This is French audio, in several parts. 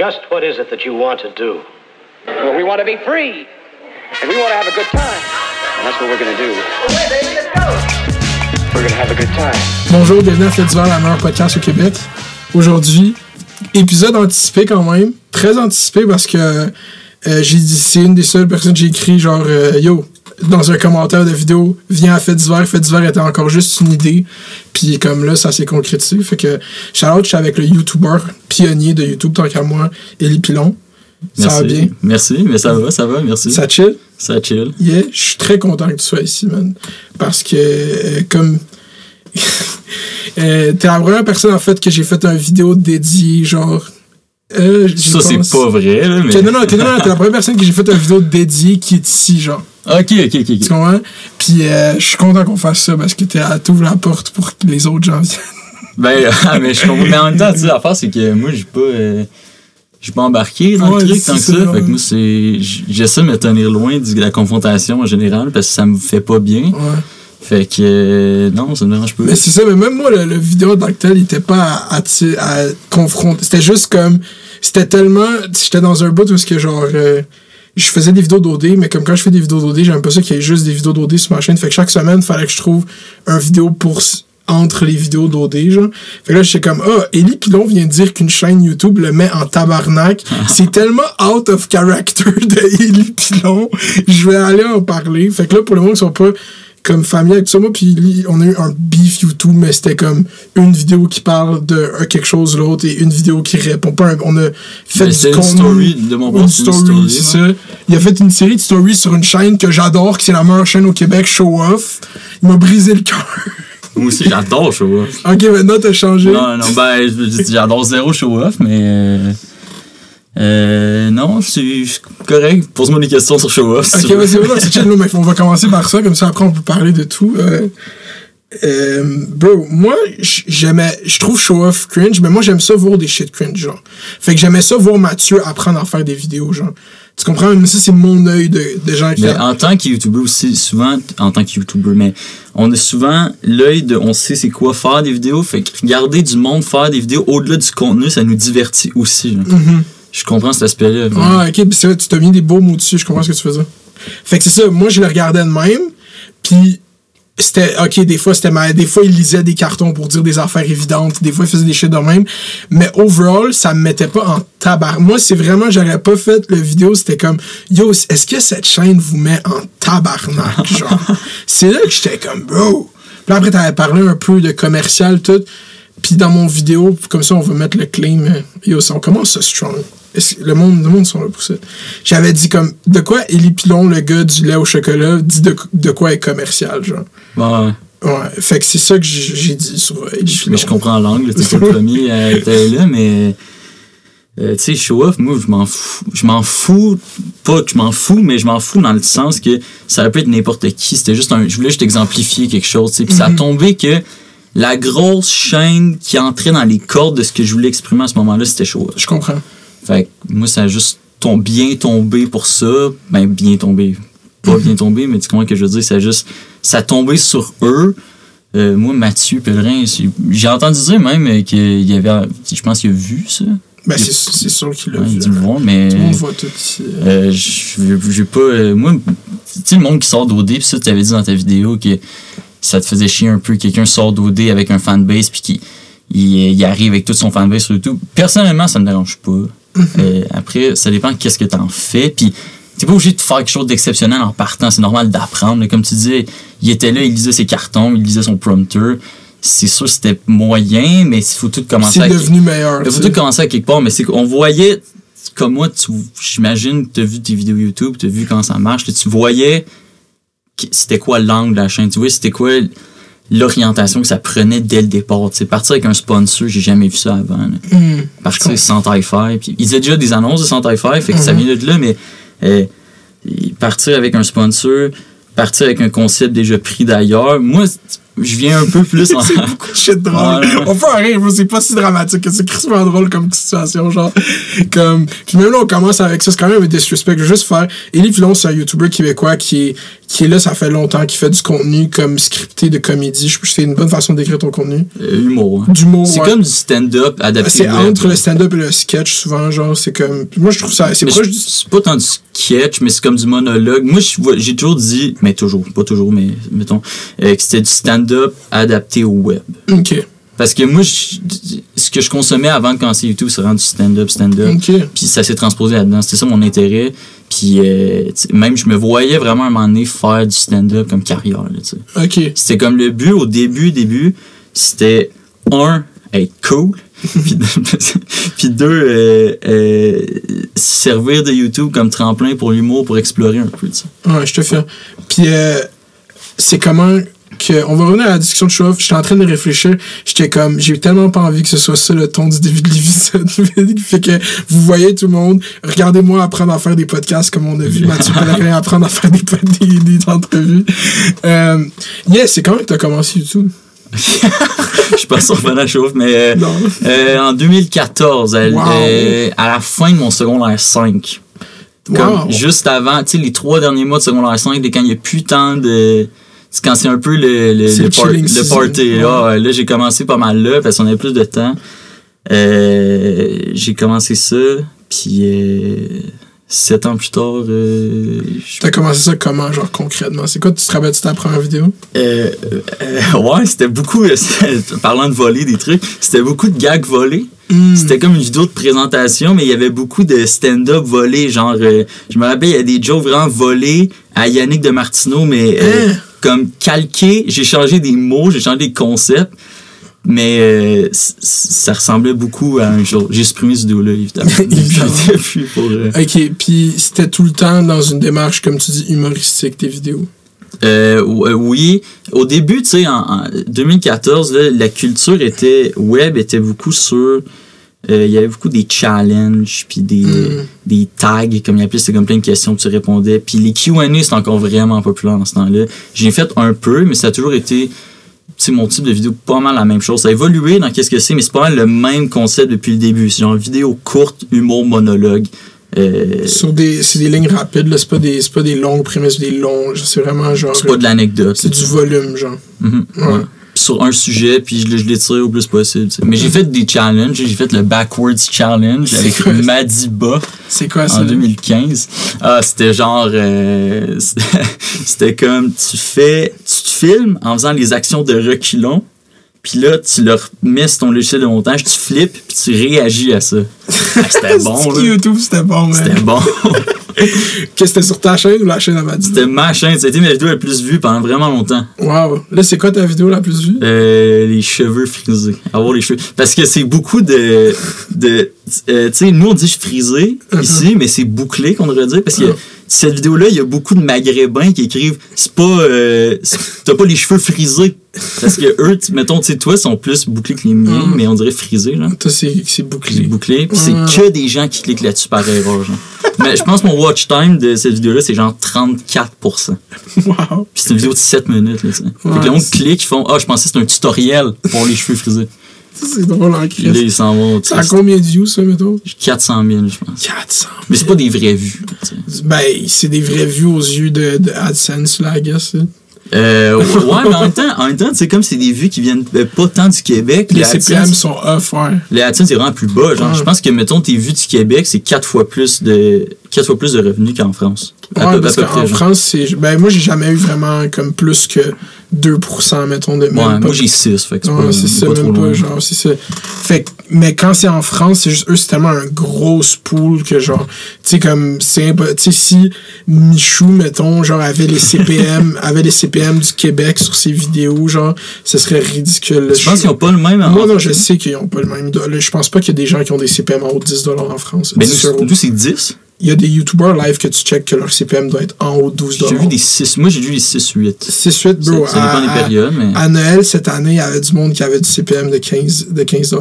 Just what is it that you want to do? Well, we want to be free. And we want to have a good time. And that's what we're going to do. We're going to have a good time. Bonjour, bienvenue à Fait d'hiver, la meilleure podcast au Québec. Aujourd'hui, épisode anticipé quand même. Très anticipé parce que euh, j'ai dit, c'est une des seules personnes que j'ai écrit genre euh, Yo, dans un commentaire de vidéo, viens à Fait d'hiver. Fait d'hiver était encore juste une idée. Puis comme là, ça s'est concrétisé. Fait que shout-out, je suis avec le YouTuber pionnier de YouTube, tant qu'à moi, Eli Pilon. Ça va Merci. bien? Merci, mais ça va, ça va, merci. Ça chill? Ça chill. Yeah, je suis très content que tu sois ici, man. Parce que, euh, comme. euh, T'es la première personne, en fait, que j'ai fait une vidéo dédiée, genre. Euh, Ça, c'est pas vrai, là, mais. Que non, non, que non, non, t'es la première personne que j'ai fait une vidéo dédiée qui est ici, genre. Ok, ok, ok. Tu comprends? Puis euh, je suis content qu'on fasse ça parce que t'ouvres la porte pour que les autres gens viennent. Ben, ah, mais je comprends. Mais en même temps, tu sais, l'affaire, c'est que moi, j'ai pas. euh, j'ai pas embarqué dans Ouais, le truc tant que ça. Fait que moi, c'est. J'essaie de me tenir loin de la confrontation en général parce que ça me fait pas bien. Ouais. Fait que. euh, non, ça me dérange pas. Mais c'est ça, mais même moi, le, le vidéo dans il était pas à, à, à confronter. C'était juste comme. C'était tellement. J'étais dans un bout où ce que genre. euh, je faisais des vidéos d'OD, mais comme quand je fais des vidéos d'OD, j'aime pas ça qu'il y ait juste des vidéos d'OD sur ma chaîne. Fait que chaque semaine, il fallait que je trouve un vidéo pour entre les vidéos d'OD, genre. Fait que là, j'étais comme, ah, Eli Pilon vient de dire qu'une chaîne YouTube le met en tabarnak. C'est tellement out of character de Eli Pilon. Je vais aller en parler. Fait que là, pour le moment, ils sont pas comme familiers avec tout ça. Moi, puis on a eu un beef YouTube, mais c'était comme une vidéo qui parle de euh, quelque chose l'autre et une vidéo qui répond pas. On a fait Mais du une story de mon Une story, c'est ça. Il a fait une série de stories sur une chaîne que j'adore, qui c'est la meilleure chaîne au Québec, Show Off. Il m'a brisé le cœur. Moi aussi, j'adore show off. ok, maintenant t'as changé. Non, non, ben, j'adore zéro show off, mais. Euh, non, suis correct. Pose-moi des questions sur show off. si Ok, vas-y, c'est mais on va commencer par ça, comme ça après on peut parler de tout. Euh, euh, bro, moi, j'aimais, je trouve show off cringe, mais moi j'aime ça voir des shit cringe, genre. Fait que j'aimais ça voir Mathieu apprendre à faire des vidéos, genre. Tu comprends? Mais ça, c'est mon œil de, de gens qui. Mais en tant que YouTuber aussi, souvent, en tant que YouTuber, mais on a souvent l'œil de, on sait c'est quoi faire des vidéos, fait que regarder du monde faire des vidéos au-delà du contenu, ça nous divertit aussi. là. Je comprends cet aspect-là. mais- Ah, ok, pis c'est vrai, tu t'as mis des beaux mots dessus, je comprends ce que tu faisais. Fait que c'est ça, moi je le regardais de même, puis c'était, ok, des fois c'était ma- des fois il lisait des cartons pour dire des affaires évidentes, des fois il faisait des shit de même, mais overall, ça me mettait pas en tabac. Moi, c'est vraiment, j'aurais pas fait le vidéo, c'était comme, yo, est-ce que cette chaîne vous met en tabarnak, genre? c'est là que j'étais comme, bro. Puis après, t'avais parlé un peu de commercial, tout. Puis dans mon vidéo, comme ça, on va mettre le claim. euh, Yo, ça, on commence ça strong. Le monde, le monde sont là pour ça. J'avais dit comme, de quoi Élie Pilon, le gars du lait au chocolat, dit de, de quoi est commercial, genre. Ouais, Ouais, fait que c'est ça que j'ai dit sur euh, Élie Pilon. mais je comprends l'angle, pas le premier à être là, mais. euh, tu sais, show off, moi, je m'en fous. Je m'en fous. Pas que je m'en fous, mais je m'en fous dans le sens que ça aurait pu être n'importe qui. C'était juste un. Je voulais juste exemplifier quelque chose, tu sais. Puis ça a tombé que la grosse chaîne qui entrait dans les cordes de ce que je voulais exprimer à ce moment-là, c'était show off. Je comprends. Fait que moi, ça a juste tom- bien tombé pour ça. Ben, bien tombé. Pas bien tombé, mais tu comprends ce que je veux dire? Ça a juste. Ça a tombé sur eux. Euh, moi, Mathieu Pellerin, j'ai entendu dire même qu'il y avait. Je pense qu'il a vu ça. Ben, c'est c'est sûr qu'il l'a Ouais, vu. là. mais. Tout le monde voit tout euh. J'ai pas. euh, moi, tu sais, le monde qui sort d'OD, pis ça, tu avais dit dans ta vidéo que ça te faisait chier un peu. Quelqu'un sort d'OD avec un fanbase, puis qui il, il arrive avec toute son fanbase sur YouTube. Personnellement, ça me dérange pas. Euh, après, ça dépend qu'est-ce que t'en fais, puis t'es pas obligé de faire quelque chose d'exceptionnel en partant. C'est normal d'apprendre. Comme tu disais, il était là, il lisait ses cartons, il lisait son prompter. C'est sûr, c'était moyen, mais il faut tout commencer C'est à- devenu meilleur. il tu faut tout commencer à quelque part, mais c'est qu'on voyait, comme moi, tu- j'imagine que tu as vu tes vidéos YouTube, tu as vu comment ça marche, tu voyais c'était quoi l'angle de la chaîne, tu vois, c'était quoi l'orientation que ça prenait dès le départ. C'est partir avec un sponsor, j'ai jamais vu ça avant. Hmm. Partir sans hi-fi. Puis ils faisaient déjà des annonces de sans hi-fi, fait que ça Mhm. vient de là, mais euh, partir avec un sponsor, partir avec un concept déjà pris d'ailleurs. Moi, je viens un peu plus en. c'est beaucoup de shit drôle. On fait un rire, c'est pas si dramatique que c'est crissement drôle comme situation, genre. Comme, puis même là, on commence avec ça, c'est quand même un disrespect. Je veux juste faire. Élie Pilon, c'est un YouTuber québécois qui est, qui est là, ça fait longtemps, qui fait du contenu comme scripté de comédie. Je que c'est une bonne façon d'écrire ton contenu. Euh, humour. hein. D'humour, C'est ouais. comme du stand-up adapté. C'est entre le stand-up et le sketch, souvent, genre, c'est comme. Moi, je trouve ça. C'est Mais proche c'est du. c'est pas tant du sketch, mais c'est comme du monologue. Moi, j'ai toujours dit, mais toujours, pas toujours, mais mettons, euh, que c'était du stand-up adapté au web. Ok. Parce que moi, je- ce que je consommais avant de commencer YouTube, c'est vraiment du stand-up, stand-up. Puis ça s'est transposé là-dedans. C'était ça mon intérêt. Puis euh, même, je me voyais vraiment à un moment donné faire du stand-up comme carrière. là. C'était comme le but au début, début, c'était un, être cool. puis, deux- euh, euh, servir de YouTube comme tremplin pour l'humour, pour explorer un peu. tu sais. Ouais, je te fais. Puis, euh, c'est comment que. On va revenir à la discussion de show J'étais en train de réfléchir. J'étais comme. J'ai tellement pas envie que ce soit ça le ton du début de l'épisode. fait que vous voyez tout le monde. Regardez-moi apprendre à faire des podcasts comme on a vu Mathieu Pellerin apprendre à faire des, des, des entrevues. Euh, yeah, c'est quand que t'as commencé YouTube? Je suis pas sûr de la chauffe, mais euh, euh, en 2014, à, Wow. euh, à la fin de mon secondaire 5. Comme Wow. juste avant, tu sais, les trois derniers mois de secondaire 5, dès quand il n'y a plus tant de. C'est quand c'est un peu le, le, le, le par- chilling le season. party. Là, Ouais, là j'ai commencé pas mal là parce qu'on avait plus de temps. Euh, j'ai commencé ça, puis euh, sept ans plus tard, euh, T'as commencé ça comment, genre concrètement? C'est quoi, tu te rappelles de ta première vidéo? euh, euh, ouais, c'était beaucoup, parlant de voler des trucs, c'était beaucoup de gags volés. Hmm. C'était comme une vidéo de présentation, mais il y avait beaucoup de stand-up volés. Genre, je me rappelle, il y a des jokes vraiment volés à Yannick de Martineau, mais Hein? Comme calqué. J'ai changé des mots, j'ai changé des concepts, mais euh, ça ressemblait beaucoup à un jour. J'ai supprimé cette vidéo-là, évidemment. Évidemment. Pour, euh, Ok, puis c'était tout le temps dans une démarche, comme tu dis, humoristique, tes vidéos? Euh, euh, oui, au début, tu sais, en, en 2014, là, la culture était web était beaucoup sur. Euh, Il y avait beaucoup des challenges, puis des, Mm. des tags, comme il appelait, c'était comme plein de questions que tu répondais. Puis les QA, c'est encore vraiment populaire dans ce temps-là. J'ai fait un peu, mais ça a toujours été c'est mon type de vidéo pas mal la même chose. Ça a évolué dans qu'est-ce que c'est, mais c'est pas mal le même concept depuis le début. C'est genre vidéo courte, humour, monologue. Euh, Sur des, c'est des lignes rapides, là, c'est pas des, c'est pas des longues prémices, des longs, c'est vraiment genre. c'est pas de l'anecdote. C'est du volume, genre. Mhm, Ouais. ouais. Sur un sujet, puis je, je l'étire au plus possible. Mais j'ai fait des challenges. J'ai fait le Backwards Challenge avec? Madiba C'est quoi ça? en là? 2015. Ah, c'était genre... euh, c'était comme, tu fais... Tu te filmes en faisant les actions de reculons, puis là, tu leur mets sur ton logiciel de montage, tu flippes, puis tu réagis à ça. Ah, c'était bon, là. YouTube, c'était bon. C'était bon. Qu'est-ce que c'était sur ta chaîne ou la chaîne à Maddy? C'était ma chaîne. C'était ma vidéo la plus vue pendant vraiment longtemps. Wow. Là, c'est quoi ta vidéo la plus vue? Euh, les cheveux frisés. Avoir les cheveux. Parce que c'est beaucoup de. de euh, tu sais, nous, on dit frisé ici, mais c'est bouclé qu'on devrait dire. Parce que cette vidéo-là, il y a beaucoup de maghrébins qui écrivent c'est pas. euh, T'as pas les cheveux frisés. Parce que eux, mettons, tu sais, toi, sont plus bouclés que les miens, Mm. mais on dirait frisés, genre. Toi, c'est, bouclé. bouclé. Puis c'est que des gens qui cliquent là-dessus par erreur, genre. mais je pense que mon watch time de cette vidéo-là, c'est genre 34%. Wow. Puis c'est une vidéo de 7 minutes, là, tu sais. Fait Ouais, que le monde c'est- clique, ils font Ah, je pensais que c'était un tutoriel pour les cheveux frisés. C'est drôle en là, crise. ils s'en vont. Ça a combien de views, ça, mettons? 400 000, je pense. 400. Mais c'est pas des vraies vues. Ben, c'est des vraies vues aux yeux de, de AdSense, là, I guess. là. Euh, ouais, mais en même temps, en même temps, sais, comme c'est des vues qui viennent euh, pas tant du Québec, Les les CPM AdSense, sont off, ouais. les AdSense, c'est vraiment plus bas. Genre, Ouais. je pense que, mettons, tes vues du Québec, c'est 4 fois plus de, 4 fois plus de revenus qu'en France. À Ouais, peu- à parce peu qu'en près, genre. France, c'est. Ben, moi, j'ai jamais eu vraiment comme plus que 2%, mettons, de même Ouais, pas- moi j'ai 6, fait que c'est Ouais, pas, c'est ça, pas trop même loin. pas, genre, c'est ça. Fait que- mais quand c'est en France, c'est juste, eux, c'est tellement un gros pool que, genre, tu sais, comme, c'est tu sais, si Michou, mettons, genre, avait les CPM, avait les CPM du Québec sur ses vidéos, genre, ce serait ridicule. Je pense qu'ils ont pas le même. en- Moi, non, je sais qu'ils ont pas le même. Je pense pas qu'il y a des gens qui ont des CPM en haut de 10 en France. Mais 10 nous, euros. nous, c'est 10. Il y a des YouTubers live que tu check que leur CPM doit être en haut de 12 J'ai vu des 6. Moi, j'ai vu les 6-8. 6-8, Ça, bro. ça dépend à- des périodes, mais À Noël, cette année, il y avait du monde qui avait du CPM de 15, de 15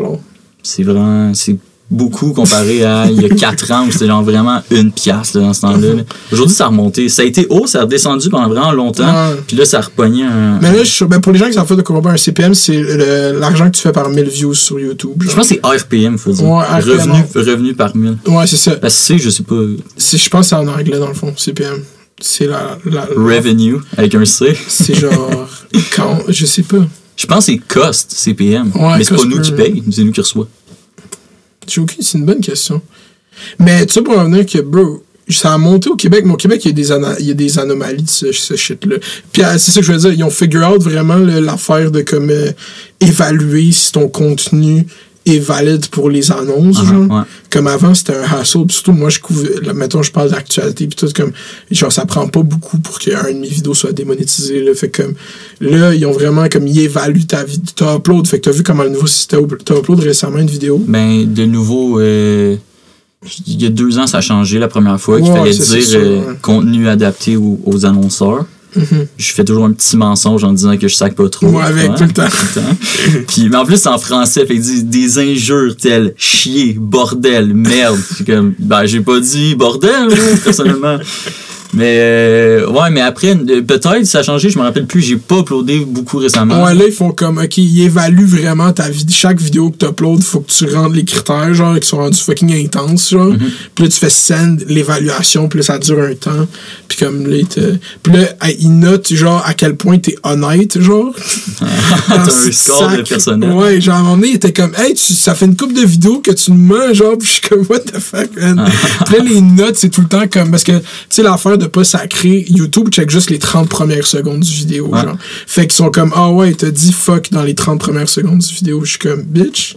c'est vraiment. C'est beaucoup comparé à il y a 4 ans où c'était genre vraiment une pièce dans ce temps-là. là. Aujourd'hui, ça a remonté. Ça a été haut, ça a redescendu pendant vraiment longtemps. Puis là, ça a repogné un. Mais là, je, ben, pour les gens qui savent pas de quoi un CPM, c'est l'argent que tu fais par 1000 views sur YouTube. Je pense que c'est RPM, faut dire. Ouais, revenu, revenu par mille. Ouais, c'est ça. Parce que c'est, je sais pas, Je pense que c'est en anglais, dans le fond, CPM. C'est la. la, la- revenue avec un C. C'est genre. quand. Je sais pas. Je pense que c'est cost, CPM. Ouais, mais c'est pas nous qui payons, c'est nous qui reçoit. C'est une bonne question. Mais tu sais, pour revenir que, bro, ça a monté au Québec, mais au Québec, il y a des, il y a des anomalies de ce, ce shit-là. Puis euh, c'est ça que je veux dire, ils ont figure out vraiment l'affaire de comme euh, évaluer si ton contenu est valide pour les annonces, genre. ouais. Comme avant, c'était un hassle. Puis surtout, moi, je couvre, mettons, je parle d'actualité, puis tout, comme, genre, ça prend pas beaucoup pour qu'un de mes vidéos soit démonétisé, là. Fait comme, là, ils ont vraiment, comme, ils évaluent ta vidéo, t'as upload. Fait que t'as vu comment le nouveau système, t'as upload récemment une vidéo. Ben, de nouveau, euh, il y a deux ans, ça a changé la première fois qu'il Ouais, fallait dire sûr, euh, ouais. contenu adapté aux, aux annonceurs. Mhm. Je fais toujours un petit mensonge en disant que je sac pas trop. Moi, avec, tout le temps. tout le temps. Puis, mais en plus, c'est en français, fait qu'il dit des injures telles chier, bordel, merde. Comme, ben, j'ai pas dit bordel, personnellement. Mais, euh, ouais, mais après, euh, peut-être, ça a changé, je me rappelle plus, j'ai pas uploadé beaucoup récemment. Ouais, là, ils font comme, OK, ils évaluent vraiment ta vidéo. Chaque vidéo que tu uploads, faut que tu rentres les critères, genre, qui sont rendus fucking intenses, genre. Mm-hmm. Puis là, tu fais send l'évaluation, puis là, ça dure un temps. Puis comme, là, Puis là, ils notent, genre, à quel point t'es honnête, genre. T'as Dans un score de personnel. Ouais, genre, à un moment donné, il était comme, hey, tu- ça fait une couple de vidéos que tu me mens, genre, puis je suis comme, what the fuck, man. puis là, les notes, c'est tout le temps comme, parce que, tu sais, l'affaire de pas sacrer, YouTube check juste les 30 premières secondes du vidéo, Ouais. genre. Fait qu'ils sont comme, ah ouais, t'as dit fuck dans les 30 premières secondes du vidéo. Je suis comme, bitch.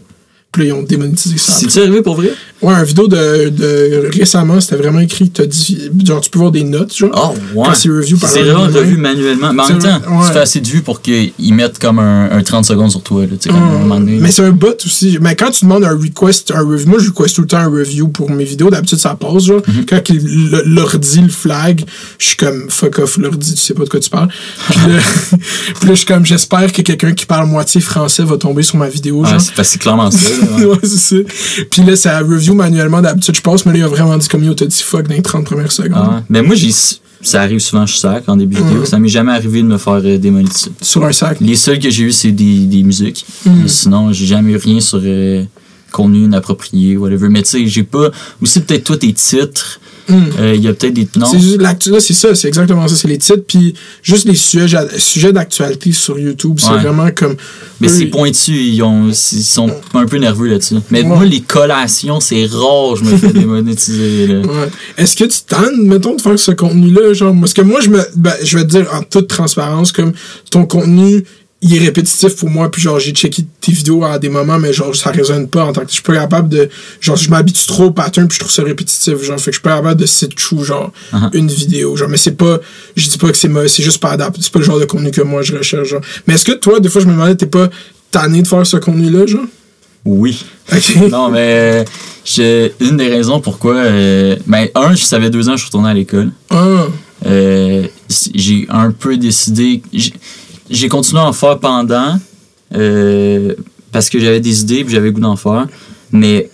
Puis là, ils ont démonétisé ça. C'est-tu arrivé pour vrai? Ouais, un vidéo de, de récemment, c'était vraiment écrit, t'as dit, genre, tu peux voir des notes, genre. Oh, ouais. Quand c'est review par C'est revu manuellement. Mais en même temps, ouais. tu fais assez de vues pour qu'ils mettent comme un, un 30 secondes sur toi. Là, tu sais, comme un moment donné. Mais c'est un bot aussi. Mais quand tu demandes un request, un review, moi je request tout le temps un review pour mes vidéos. D'habitude ça passe. Genre. Mhm. Quand il- le- l'ordi le flag, je suis comme fuck off l'ordi, tu sais pas de quoi tu parles. Puis là, je suis comme j'espère que quelqu'un qui parle moitié français va tomber sur ma vidéo. Ouais, Genre. que c'est clairement ça. là, ouais. Ouais, c'est ça. Puis là, ça review manuellement. D'habitude, je passe, mais là, il a vraiment dit comme yo, t'as dit fuck dans les 30 premières secondes. Ah ouais. Mais moi, j'ai, ça arrive souvent, je sac en début de vidéo. Ça m'est jamais arrivé de me faire euh, démonétiser. Sur un sac. Les seuls que j'ai eu, c'est des, des musiques. Mm. Mais sinon, j'ai jamais eu rien sur euh, contenu inapproprié, whatever. Mais tu sais, j'ai pas. Aussi, peut-être toi, tes titres. Euh, Il y a peut-être des. Non. C'est juste l'actu- là, c'est ça, c'est exactement ça, c'est les titres, puis juste les sujets, sujets d'actualité sur YouTube, c'est Ouais. vraiment comme. Mais eux, c'est pointu, ils, ont, ils sont un peu nerveux là-dessus. Mais Ouais. moi, les collations, c'est rare, je me fais démonétiser. Là. Ouais. Est-ce que tu tannes, mettons, de faire ce contenu-là, genre, parce que moi, je me, ben, je vais te dire en toute transparence, comme, ton contenu, il est répétitif pour moi, puis genre, j'ai checké tes vidéos à des moments, mais genre, ça résonne pas en tant que, je suis pas capable de, genre, je m'habitue trop au pattern, puis je trouve ça répétitif, genre, fait que je suis pas capable de sit true, genre, Uh-huh. une vidéo, genre, mais c'est pas, je dis pas que c'est mauvais, c'est juste pas adapté, c'est pas le genre de contenu que moi je recherche, genre. Mais est-ce que toi, des fois, je me demandais, t'es pas tanné de faire ce contenu-là, genre? Oui. Ok. Non, mais j'ai une des raisons pourquoi. euh, ben, un, je savais deux ans, je suis retourné à l'école. Ah. Euh, j'ai un peu décidé. J'ai continué à en faire pendant euh, parce que j'avais des idées et j'avais goût d'en faire. Mais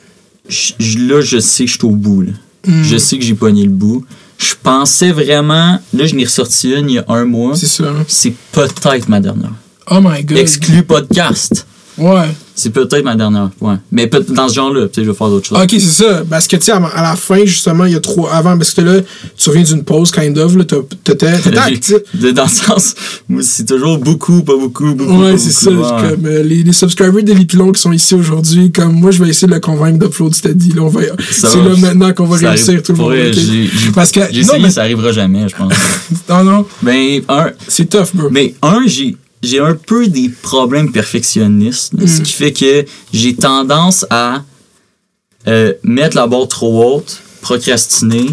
je- là, je sais que je suis au bout. là. Hmm. Je sais que j'ai pogné le bout. Je pensais vraiment. Là, je n'ai ressorti une il y a un mois. C'est ça. C'est peut-être ma dernière. Oh my god. Exclu podcast. Ouais. C'est peut-être ma dernière. Ouais. Mais peut- dans ce genre-là, peut-être je vais faire d'autres choses. Ok, c'est ça. Parce que, tu sais, à la fin, justement, il y a trop. Avant, parce que là, tu reviens d'une pause, kind of, là, t'étais actif. de- Dans le sens, moi, c'est toujours beaucoup, pas beaucoup, beaucoup. Ouais, c'est ça. ouais. Comme, euh, les, les subscribers Lipilons qui sont ici aujourd'hui, comme moi, je vais essayer de le convaincre d'upload steady. Là, on va- c'est là maintenant qu'on va réussir tout le monde. vrai, ok? j'ai- j'ai- Parce que. J'ai non, essayé, mais, ça arrivera jamais, je pense. non, non, Mais un, c'est tough, bro. mais un j'ai j'ai un peu des problèmes perfectionnistes, Mm. ce qui fait que j'ai tendance à euh, mettre la barre trop haute, procrastiner,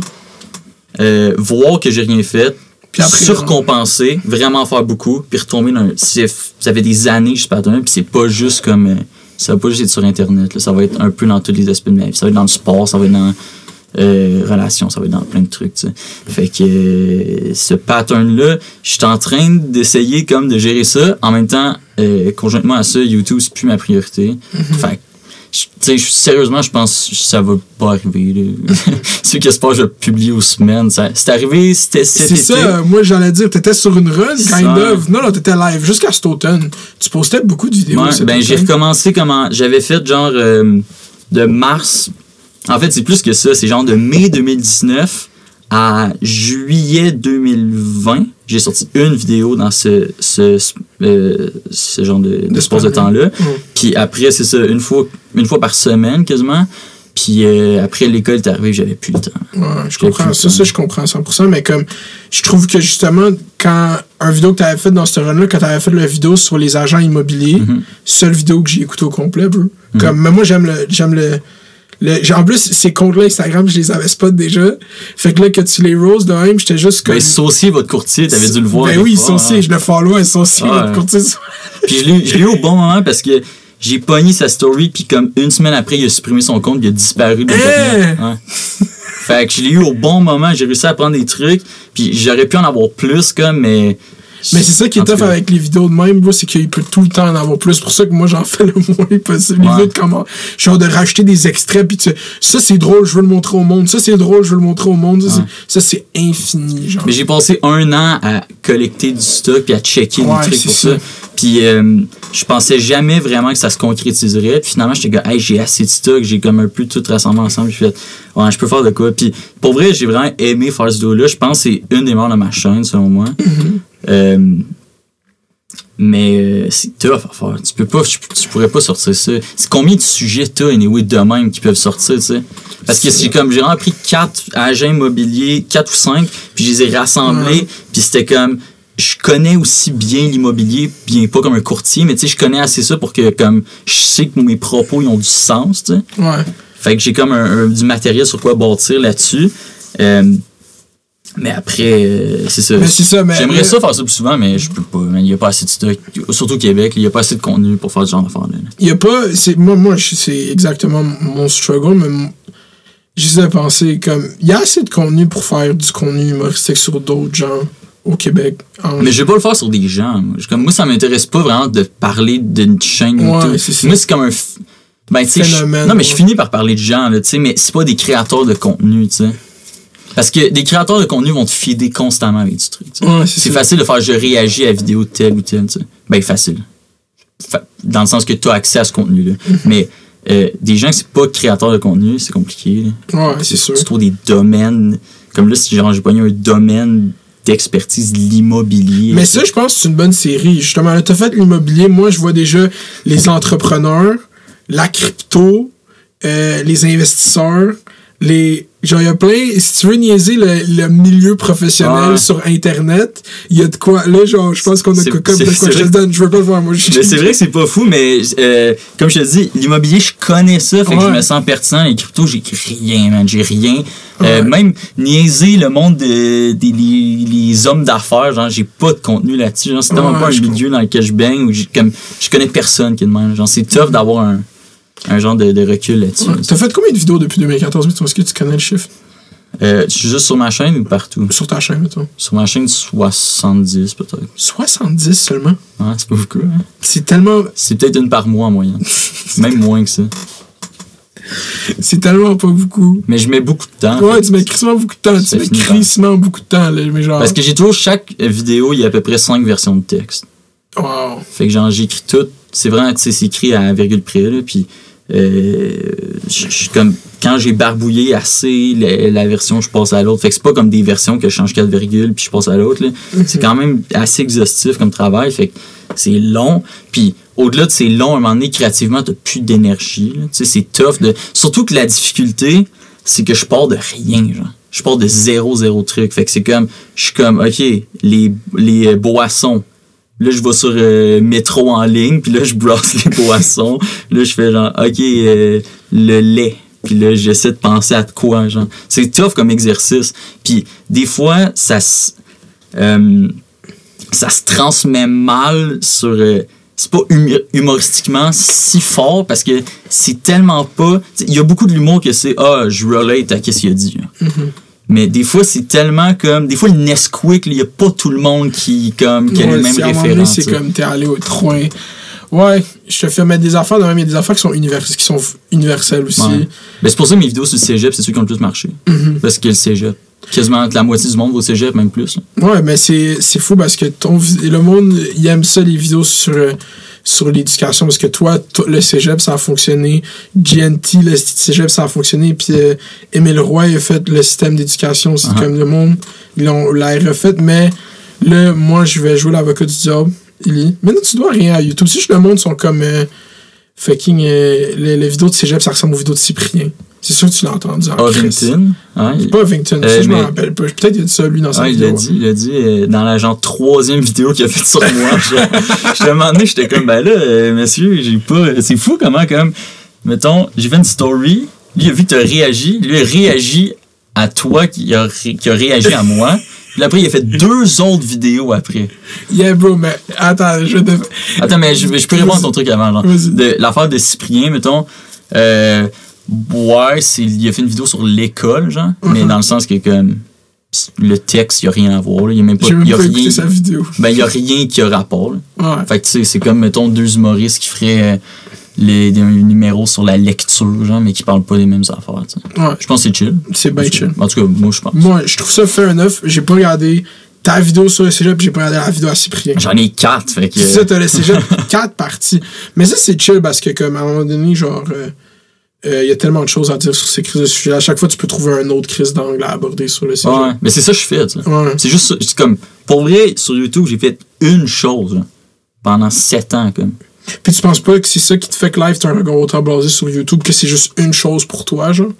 euh, voir que j'ai rien fait, Puis surcompenser, vraiment faire beaucoup, puis retomber dans un- Ça fait des années que je pas puis c'est pas juste comme. euh, ça va pas juste être sur Internet, là, ça va être un peu dans tous les aspects de ma vie. Ça va être dans le sport, ça va être dans euh, relations, ça va être dans plein de trucs, tu sais. Fait que euh, ce pattern-là, je suis en train d'essayer comme de gérer ça. En même temps, euh, conjointement à ça, YouTube, c'est plus ma priorité. Fait que sérieusement, je pense que ça va pas arriver. Ceux qui espèrent je vais publier aux semaines. ça- C'est arrivé, c'était C'est ça, moi j'allais dire, t'étais sur une run, kind of. Non, non, t'étais live jusqu'à cet automne. Tu postais beaucoup de vidéos. Ouais, ben j'ai recommencé comment j'avais fait genre euh, de mars en fait c'est plus que ça c'est genre de mai 2019 à juillet 2020 j'ai sorti une vidéo dans ce ce, ce, euh, ce genre de, d'espace de span, temps là ouais. puis après c'est ça une fois une fois par semaine quasiment puis euh, après l'école est arrivée j'avais plus le temps Ouais, je comprends. Ça, ça, je comprends à 100%, mais comme, je trouve que justement, quand un vidéo que t'avais fait dans ce run-là, quand t'avais fait la vidéo sur les agents immobiliers, Mhm. seule vidéo que j'ai écoutée au complet, bro. Comme, mais moi, j'aime le, j'aime le, le- en plus, ces comptes-là Instagram, je les avais spot déjà. Fait que là, que tu les roses de même, j'étais juste comme. ben saucier votre courtier t'avais dû le voir Ben oui, Saucier, je le follow, Saucier, notre courtier. Puis je l'ai eu au bon moment parce que j'ai pogné sa story, puis comme une semaine après, il a supprimé son compte, il a disparu de Hein? Ouais. Fait que je l'ai eu au bon moment, j'ai réussi à prendre des trucs, puis j'aurais pu en avoir plus, comme, mais. Mais c'est ça qui est En tough cas, avec les vidéos de même, c'est qu'il peut tout le temps en avoir plus. C'est pour ça que moi, j'en fais le moins possible. Les Ouais. de comment, genre de racheter des extraits, puis tu sais, ça c'est drôle, je veux le montrer au monde. Ça c'est drôle, je veux le montrer au monde. Ça, c'est- ça, c'est infini, genre. Mais j'ai passé un an à collecter du stock puis à checker Ouais, des trucs pour ça. ça. Puis euh, je pensais jamais vraiment que ça se concrétiserait. Puis finalement, j'étais comme, hey, j'ai assez de stock, j'ai comme un peu tout rassemblé ensemble. J'ai fait, ouais, je peux faire de quoi. Puis pour vrai, j'ai vraiment aimé faire ce vidéo-là. Je pense que c'est une des morts de ma chaîne, selon moi. Mm-hmm. Euh, mais euh, c'est tough à faire. Tu peux pas, tu, tu pourrais pas sortir ça. C'est combien de sujets t'as, anyway, de même qui peuvent sortir, tu sais? Parce que j'ai comme, j'ai vraiment pris quatre agents immobiliers, quatre ou cinq, puis je les ai rassemblés, puis c'était comme, je connais aussi bien l'immobilier, bien pas comme un courtier, mais tu sais, je connais assez ça pour que, comme, je sais que mes propos, ils ont du sens, tu sais. Ouais. Fait que j'ai comme un, un- du matériel sur quoi bâtir là-dessus. Euh, mais après, euh, c'est ça. J'aimerais mais- ça faire ça plus souvent, mais je peux pas. Il y a pas assez de stock. Surtout au Québec, il y a pas assez de contenu pour faire ce genre d'affaires-là. là. Il y a pas. c'est Moi, moi c'est exactement mon struggle, mais j'essaie de penser comme. Il y a assez de contenu pour faire du contenu humoristique sur d'autres gens au Québec. en- Mais je vais pas le faire sur des gens. Moi, comme, moi ça m'intéresse pas vraiment de parler d'une chaîne Ouais. Moi, c'est comme un. f- Ben, tu sais, non, mais je finis par parler de gens, tu sais, mais c'est pas des créateurs de contenu, tu sais. Parce que des créateurs de contenu vont te feeder constamment avec du truc. tu. Ouais, c'est facile de faire je réagis à la vidéo de telle ou telle. tu sais. Ben, facile. Fa- Dans le sens que tu as accès à ce contenu-là. Mhm. Mais euh, des gens qui sont pas créateurs de contenu, c'est compliqué. là. Ouais, c'est sûr. Tu trouves des domaines. Comme là, si j'ai pogné un domaine d'expertise de l'immobilier. Mais ça, je pense que c'est une bonne série. Justement, t'as fait l'immobilier. Moi, je vois déjà les entrepreneurs, la crypto, euh, les investisseurs, les. Genre, il y a plein. Si tu veux niaiser le, le milieu professionnel sur Internet, il y a de quoi. Là, genre, je pense qu'on a comme de quoi je te donne. Je veux pas le voir, moi. Mais c'est vrai que c'est pas fou, mais euh, comme je te dis, l'immobilier, je connais ça, fait que je me sens pertinent. Les cryptos, j'ai rien, man, j'ai rien. Euh, Ouais. même niaiser le monde de- des les, hommes d'affaires, genre, j'ai pas de contenu là-dessus. Genre, c'est tellement Ouais, pas un milieu dans lequel je baigne où j'ai comme, je connais personne qui. Genre, c'est tough d'avoir un, un genre de, de recul là-dessus. Ouais. T'as fait combien de vidéos depuis 2014, mettons? Est-ce que tu connais le chiffre? Euh, tu es juste sur ma chaîne ou partout? Sur ta chaîne, mettons. Sur ma chaîne, 70 peut-être. 70 seulement? Ouais, c'est pas beaucoup. hein. C'est tellement. C'est peut-être une par mois en moyenne. Même moins que ça. C'est tellement pas beaucoup. Mais je mets beaucoup de temps. Ouais, tu mets crissement beaucoup de temps. Tu mets crissement beaucoup de temps, là. Mais genre. Parce que j'ai toujours chaque vidéo, il y a à peu près 5 versions de texte. Wow. Fait que genre j'écris tout. C'est vraiment, tu sais, c'est écrit à virgule près, là. Puis, euh, je- je- comme, quand j'ai barbouillé assez la, la version, je passe à l'autre. Fait que c'est pas comme des versions que je change 4 virgules puis je passe à l'autre, là. C'est quand même assez exhaustif comme travail. Fait que c'est long. Puis, au-delà de c'est long, à un moment donné, créativement, t'as plus d'énergie. Tu sais, c'est tough de. Surtout que la difficulté, c'est que je pars de rien, genre. Je pars de zéro, zéro truc. Fait que c'est comme, je suis comme, OK, les, les boissons. Là, je vais sur euh, métro en ligne, puis là, je brosse les boissons. Là, je fais genre, OK, euh, le lait. Puis là, j'essaie de penser à quoi, genre. C'est tough comme exercice. Puis des fois, ça se... euh, ça se transmet mal sur... c'est pas humi- humoristiquement si fort parce que c'est tellement pas... Il y a beaucoup de l'humour que c'est « Ah, je relate à qu'est-ce qu'il a dit. Mais des fois, c'est tellement comme... Des fois, le Nesquik, il y a pas tout le monde qui, comme, qui a les mêmes références. C'est comme t'es allé au train. Ouais, je te fais mettre des affaires de même, il y a des affaires qui sont, univers, qui sont universelles aussi. Ouais. Ben, c'est pour ça que mes vidéos sur le cégep, c'est ceux qui ont le plus marché. Mhm. Parce que le cégep. Quasiment la moitié du monde va au cégep, même plus. là. Ouais, mais c'est fou parce que ton, le monde, il aime ça, les vidéos sur, euh, sur l'éducation, parce que toi, le cégep, ça a fonctionné. GNT, le cégep, ça a fonctionné. Puis euh, Émile Roy a fait le système d'éducation, c'est Uh-huh. comme le monde, ils l'ont l'a refait. Mais là, moi, je vais jouer l'avocat du diable. Il est. Maintenant, tu dois rien à YouTube. Si je le monde sont comme euh, fucking. euh, les, les vidéos de cégep, ça ressemble aux vidéos de Cyprien. C'est sûr que tu l'as entendu en. Ovington. Ouais, il- Pas Ovington, Euh, ça, je m'en mais- rappelle pas. Peut-être il a dit ça lui dans sa il vidéo. l'a dit, il a dit euh, dans la genre troisième vidéo qu'il a faite sur moi. Je te demandé, j'étais comme, ben là, euh, monsieur, j'ai pas. C'est fou comment, comme, mettons, j'ai fait une story, lui, il a vu que t'as réagi, lui, il a réagi à toi qui a, ré- qui a réagi à moi. Puis après, il a fait deux autres vidéos après. Yeah, bro, mais attends, je vais te... Attends, mais je, je peux répondre à ton truc avant, genre. De l'affaire de Cyprien, mettons. Euh, ouais, c'est, il a fait une vidéo sur l'école, genre. Mais Mhm. dans le sens que, comme, le texte, il n'y a rien à voir. Il y a même pas, même y a pas rien, sa vidéo. ben, il y a rien qui a rapport. Ouais. Fait que, tu sais, c'est comme, mettons, deux humoristes qui feraient euh, les, des numéros sur la lecture, genre, mais qui parlent pas des mêmes affaires. Ouais, Je pense que c'est chill. c'est bien chill. En tout cas, moi, je pense. Moi, je trouve ça fair enough. J'ai pas regardé ta vidéo sur le cégep, j'ai pas regardé la vidéo à Cyprien. J'en ai quatre, fait que. C'est ça, t'as le cégep, quatre parties. Mais ça, c'est chill parce que, comme, à un moment donné, genre, euh, euh, il y a tellement de choses à dire sur ces crises de sujets. À chaque fois, tu peux trouver un autre crise d'angle à aborder sur le cégep. Ouais, mais c'est ça que je fais. Ouais. C'est juste. C'est comme, pour vrai, sur YouTube, j'ai fait une chose, là, pendant sept ans, comme. Puis tu penses pas que c'est ça qui te fait que live, t'as un regard autant blasé sur YouTube, que c'est juste une chose pour toi, genre?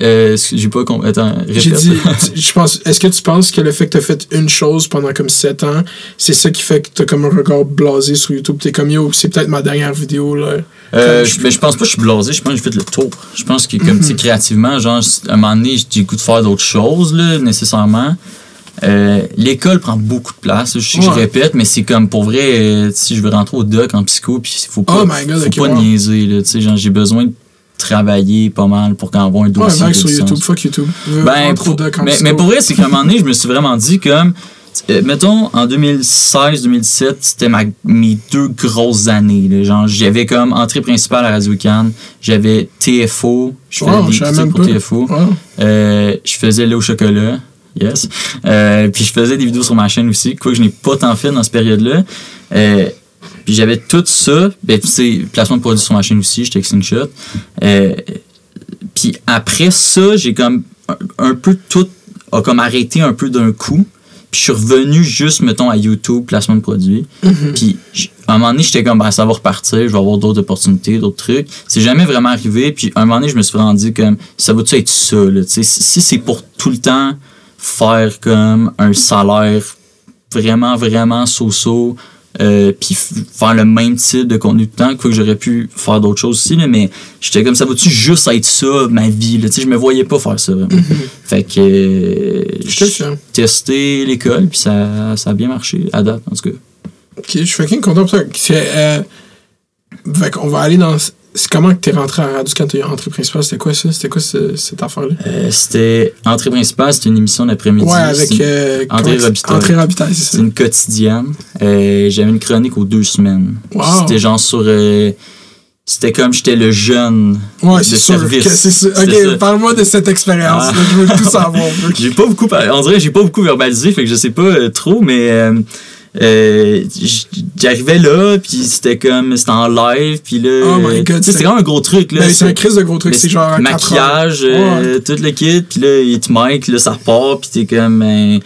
Euh, j'ai pas compris. Attends, J'ai dit, je pense, est-ce que tu penses que le fait que t'as fait une chose pendant comme 7 ans, c'est ça qui fait que t'as comme un regard blasé sur YouTube? T'es comme yo, c'est peut-être ma dernière vidéo, là. Euh, je, mais je pense pas que je suis blasé, je pense que j'ai fait le tour. Je pense que, comme, tu sais, créativement, genre, à un moment donné, j'ai le goût de faire d'autres choses, là, nécessairement. Euh, L'école prend beaucoup de place. Je sais que je Ouais. répète, mais c'est comme pour vrai, euh, si je veux rentrer au doc en psycho, puis faut pas, Oh God, faut ok, pas wow. niaiser. Là, tu sais, genre, j'ai besoin de travailler pas mal pour qu'on envoie un Ouais, dossier. a sur YouTube, fuck YouTube. Ben, Entre au pour- mais, mais pour vrai, c'est qu'à un moment donné, je me suis vraiment dit comme. euh, mettons, en 2016-2017, c'était ma- mes deux grosses années. là. Genre, j'avais comme entrée principale à Radio Cannes, j'avais TFO, je faisais Wow, des critiques pour. TFO, Ouais. Euh, je faisais lait au chocolat, yes. Euh, puis je faisais des vidéos sur ma chaîne aussi, quoi que je n'ai pas tant fait dans cette période-là. Puis j'avais tout ça, ben, puis placement de produits sur ma chaîne aussi, j'étais Shot. Euh, puis après ça, j'ai comme un, un peu tout a comme arrêté un peu d'un coup. Puis je suis revenu juste, mettons, à YouTube, placement de produits. Puis j- à un moment donné, j'étais comme, ben, ça va repartir, je vais avoir d'autres opportunités, d'autres trucs. C'est jamais vraiment arrivé. Puis à un moment donné, je me suis rendu comme, ça va-tu être ça, là? Tu sais, si si c'est pour tout le temps faire comme un salaire vraiment, vraiment so-so, euh, puis faire le même type de contenu tout le temps, quoi que j'aurais pu faire d'autres choses aussi, là, mais j'étais comme ça, va-tu juste être ça, ma vie, là, je me voyais pas faire ça. vraiment. Fait que euh, j'ai testé l'école, puis ça, ça a bien marché, à date, en tout cas. Ok, je suis fucking content pour ça. Euh, fait qu'on va aller dans. C'est comment que t'es rentré à Radio quand t'es entrée principale? C'était quoi ça? C'était quoi ce- cette affaire-là? Euh, c'était Entrée principale, c'était une émission d'après-midi. ouais, avec. Euh, que- Robitaille. Robitaille, c'est C'est ça. une quotidienne. Euh, J'avais une chronique aux deux semaines. Wow. C'était genre sur. c'était comme j'étais le jeune Ouais, de service. Ok, parle-moi de cette expérience. Ah. Je veux tout savoir. J'ai pas beaucoup. On dirait que j'ai pas beaucoup verbalisé, fait que je sais pas trop, mais. Euh, J'arrivais là, puis c'était comme. C'était en live, puis là. Oh my God, C'était même un gros truc, là. Ben, c'est un crise de gros truc. C'est genre. maquillage, euh, tout le kit, puis là, il te mic, là, ça repart, puis t'es comme. euh,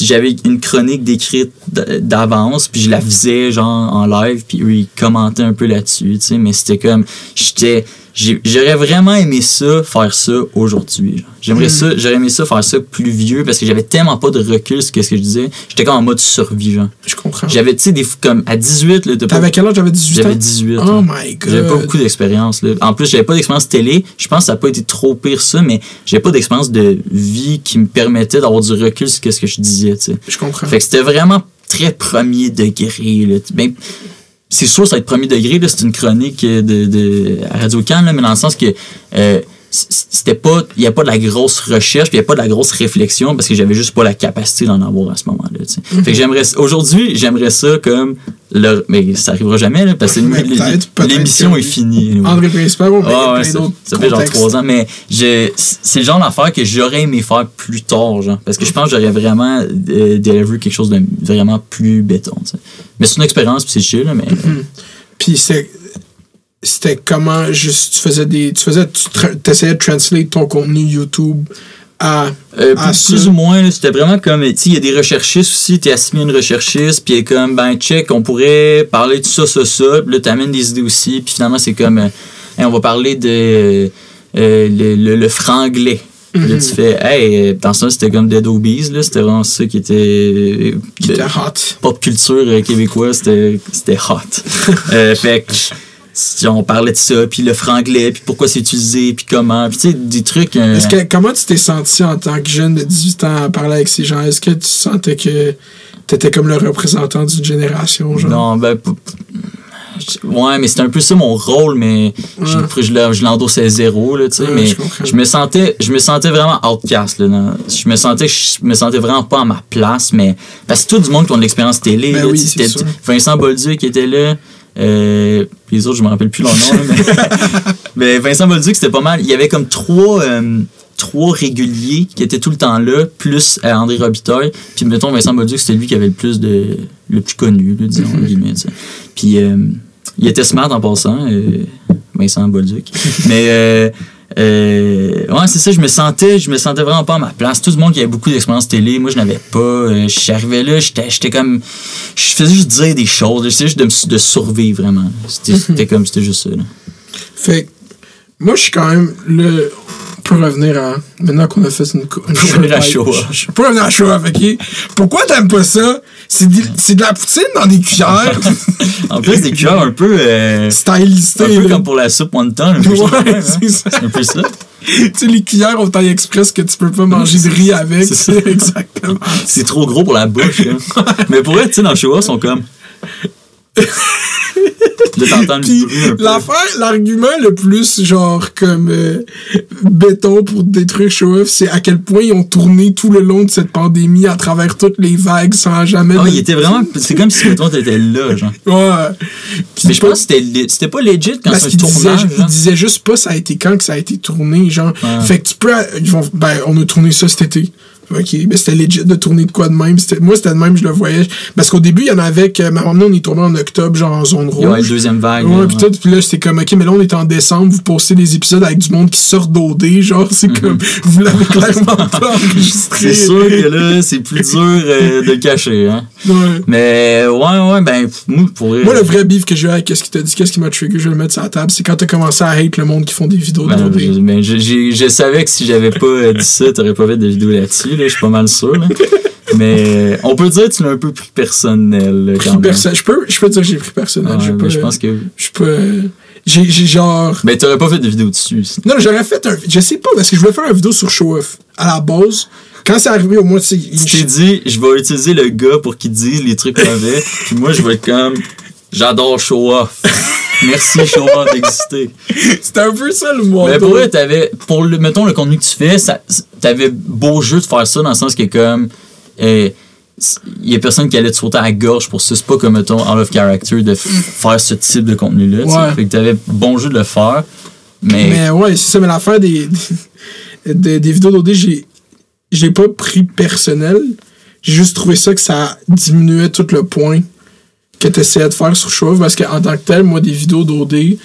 j'avais une chronique décrite d'avance, puis je la faisais genre en live, puis eux, ils commentaient un peu là-dessus, tu sais, mais c'était comme. J'étais. J'aurais vraiment aimé ça, faire ça aujourd'hui. J'aimerais Hmm. ça, j'aurais aimé ça faire ça plus vieux parce que j'avais tellement pas de recul sur ce que je disais. J'étais comme en mode survie, genre. Je comprends. J'avais, tu sais, des comme à 18, là, T'avais quel âge? J'avais 18 ans? J'avais 18. Oh my god. J'avais pas beaucoup d'expérience. là. En plus, j'avais pas d'expérience télé. Je pense que ça n'a pas été trop pire ça, mais j'avais pas d'expérience de vie qui me permettait d'avoir du recul sur ce que je disais. tu sais. Je comprends. Fait que c'était vraiment très premier degré. Là. Ben, c'est sûr, ça va être premier degré. C'est une chronique de, de à Radio Cannes, mais dans le sens que euh, c'était pas il y a pas de la grosse recherche il y a pas de la grosse réflexion parce que j'avais juste pas la capacité d'en avoir à ce moment-là sais. fait que j'aimerais aujourd'hui j'aimerais ça comme le, mais ça arrivera jamais là, parce que l'émission est finie anyway. André Principal, Ah ouais, plein ça, fait genre trois ans, mais c'est le genre d'affaire que j'aurais aimé faire plus tard, genre. Parce que je pense que j'aurais vraiment euh, deliver quelque chose de vraiment plus béton. Mais c'est une expérience, puis c'est chill, là, mais. Puis c'est- c'était comment juste tu faisais des tu faisais tu t'essayais de translate ton contenu YouTube à Euh, à plus, ou moins, là, c'était vraiment comme, tu il y a des recherchistes aussi, t'es assigné une recherchiste, puis comme, ben, check, on pourrait parler de ça, ça, ça, puis là, t'amènes des idées aussi, puis finalement, c'est comme, euh, Hey, on va parler de euh, le, le, le franglais. Puis Là, tu fais, hey, dans ça, c'était comme Dead Obies, là, c'était vraiment ça qui était. qui était hot. pop culture québécoise, c'était c'était hot. Fait que si on parlait de ça, puis le franglais, puis pourquoi c'est utilisé, puis comment, puis tu sais, des trucs. euh, Est-ce que comment tu t'es senti en tant que jeune de 18 ans à parler avec ces gens? Est-ce que tu sentais que t'étais comme le représentant d'une génération genre? Non, ben. Ouais, mais c'était un peu ça mon rôle, mais je, Ouais. je, le- je l'endossais zéro, là, tu sais. Ouais, mais je me sentais je me sentais vraiment outcast, là. dans- je me sentais je me sentais vraiment pas à ma place, mais. Parce que tout du monde qui ont de l'expérience télé, Ben là, oui. Vincent Bolduc qui était là. Euh, les autres, je me rappelle plus leur nom, là, mais, mais Vincent Bolduc, c'était pas mal. Il y avait comme trois. euh, trois réguliers qui étaient tout le temps là, plus euh, André Robitaille. Puis mettons, Vincent Bolduc, c'était lui qui avait le plus de. le plus connu, là, disons, guillemets. Puis il était smart en passant, euh, Vincent Bolduc. Mais euh, ouais, c'est ça, je me sentais, je me sentais vraiment pas à ma place. Tout le monde qui avait beaucoup d'expérience télé, moi je n'avais pas. Euh, J'arrivais là, j'étais j'étais comme. Je faisais juste dire des choses, j'essayais juste de, de survivre vraiment. C'était comme, c'était juste ça. Là. Fait que moi je suis quand même le peut revenir à maintenant qu'on a fait une, une revenir à Shoah. peux revenir à Shoah, ok Pourquoi t'aimes pas ça? C'est de, c'est de la poutine dans des cuillères En plus, des cuillères un peu. Euh, stylisées. un peu là. comme pour la soupe wonton. Ouais, ça, hein. c'est ça. C'est un peu ça. tu sais, les cuillères au taille express que tu peux pas manger de riz avec. C'est ça. C'est exactement. C'est trop gros pour la bouche. là. Mais pour être, tu sais, dans show ils sont comme. L'affaire, l'argument le plus genre comme euh, béton pour détruire Show Off, c'est à quel point ils ont tourné tout le long de cette pandémie à travers toutes les vagues sans jamais. De- il était vraiment. C'est comme si, mettons, t'étais là, genre. Ouais. Mais je pense que c'était pas legit quand c'est un qu'il disait, tournage. il disait juste pas ça a été quand que ça a été tourné, genre. Ouais. Fait que tu peux. Ils vont, ben, on a tourné ça cet été. Ok, mais c'était legit de tourner de quoi de même. Moi, c'était de même, je le voyais. Parce qu'au début, il y en avait que. Ma on est tourné en octobre, genre en zone rouge. deuxième vague. Ouais, ouais. tout, pis là, c'était comme, ok, mais là, on est en décembre, vous postez des épisodes avec du monde qui sort d'OD, genre, c'est comme, vous l'avez clairement pas enregistré. Mhm. C'est sûr que là, c'est plus dur euh, de cacher. Hein. Ouais. Mais ouais, ouais, ben, moi, pour Moi, le vrai beef que j'ai eu avec qu'est-ce qu'il t'a dit, qu'est-ce qui m'a trigger, je vais le mettre sur la table, c'est quand t'as commencé à hate le monde qui font des vidéos Ben, d'OD. je, ben, je savais que si j'avais pas euh, dit ça, t'aurais pas fait de vidéo là-dessus, là, je suis pas mal sûr. Là. Mais euh, on peut dire que tu l'as un peu pris personnel. quand Pris je peux, je peux dire que j'ai pris personnel. Pas, je pense que. Je peux. J'ai, j'ai genre. Ben, t'aurais pas fait de vidéo dessus. Non, j'aurais fait un. Je sais pas, parce que je voulais faire une vidéo sur Show Off. À la base, quand c'est arrivé au mois de. Tu t'es dit, je vais utiliser le gars pour qu'il dise les trucs mauvais, puis moi, je vais être comme, j'adore show off. Merci show off d'exister. C'était un peu ça le mois. Mais pour vrai, t'avais, pour le, mettons, le contenu que tu fais, ça, t'avais beau jeu de faire ça dans le sens que comme, euh, il y a personne qui allait te sauter à la gorge pour ça. C'est pas comme, mettons, out of character de faire ce type de contenu-là. Ouais. Fait que t'avais bon jeu de le faire, mais, Mais ouais, c'est ça, mais l'affaire des, des, des vidéos d'OD, j'ai, j'ai pas pris personnel. J'ai juste trouvé ça que ça diminuait tout le point que tu essayais de faire sur Show parce qu'en tant que tel, moi, des vidéos d'OD,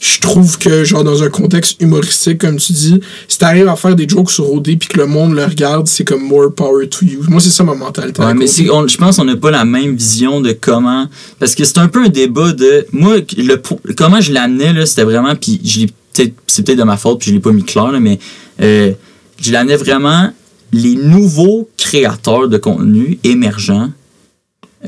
je trouve que, genre, dans un contexte humoristique, comme tu dis, si t'arrives à faire des jokes sur OD puis que le monde le regarde, c'est comme more power to you. Moi, c'est ça ma mentalité. Ouais, mais je pense qu'on n'a pas la même vision de comment. Parce que c'est un peu un débat de. Moi, le, comment je l'amenais, là, c'était vraiment. Puis je l'ai peut-être. C'est peut-être de ma faute, puis je l'ai pas mis clair, là, mais euh, je l'amenais vraiment les nouveaux créateurs de contenu émergents.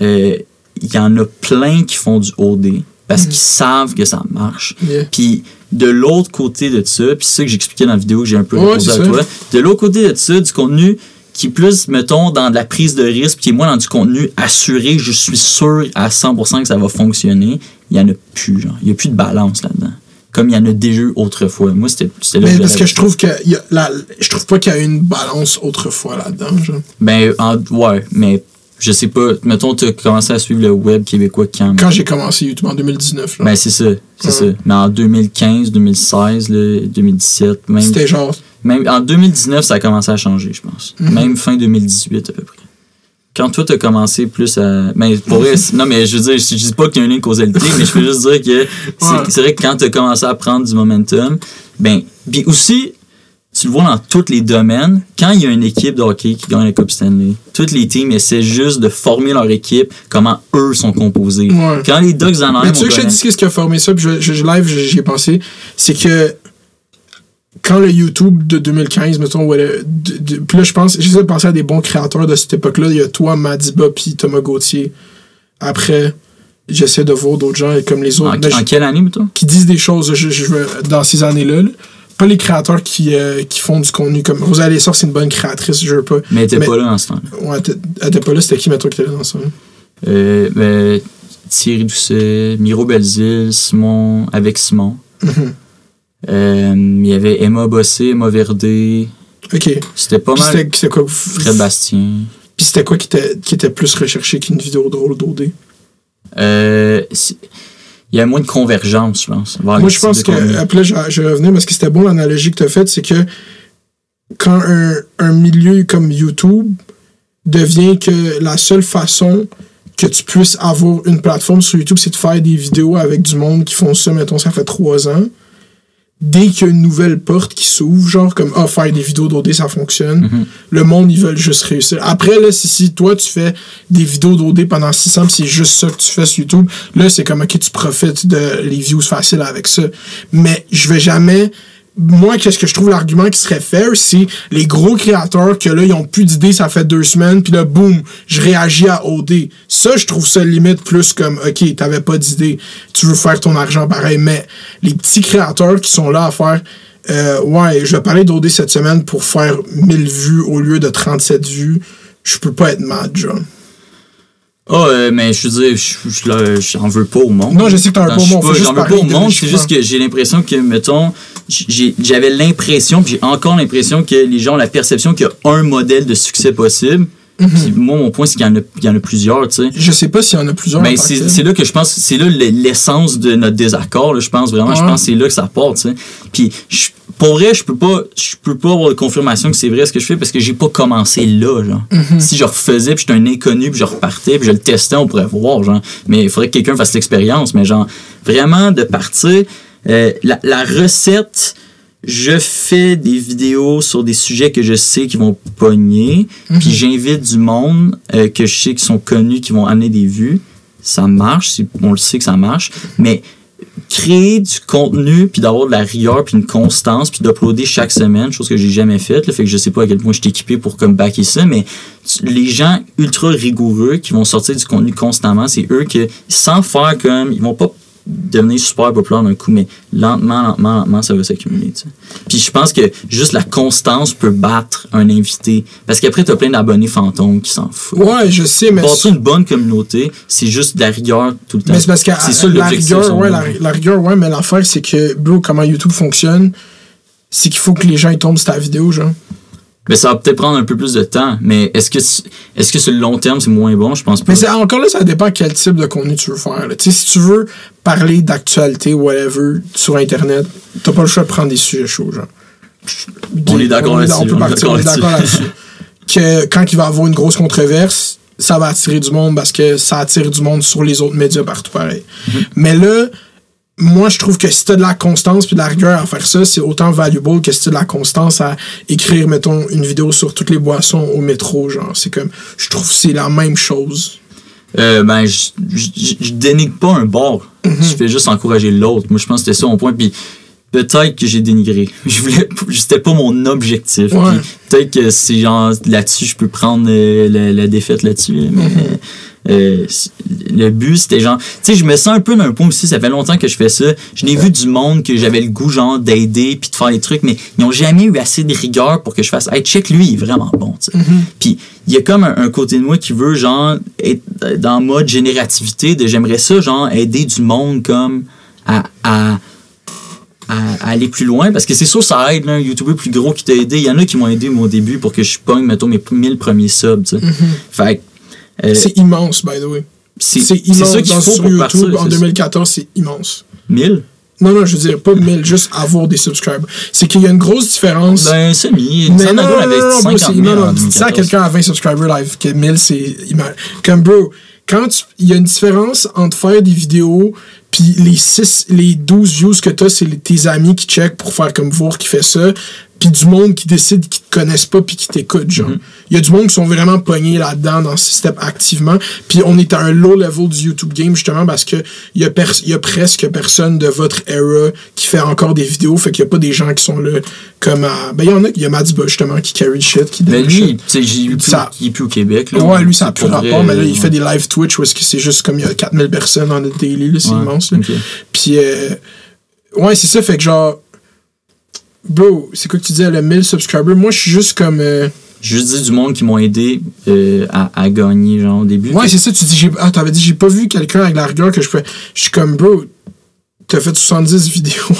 euh, Il y en a plein qui font du OD parce qu'ils savent que ça marche. Yeah. Puis de l'autre côté de ça, puis c'est ça que j'expliquais dans la vidéo que j'ai un peu Ouais, à toi, de l'autre côté de ça, du contenu qui est plus, mettons, dans de la prise de risque, qui est moins dans du contenu assuré, je suis sûr à 100% que ça va fonctionner, il y en a plus, genre. Il y a plus de balance là-dedans. comme il y en a déjà eu autrefois. Moi, c'était Mais parce que je trouve que y a la- je trouve pas qu'il y a une balance autrefois là-dedans. Ben, en- ouais, mais je sais pas. Mettons, tu as commencé à suivre le web québécois quand? Quand j'ai commencé YouTube en 2019, là, Ben, c'est ça, c'est Ouais. ça. Mais en 2015, 2016, là, 2017, même, c'était genre même. En 2019, ça a commencé à changer, je pense. Mhm. Même fin 2018, à peu près. Quand toi, t'as commencé plus à. Mais pour vrai, non, mais je veux dire, je dis pas qu'il y a un lien de causalité, mais je peux juste dire que c'est Ouais. vrai que quand t'as commencé à prendre du momentum, ben. Puis aussi, tu le vois dans tous les domaines, quand il y a une équipe de hockey qui gagne la Coupe Stanley, toutes les teams essaient juste de former leur équipe, comment eux sont composés. Ouais. Quand les Ducks en Mais tu sais que je te dis qu'est-ce qui a formé ça, puis je, je- je- live, j'y ai pensé. C'est que quand le YouTube de 2015, mettons, ouais, de- de- puis là, je pense, j'essaie de penser à des bons créateurs de cette époque-là. Il y a toi, Madiba, puis Thomas Gauthier. Après, j'essaie de voir d'autres gens comme les autres. En, Mais je- en quelle année, mettons? qui disent des choses je, dans ces années-là. là. Pas les créateurs qui, euh, qui font du contenu comme Rosalie Essor, c'est une bonne créatrice, je veux pas. Mais elle était Mais- pas là en ce temps-là. Ouais, elle était pas là, c'était qui, mettons, qui était là dans ça? hein? Euh, ben, Thierry Doucet, Miro Belzile, Simon, avec Simon. Mhm. Euh, il y avait Emma Bossé, Emma Verdé. Ok. C'était pas Puis mal. c'était quoi? Fred Bastien. Puis c'était quoi qui était, qui était plus recherché qu'une vidéo drôle d'OD? Euh, il y a moins de convergence, je pense. Moi, je pense que. Après, je, je vais revenir parce que c'était bon l'analogie que tu as faite, c'est que quand un, un milieu comme YouTube devient que la seule façon que tu puisses avoir une plateforme sur YouTube, c'est de faire des vidéos avec du monde qui font ça, mettons, ça fait trois ans. Dès qu'il y a une nouvelle porte qui s'ouvre, genre comme ah, faire des vidéos d'OD, ça fonctionne, Mhm. le monde, ils veulent juste réussir. Après, là, si, si toi, tu fais des vidéos d'OD pendant 6 ans, pis c'est juste ça que tu fais sur YouTube, là, c'est comme, ok, tu profites de les views faciles avec ça. Mais je vais jamais. Moi, qu'est-ce que je trouve l'argument qui serait fair, c'est les gros créateurs que là, ils ont plus d'idées, ça fait deux semaines, puis là, boum, je réagis à OD. Ça, je trouve ça limite plus comme, ok, t'avais pas d'idée, tu veux faire ton argent pareil. Mais les petits créateurs qui sont là à faire, euh, ouais, je vais parler d'OD cette semaine pour faire 1000 vues au lieu de 37 vues, je peux pas être mad, genre. Ah, euh, mais je veux dire, je- je- là, j'en veux pas au monde. Non, je sais que t'en veux pas au je monde, J'en veux pas au monde, c'est juste que j'ai l'impression que, mettons, j'avais l'impression, puis j'ai encore l'impression que les gens ont la perception qu'il y a un modèle de succès possible. Puis moi, mon point, c'est qu'il y, en a- il y en a plusieurs, tu sais. Je sais pas s'il y en a plusieurs. Ben, en tant que c'est là que je pense, c'est là l'essence de notre désaccord, là, je pense vraiment, je pense que c'est là que ça part, tu sais. Puis, je- pour vrai, je peux pas, je peux pas avoir de confirmation que c'est vrai ce que je fais parce que j'ai pas commencé là, genre. Mhm. Si je refaisais, puis j'étais un inconnu, puis je repartais, puis je le testais, on pourrait voir, genre. Mais il faudrait que quelqu'un fasse l'expérience, mais genre, vraiment de partir, euh, la, la recette, je fais des vidéos sur des sujets que je sais qui vont pogner, puis j'invite du monde euh, que je sais qui sont connus, qui vont amener des vues. Ça marche, on le sait que ça marche, mais créer du contenu, puis d'avoir de la rigueur, puis une constance, puis d'uploader chaque semaine, chose que j'ai jamais faite, fait que je sais pas à quel point je suis équipé pour comme backer ça, mais tu- les gens ultra rigoureux qui vont sortir du contenu constamment, c'est eux que, sans faire comme, ils vont pas devenir super populaires d'un coup, mais lentement, lentement, lentement, ça va s'accumuler. Puis je pense que juste la constance peut battre un invité. Parce qu'après, t'as plein d'abonnés fantômes qui s'en foutent. Ouais, je sais, mais. Bâtir une bonne communauté, c'est juste de la rigueur tout le temps. Mais c'est parce que C'est ça la l'objectif. rigueur, selon ouais, la, la rigueur, ouais, mais l'affaire, c'est que, bro, comment YouTube fonctionne, c'est qu'il faut que les gens ils tombent sur ta vidéo, genre. Mais ça va peut-être prendre un peu plus de temps. Mais est-ce que, est-ce que sur le long terme, c'est moins bon? Je pense pas. Mais encore là, ça dépend quel type de contenu tu veux faire. si tu veux parler d'actualité, whatever, sur Internet, t'as pas le choix de prendre des sujets chauds, genre. On est d'accord là-dessus, On peut on est partir, d'accord on est d'accord là-dessus. là-dessus. que quand il va y avoir une grosse controverse, ça va attirer du monde parce que ça attire du monde sur les autres médias partout pareil. Mm-hmm. Mais là, moi, je trouve que si t'as de la constance puis de la rigueur à faire ça, c'est autant valuable que si t'as de la constance à écrire, mettons, une vidéo sur toutes les boissons au métro, genre. C'est comme, je trouve que c'est la même chose. Euh, ben, je, je, je dénigre pas un bord. Mhm. Je fais juste encourager l'autre. Moi, je pense que c'était ça mon point. Puis peut-être que j'ai dénigré. Je voulais, c'était pas mon objectif. Ouais. Peut-être que c'est genre là-dessus, je peux prendre euh, la, la défaite là-dessus. là. Mais Mhm. Euh, le but, c'était genre. Tu sais, je me sens un peu d'un point aussi. Ça fait longtemps que je fais ça. Je n'ai vu du monde que j'avais le goût, genre, d'aider puis de faire des trucs, mais ils n'ont jamais eu assez de rigueur pour que je fasse. Hey, check lui, il est vraiment bon. tu sais. Puis il y a comme un, un côté de moi qui veut, genre, être dans mode générativité de j'aimerais ça, genre, aider du monde comme à, à aller plus loin parce que c'est sûr ça aide là, un YouTuber plus gros qui t'a aidé il y en a qui m'ont aidé moi au début pour que je pogne mettons mes 1000 premiers subs tu sais. fait que, euh, C'est immense, by the way. c'est C'est c'est immense ça faut sur pour YouTube partir en c'est ça. 2014, c'est immense. 1000 Non, non, je veux dire, pas 1000, juste avoir des subscribers. C'est qu'il y a une grosse différence. ben semi Mais Xander non, non, avait non, non, bro, 50 c'est- 000 non, non, en dis ça à 2014. quelqu'un à 20 subscribers live, que 1000, c'est. Comme, bro, quand tu- il y a une différence entre faire des vidéos, puis les 6, les 12 views que t'as, c'est tes amis qui check pour faire comme voir qui fait ça, puis du monde qui décide qui te connaissent pas puis qui t'écoute, genre. Mm-hmm. Il y a du monde qui sont vraiment pognés là-dedans dans ce step activement, puis on est à un low level du YouTube game, justement, parce que il y, a pers- il y a presque personne de votre era qui fait encore des vidéos, fait qu'il y a pas des gens qui sont là comme à... Ben, il y en a, il y a Madsba, justement, qui carry le shit, qui mais lui tu sais Ça- il est plus au Québec là. Ouais, lui, ça a plus rapport, vrai, mais là, il fait des live Twitch où est-ce que c'est juste comme il y a 4000 personnes le daily, là, c'est Ouais, immense. là. ok. Puis, euh, ouais, c'est ça, fait que genre, bro, c'est quoi que tu disais, le 1000 subscribers? Moi, je suis juste comme. euh, J'ai juste dit du monde qui m'ont aidé euh, à, à gagner genre au début Ouais, c'est ça, tu dis, ah, t'avais dit, j'ai pas vu quelqu'un avec la rigueur que je fais. Je suis comme, bro, t'as fait 70 vidéos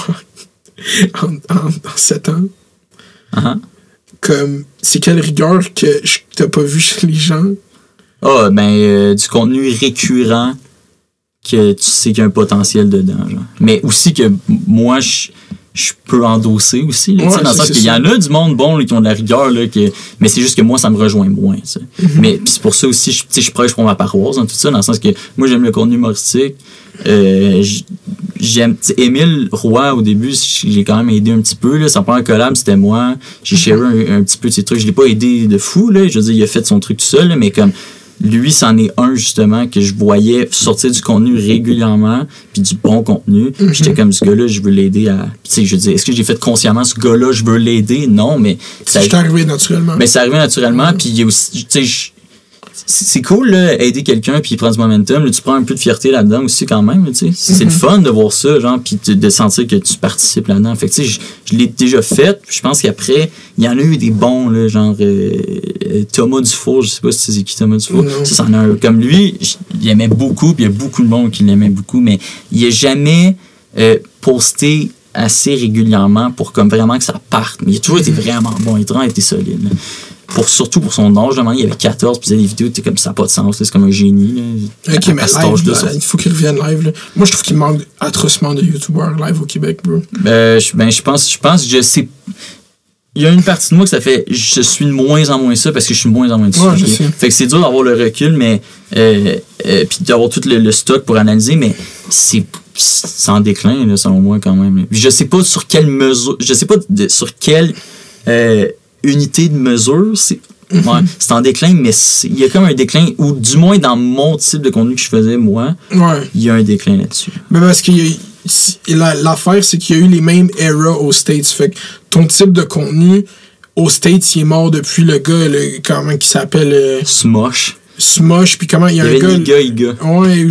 en, en, en 7 ans. Uh-huh. Comme, c'est quelle rigueur que je- t'as pas vu chez les gens? Ah, ben, euh, du contenu récurrent que tu sais qu'il y a un potentiel dedans. Genre. Mais aussi que moi, je, je peux endosser aussi. Là, Ouais, dans le sens qu'il y en a du monde bon là, qui ont de la rigueur, là, que, mais c'est juste que moi, ça me rejoint moins. sais. Mhm. Mais c'est pour ça aussi, je, je prêche pour ma paroisse, dans tout ça, dans le sens que moi, j'aime le contenu humoristique. Euh, j'aime Émile Roy au début j'ai quand même aidé un petit peu là. sa première collab c'était moi j'ai sharé un, un petit peu de ses trucs je l'ai pas aidé de fou là je veux dire il a fait son truc tout seul là, mais comme lui c'en est un justement que je voyais sortir du contenu régulièrement puis du bon contenu Mhm. j'étais comme ce gars-là je veux l'aider à Puis, tu sais je veux dire est-ce que j'ai fait consciemment ce gars-là je veux l'aider? Non mais ça C'est arrivé naturellement. mais ça arrive naturellement, puis il y a aussi, tu sais, je- c'est c'est cool, là, aider quelqu'un, puis il prend du momentum. Là, tu prends un peu de fierté là-dedans aussi, quand même, là, tu sais. C'est le fun de voir ça, genre, puis de, sentir que tu participes là-dedans. Fait que, tu sais, je, je l'ai déjà fait, je pense qu'après, il y en a eu des bons, là, genre euh, euh, Thomas Dufour, je sais pas si sais qui Thomas Dufour. Ça, a un. Comme lui, il aimait beaucoup, puis il y a beaucoup de monde qui l'aimait beaucoup, mais il a jamais euh, posté assez régulièrement pour comme vraiment que ça parte. Mais il a toujours été vraiment bon, il a toujours été solide. là. Pour, surtout pour son âge, il avait 14, puis il faisait des vidéos, t'es comme ça n'a pas de sens, c'est comme un génie. Là, Ok, À- mais à live, là, il faut qu'il revienne live. Là. Moi, je trouve qu'il manque atrocement de YouTubers live au Québec, bro. Euh, je, ben, je pense, je pense, je sais. Il y a une partie de moi que ça fait, je suis de moins en moins ça parce que je suis de moins en moins dessus. Ouais, je ok? sais. Fait que c'est dur d'avoir le recul, mais euh, euh, puis d'avoir tout le, le stock pour analyser, mais c'est en déclin là, selon moi quand même. Je sais pas sur quelle mesure, je sais pas de- sur quelle euh, unité de mesure c'est. Ouais, c'est en déclin, mais il y a comme un déclin, ou du moins dans mon type de contenu que je faisais, moi, Ouais. il y a un déclin là-dessus. Mais parce que l'affaire, c'est qu'il y a eu les mêmes eras aux States. Fait que ton type de contenu aux States, il est mort depuis le gars, le, comment qui s'appelle euh, Smosh. Smosh, puis comment il y Il a y un gars. Iga. Ouais,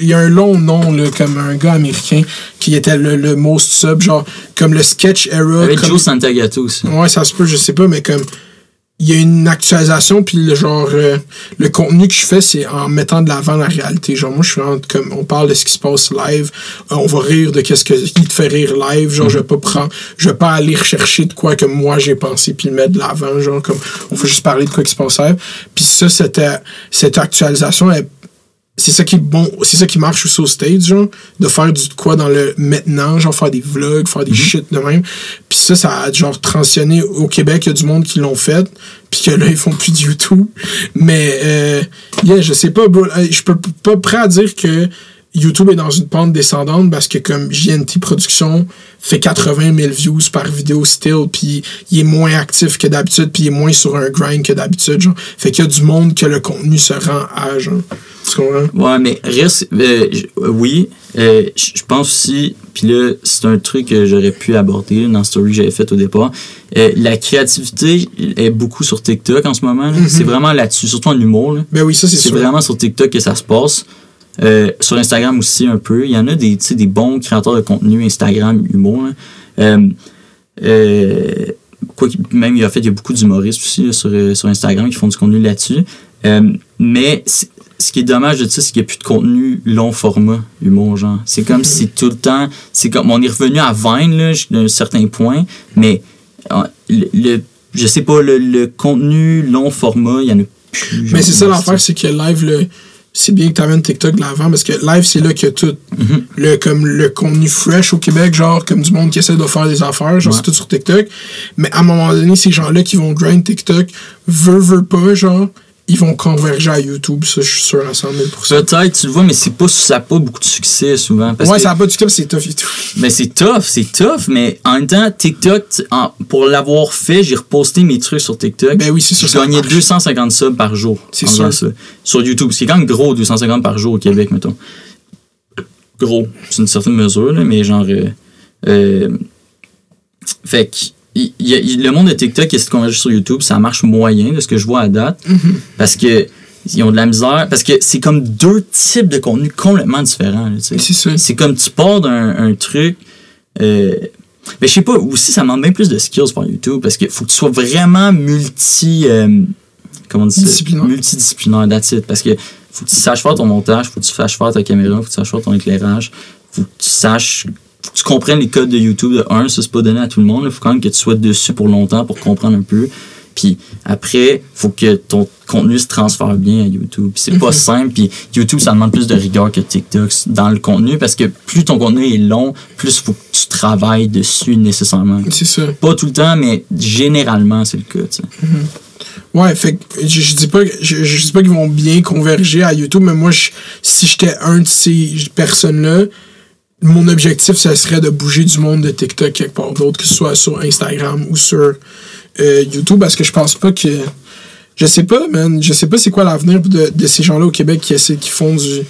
il y a un long nom, là, comme un gars américain, qui était le, le most sub, genre, comme le sketch era. Il avait comme- Joe Santagato aussi. Ouais, ça se peut, je sais pas, mais comme il y a une actualisation puis le genre euh, le contenu que je fais c'est en mettant de l'avant la réalité. Genre moi je suis comme on parle de ce qui se passe live euh, on va rire de qu'est-ce que qui te fait rire live genre je vais pas prendre je vais pas aller rechercher de quoi que moi j'ai pensé puis le mettre de l'avant genre comme on va juste parler de quoi qui se passe live. Puis ça c'était cette actualisation elle- c'est ça qui est bon, c'est ça qui marche aussi au stage, genre, de faire du quoi dans le maintenant, genre faire des vlogs, faire des shit de même. Puis ça, ça a genre transitionné au Québec, il y a du monde qui l'ont fait, puis que là, ils font plus de YouTube. Mais, euh, yeah, je sais pas, bro, euh, je peux pas prêt à dire que YouTube est dans une pente descendante parce que comme JNT Production fait 80 000 views par vidéo still, puis il est moins actif que d'habitude, puis il est moins sur un grind que d'habitude, genre. Fait qu'il y a du monde que le contenu se rend à, genre. Tu comprends? Ouais, mais reste. euh, j- oui, euh, je pense aussi. Puis là, c'est un truc que j'aurais pu aborder dans la story que j'avais faite au départ. Euh, la créativité est beaucoup sur TikTok en ce moment. là. C'est vraiment là-dessus, surtout en humour. là. Ben oui, ça c'est C'est sûr. vraiment sur TikTok que ça se passe. Euh, sur Instagram aussi un peu. Il y en a des, des bons créateurs de contenu Instagram, humour. Euh, euh, quoi même il y a fait il y a beaucoup d'humoristes aussi là, sur, sur Instagram qui font du contenu là-dessus. Mais ce qui est dommage de ça, c'est qu'il n'y a plus de contenu long format, humour, genre. C'est comme si tout le temps. C'est comme. On est revenu à Vine, là, d'un certain point, mais le, le- je sais pas, le, le contenu long format, il y en a plus. Mais c'est ça l'affaire, c'est que live, le, c'est bien que tu amènes TikTok de l'avant parce que live, c'est là qu'il y a tout. Mhm. le, comme le contenu fresh au Québec, genre comme du monde qui essaie de faire des affaires, genre Ouais. c'est tout sur TikTok. Mais à un moment donné, ces gens-là qui vont grind TikTok, veut, veut pas, genre, ils vont converger à YouTube, ça, je suis sûr à 100 000 Peut-être, tu le vois, mais c'est pas, ça n'a pas beaucoup de succès souvent. Parce Ouais, que, ça a pas du tout, c'est tough et tout. Mais c'est tough, c'est tough, mais en même temps, TikTok, en- pour l'avoir fait, j'ai reposté mes trucs sur TikTok. Ben oui, c'est sûr, gagnais marche. 250 subs par jour. C'est sûr. ça. Sur YouTube. C'est quand même gros, 250 par jour au Québec, mettons. Gros, c'est une certaine mesure, là, mais genre. euh, euh, fait que. Il- il a- le monde de TikTok qui essaie de converger sur YouTube, ça marche moyen de ce que je vois à date. Mm-hmm. Parce que ils ont de la misère. Parce que c'est comme deux types de contenus complètement différents. là, tu sais. C'est comme tu pars d'un un truc. Euh, mais je sais pas, aussi ça demande bien plus de skills pour YouTube parce qu'il faut que tu sois vraiment multi. euh, comment on dit Disciplinaire. Multidisciplinaire, that's it. Parce que faut que tu saches faire ton montage, faut que tu saches faire ta caméra, faut que tu saches faire ton éclairage, faut que tu saches. Faut que tu comprennes les codes de YouTube de un, ça c'est pas donné à tout le monde. Il faut quand même que tu sois dessus pour longtemps pour comprendre un peu. Puis après, faut que ton contenu se transfère bien à YouTube. Puis c'est pas simple. Puis YouTube, ça demande plus de rigueur que TikTok dans le contenu parce que plus ton contenu est long, plus faut que tu travailles dessus nécessairement. C'est ça. Pas tout le temps, mais généralement, c'est le cas. tu sais. Ouais, fait que je, je dis pas je, je dis pas qu'ils vont bien converger à YouTube, mais moi, je- si j'étais un de ces personnes-là, mon objectif, ça serait de bouger du monde de TikTok quelque part d'autre, que ce soit sur Instagram ou sur euh, YouTube, parce que je pense pas que. Je sais pas, man. Je sais pas c'est quoi l'avenir de, de ces gens-là au Québec qui qui font du,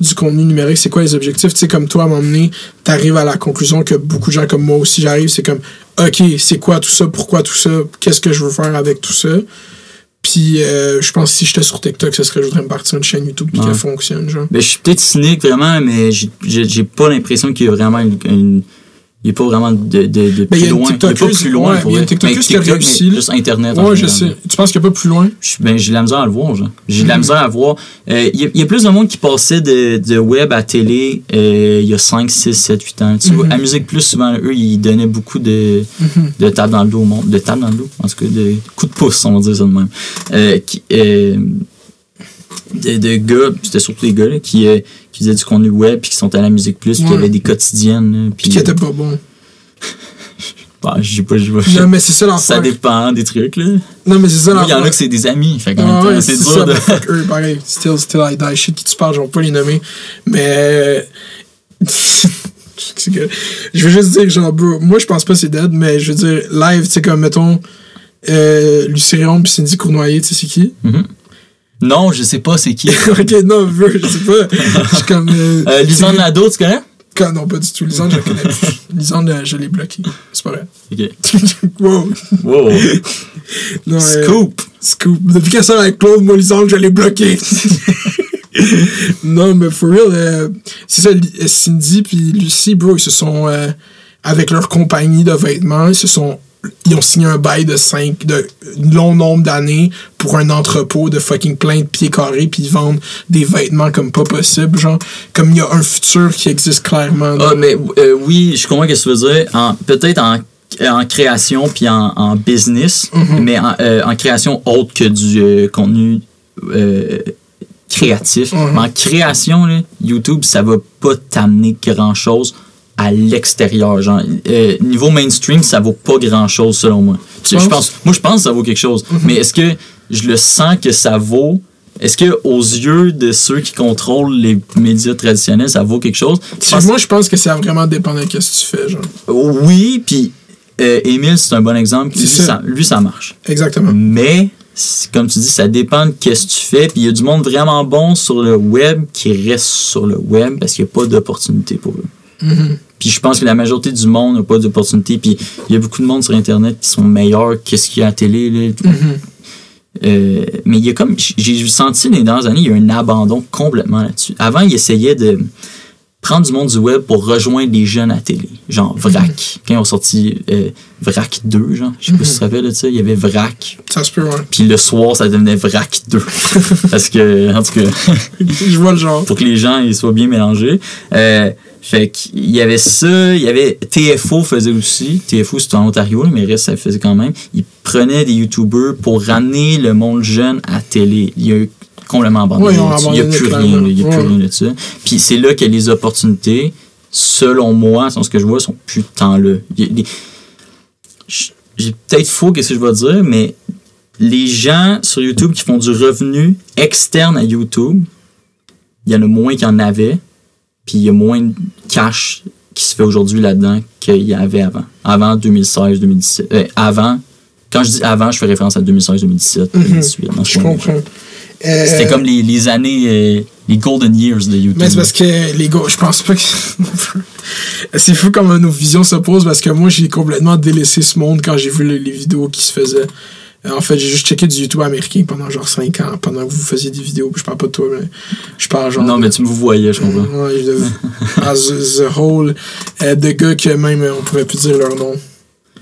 du contenu numérique. C'est quoi les objectifs? Tu sais, comme toi, à donné, t'arrives à la conclusion que beaucoup de gens comme moi aussi, j'arrive, c'est comme, OK, c'est quoi tout ça? Pourquoi tout ça? Qu'est-ce que je veux faire avec tout ça? Puis, euh, je pense que si j'étais sur TikTok, ce serait je voudrais me partir une chaîne YouTube Ouais. qu'elle fonctionne, genre. Ben, je suis peut-être cynique vraiment, mais j'ai- j'ai j'ai pas l'impression qu'il y a vraiment une. une- il n'y a pas vraiment de, de, de Ben, plus loin. Il y a pas plus loin. il y a une qui a réussi. Juste Internet. Ouais, je sais. Tu penses qu'il n'y a pas plus loin? Ben, j'ai de la misère à le voir, genre. J'ai de la Mhm. misère à voir. Euh, Il y, a- plus de monde qui passait de, de web à télé euh, il y a 5, 6, 7, 8 ans. Tu vois, Mhm. à Musique Plus, souvent, eux, ils donnaient beaucoup de, de tables dans le dos au monde. De tables dans le dos, en tout cas, de coups de pouce, on va dire ça de même. Euh, qui, euh, de, de gars, c'était surtout des gars, là, qui, euh, qui faisaient du contenu web, puis qui sont à la Musique Plus, puis qui avaient des quotidiennes. là, Puis qui était pas bon. bah, je sais pas, je vois. Non, mais c'est ça Ça l'affaire. dépend des trucs, là. Non, mais c'est ça Il y en a que c'est des amis, fait qu'en Ah même temps, ouais, c'est c'est dur ça, de. mais fuck eux, pareil. Still, still I die. Shit qui tu parles, je vais pas les nommer. Mais. c'est que- je veux juste dire, genre, bro, moi je pense pas que c'est dead, mais je veux dire, live, tu sais, comme mettons, euh, Lucérion puis Cindy Cournoyer, tu sais, c'est qui? Non, je sais pas c'est qui. ok, non, je sais pas. Je suis comme. Euh, Euh, Lisanne Nadeau, tu connais? Quand- Non, pas du tout. Lisande, je la connais plus. Lisande, euh, je l'ai bloqué. C'est pas vrai. Ok. wow. Wow. Non, euh, Scoop. Scoop. Depuis qu'elle sort avec Claude, moi, Lisande, je l'ai bloqué. non, mais for real, euh, c'est ça, Cindy puis Lucie, bro, ils se sont, avec leur compagnie de vêtements, ils se sont, ils ont signé un bail de 5, de long nombre d'années pour un entrepôt de fucking plein de pieds carrés, puis ils vendent des vêtements comme pas possible, genre, comme il y a un futur qui existe clairement. Ah, mais euh, oui, je comprends ce que tu veux dire. En- Peut-être en, en création puis en, en business, Mm-hmm. mais en, euh, en création autre que du euh, contenu euh, créatif. Mhm. Mais en création, là, YouTube, ça va pas t'amener grand-chose à l'extérieur. Genre, euh, niveau mainstream, ça vaut pas grand-chose selon moi. Je pense, moi, je pense que ça vaut quelque chose. Mais est-ce que je le sens que ça vaut... Est-ce que aux yeux de ceux qui contrôlent les médias traditionnels, ça vaut quelque chose? Je pense- Moi, je pense que ça vraiment dépend de ce que tu fais, genre. oui, puis euh, Émile, c'est un bon exemple. Lui ça. ça. lui, ça marche. Exactement. Mais, comme tu dis, ça dépend de qu'est-ce que tu fais. Puis il y a du monde vraiment bon sur le web qui reste sur le web parce qu'il n'y a pas d'opportunité pour eux. Mm-hmm. Puis je pense que la majorité du monde n'a pas d'opportunité. Puis il y a beaucoup de monde sur Internet qui sont meilleurs que ce qu'il y a à la télé. là. Mm-hmm. Euh, mais il y a comme. J'ai senti les dernières années, il y a un abandon complètement là-dessus. Avant, il essayait de prendre du monde du web pour rejoindre les jeunes à la télé. Genre VRAC. Quand ils ont sorti euh, VRAC 2, genre, je sais pas si tu te rappelles de ça, il y avait VRAC. Ça se peut, ouais. Puis le soir, ça devenait VRAC 2. Parce que, en tout cas, Je vois le genre. pour que les gens ils soient bien mélangés. Euh, fait qu'il y avait ça, il y avait TFO faisait aussi. TFO c'était en Ontario, mais le reste ça le faisait quand même. Ils prenaient des YouTubers pour ramener le monde jeune à la télé. Il y a eu complètement abandonné. Il n'y a plus rien, il y a plus rien de ça. Puis c'est là que les opportunités, selon moi, selon ce que je vois, sont plus tant là. J'ai peut-être faux, qu'est-ce que je vais dire, mais les gens sur YouTube qui font du revenu externe à YouTube, il y en a moins qu'il y en avait, puis il y a moins de cash qui se fait aujourd'hui là-dedans qu'il y avait avant. Avant 2016-2017. Euh, avant, quand je dis avant, je fais référence à 2016-2017, 2018. dans ce Mhm. Je comprends. Euh, C'était comme les, les années, euh, les golden years de YouTube. Mais c'est parce que les gars, je pense pas que. c'est fou comment nos visions s'opposent parce que moi, j'ai complètement délaissé ce monde quand j'ai vu les, les vidéos qui se faisaient. Euh, En fait, j'ai juste checké du YouTube américain pendant genre 5 ans, pendant que vous faisiez des vidéos. Je parle pas de toi, mais je parle genre. non, mais tu me voyais, je comprends. Ouais, je devais- as the whole. euh, de gars que même euh, on pourrait plus dire leur nom.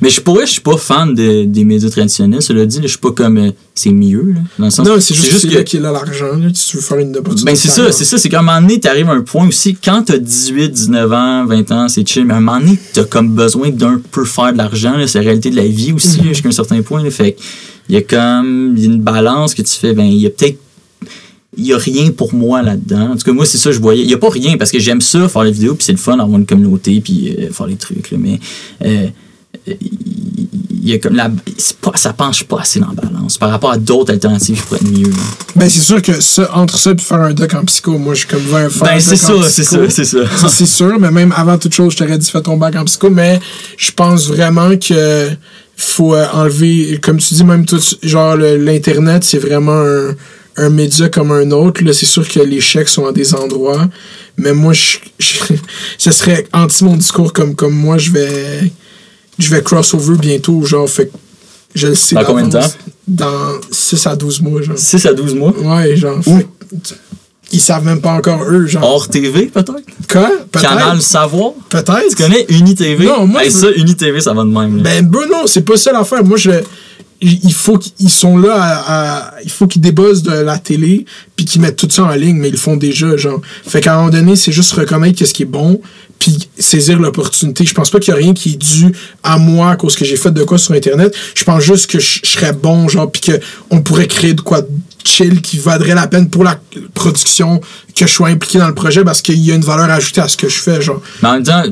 Mais je pourrais, je suis pas fan de- des médias traditionnels. Cela dit, là, je suis pas comme euh, c'est mieux. Là, dans le sens, Non, c'est juste, que là qu'il a l'argent. Si tu veux faire une opportunité. Ben, c'est de ça, c'est ça. C'est qu'à un moment donné, t'arrives à un point aussi, quand t'as 18, 19 ans, 20 ans, c'est chill, mais à un moment donné, t'as comme besoin d'un peu faire de l'argent. C'est la réalité de la vie aussi, Mhm. jusqu'à un certain point, là. Fait il y a comme, il y a une balance que tu fais, ben, il y a peut-être, il y a rien pour moi là-dedans. En tout cas, moi, c'est ça que je voyais. Il y a pas rien, parce que j'aime ça, faire les vidéos, puis c'est le fun, avoir une communauté, puis euh, faire les trucs, là. Mais, euh, il y a comme la, c'est pas, ça penche pas assez dans la balance. Par rapport à d'autres alternatives, je pourrais être mieux. Ben, c'est sûr que ça, entre ça et faire un doc en psycho, moi, je suis comme vers faire un Ben, c'est ça, c'est ça, c'est ça. C'est sûr, mais même avant toute chose, je t'aurais dit fais ton bac en psycho, mais je pense vraiment que faut euh, enlever, comme tu dis, même tout, genre le- l'Internet, c'est vraiment un, un média comme un autre. Là, c'est sûr que les chèques sont à des endroits, mais moi, je, je- ce serait anti mon discours comme, comme moi, je vais, je vais crossover bientôt, genre, fait je le sais. Dans combien de temps? Dans 6 à 12 mois, genre. 6 à 12 mois? Ouais, genre. fait ils savent même pas encore eux, genre. Hors TV, peut-être? Quoi? Peut-être. Canal Savoir? Peut-être. Tu connais UniTV? Non, moi, Hey, je- ça, UniTV, ça va de même. là. Ben, ben non, c'est pas ça l'affaire. Moi, je. Il il faut qu'ils sont là à, à- Il faut qu'ils débossent de la télé, puis qu'ils mettent tout ça en ligne, mais ils le font déjà, genre. Fait qu'à un moment donné, c'est juste reconnaître qu'est-ce qui est bon, puis saisir l'opportunité. Je pense pas qu'il y a rien qui est dû à moi à cause que j'ai fait de quoi sur Internet. Je pense juste que je je serais bon, genre, puis qu'on pourrait créer de quoi de chill qui vaudrait la peine pour la production, que je sois impliqué dans le projet parce qu'il y a une valeur ajoutée à ce que je fais, genre. Mais en même temps,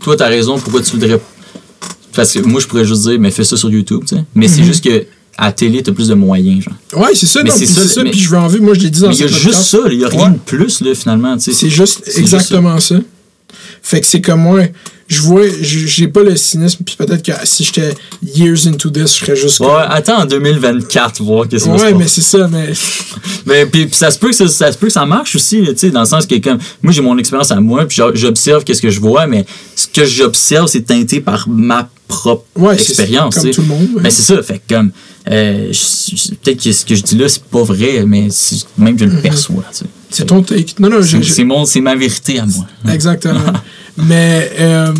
toi, t'as raison. Pourquoi tu voudrais. Parce que moi, je pourrais juste dire, mais fais ça sur YouTube, tu sais. Mais Mhm. c'est juste que à la télé, t'as plus de moyens, genre. Ouais, c'est ça, Mais non, c'est ça, puis je veux en vivre. Moi, je l'ai dit dans Mais il y a juste ça, il y a rien Ouais. de plus, là, finalement, tu sais. C'est juste exactement ça. Fait que c'est comme moi, je vois, j'ai pas le cynisme, puis peut-être que si j'étais years into this, je serais juste Ouais, comme- attends en 2024, voir qu'est-ce se Ouais, mais c'est ça, mais. Mais puis, puis ça se peut que ça, ça se peut que ça marche aussi, tu sais, dans le sens que comme moi j'ai mon expérience à moi, puis j'o- j'observe qu'est-ce que je vois, mais ce que j'observe c'est teinté par ma propre Ouais, expérience, comme tout le monde, ouais. Ben, c'est ça, fait que comme euh, peut-être que ce que je dis là c'est pas vrai, mais c'est- même je le perçois, tu sais. Mm-hmm. C'est ton take. Non, non, c'est ma vérité à moi. Exactement. mais, euh,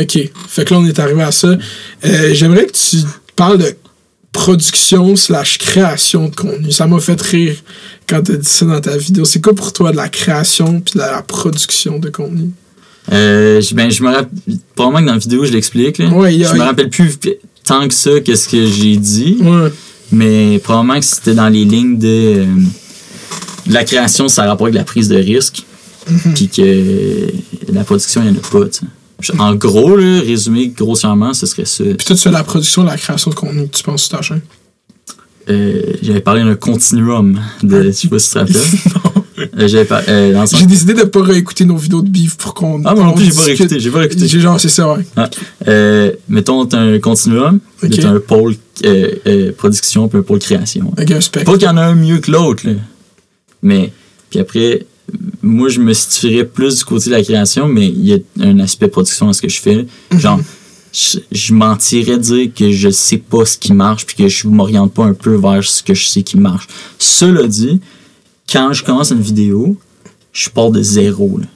ok. Fait que là, on est arrivé à ça. Euh, J'aimerais que tu parles de production slash création de contenu. Ça m'a fait rire quand t'as dit ça dans ta vidéo. C'est quoi pour toi de la création puis de la production de contenu? Euh, je- ben je me rappelle probablement que dans la vidéo je l'explique. Ouais, je me rappelle plus tant que ça qu'est-ce que j'ai dit. Ouais. Mais probablement que c'était dans les lignes de, euh, de la création, ça a rapport avec la prise de risque. Mhm. Puis que la production, il n'y en a pas. En gros, là, résumé grossièrement, ce serait ça. Puis toi, tu fais la production, la création de contenu tu penses ta chaîne. Euh, J'avais parlé d'un continuum. De, je sais pas si tu te rappelles. Euh, par- euh, sens- J'ai décidé de pas réécouter nos vidéos de bif pour qu'on. Ah, moi non on plus, j'ai pas réécouté. J'ai pas réécouté. J'ai genre, c'est ça, ouais. Ah, euh, mettons, t'as un continuum, Ok. puis t'as un pôle production, puis un pôle création. Avec un spectre. Pas qu'il y en a un mieux que l'autre, là. Mais, puis après, moi, je me situerais plus du côté de la création, mais il y a un aspect production dans ce que je fais. Genre, je, je mentirais dire que je sais pas ce qui marche, puis que je m'oriente pas un peu vers ce que je sais qui marche. Cela dit, quand je commence une vidéo, je pars de zéro, là.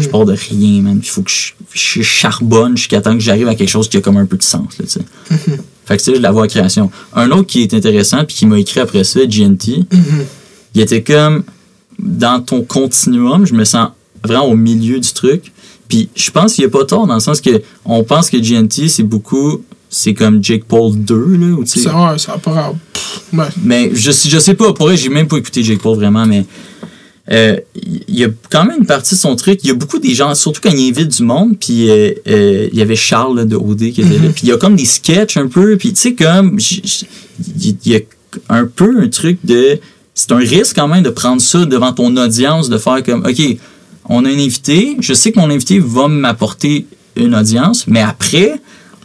Je pars de rien, man. Il faut que je, je charbonne jusqu'à temps que j'arrive à quelque chose qui a comme un peu de sens, là, tu sais. Fait que ça, je la vois en création. Un autre qui est intéressant, puis qui m'a écrit après ça, GNT, il était comme dans ton continuum, je me sens vraiment au milieu du truc. Puis je pense qu'il n'y a pas tort dans le sens que on pense que GNT, c'est beaucoup. C'est comme Jake Paul 2, là. Ou, tu sais, ouais, ça pas grave. Ouais. mais je, je sais pas, pour vrai, j'ai même pas écouté Jake Paul vraiment, mais euh, il y a quand même une partie de son truc. Il y a beaucoup des gens, surtout quand il invite du monde, puis euh, euh, il y avait Charles là, de OD qui était là, puis il y a comme des sketchs un peu, puis tu sais, comme, il y a un peu un truc de. C'est un risque quand même de prendre ça devant ton audience, de faire comme, OK, on a un invité, je sais que mon invité va m'apporter une audience, mais après,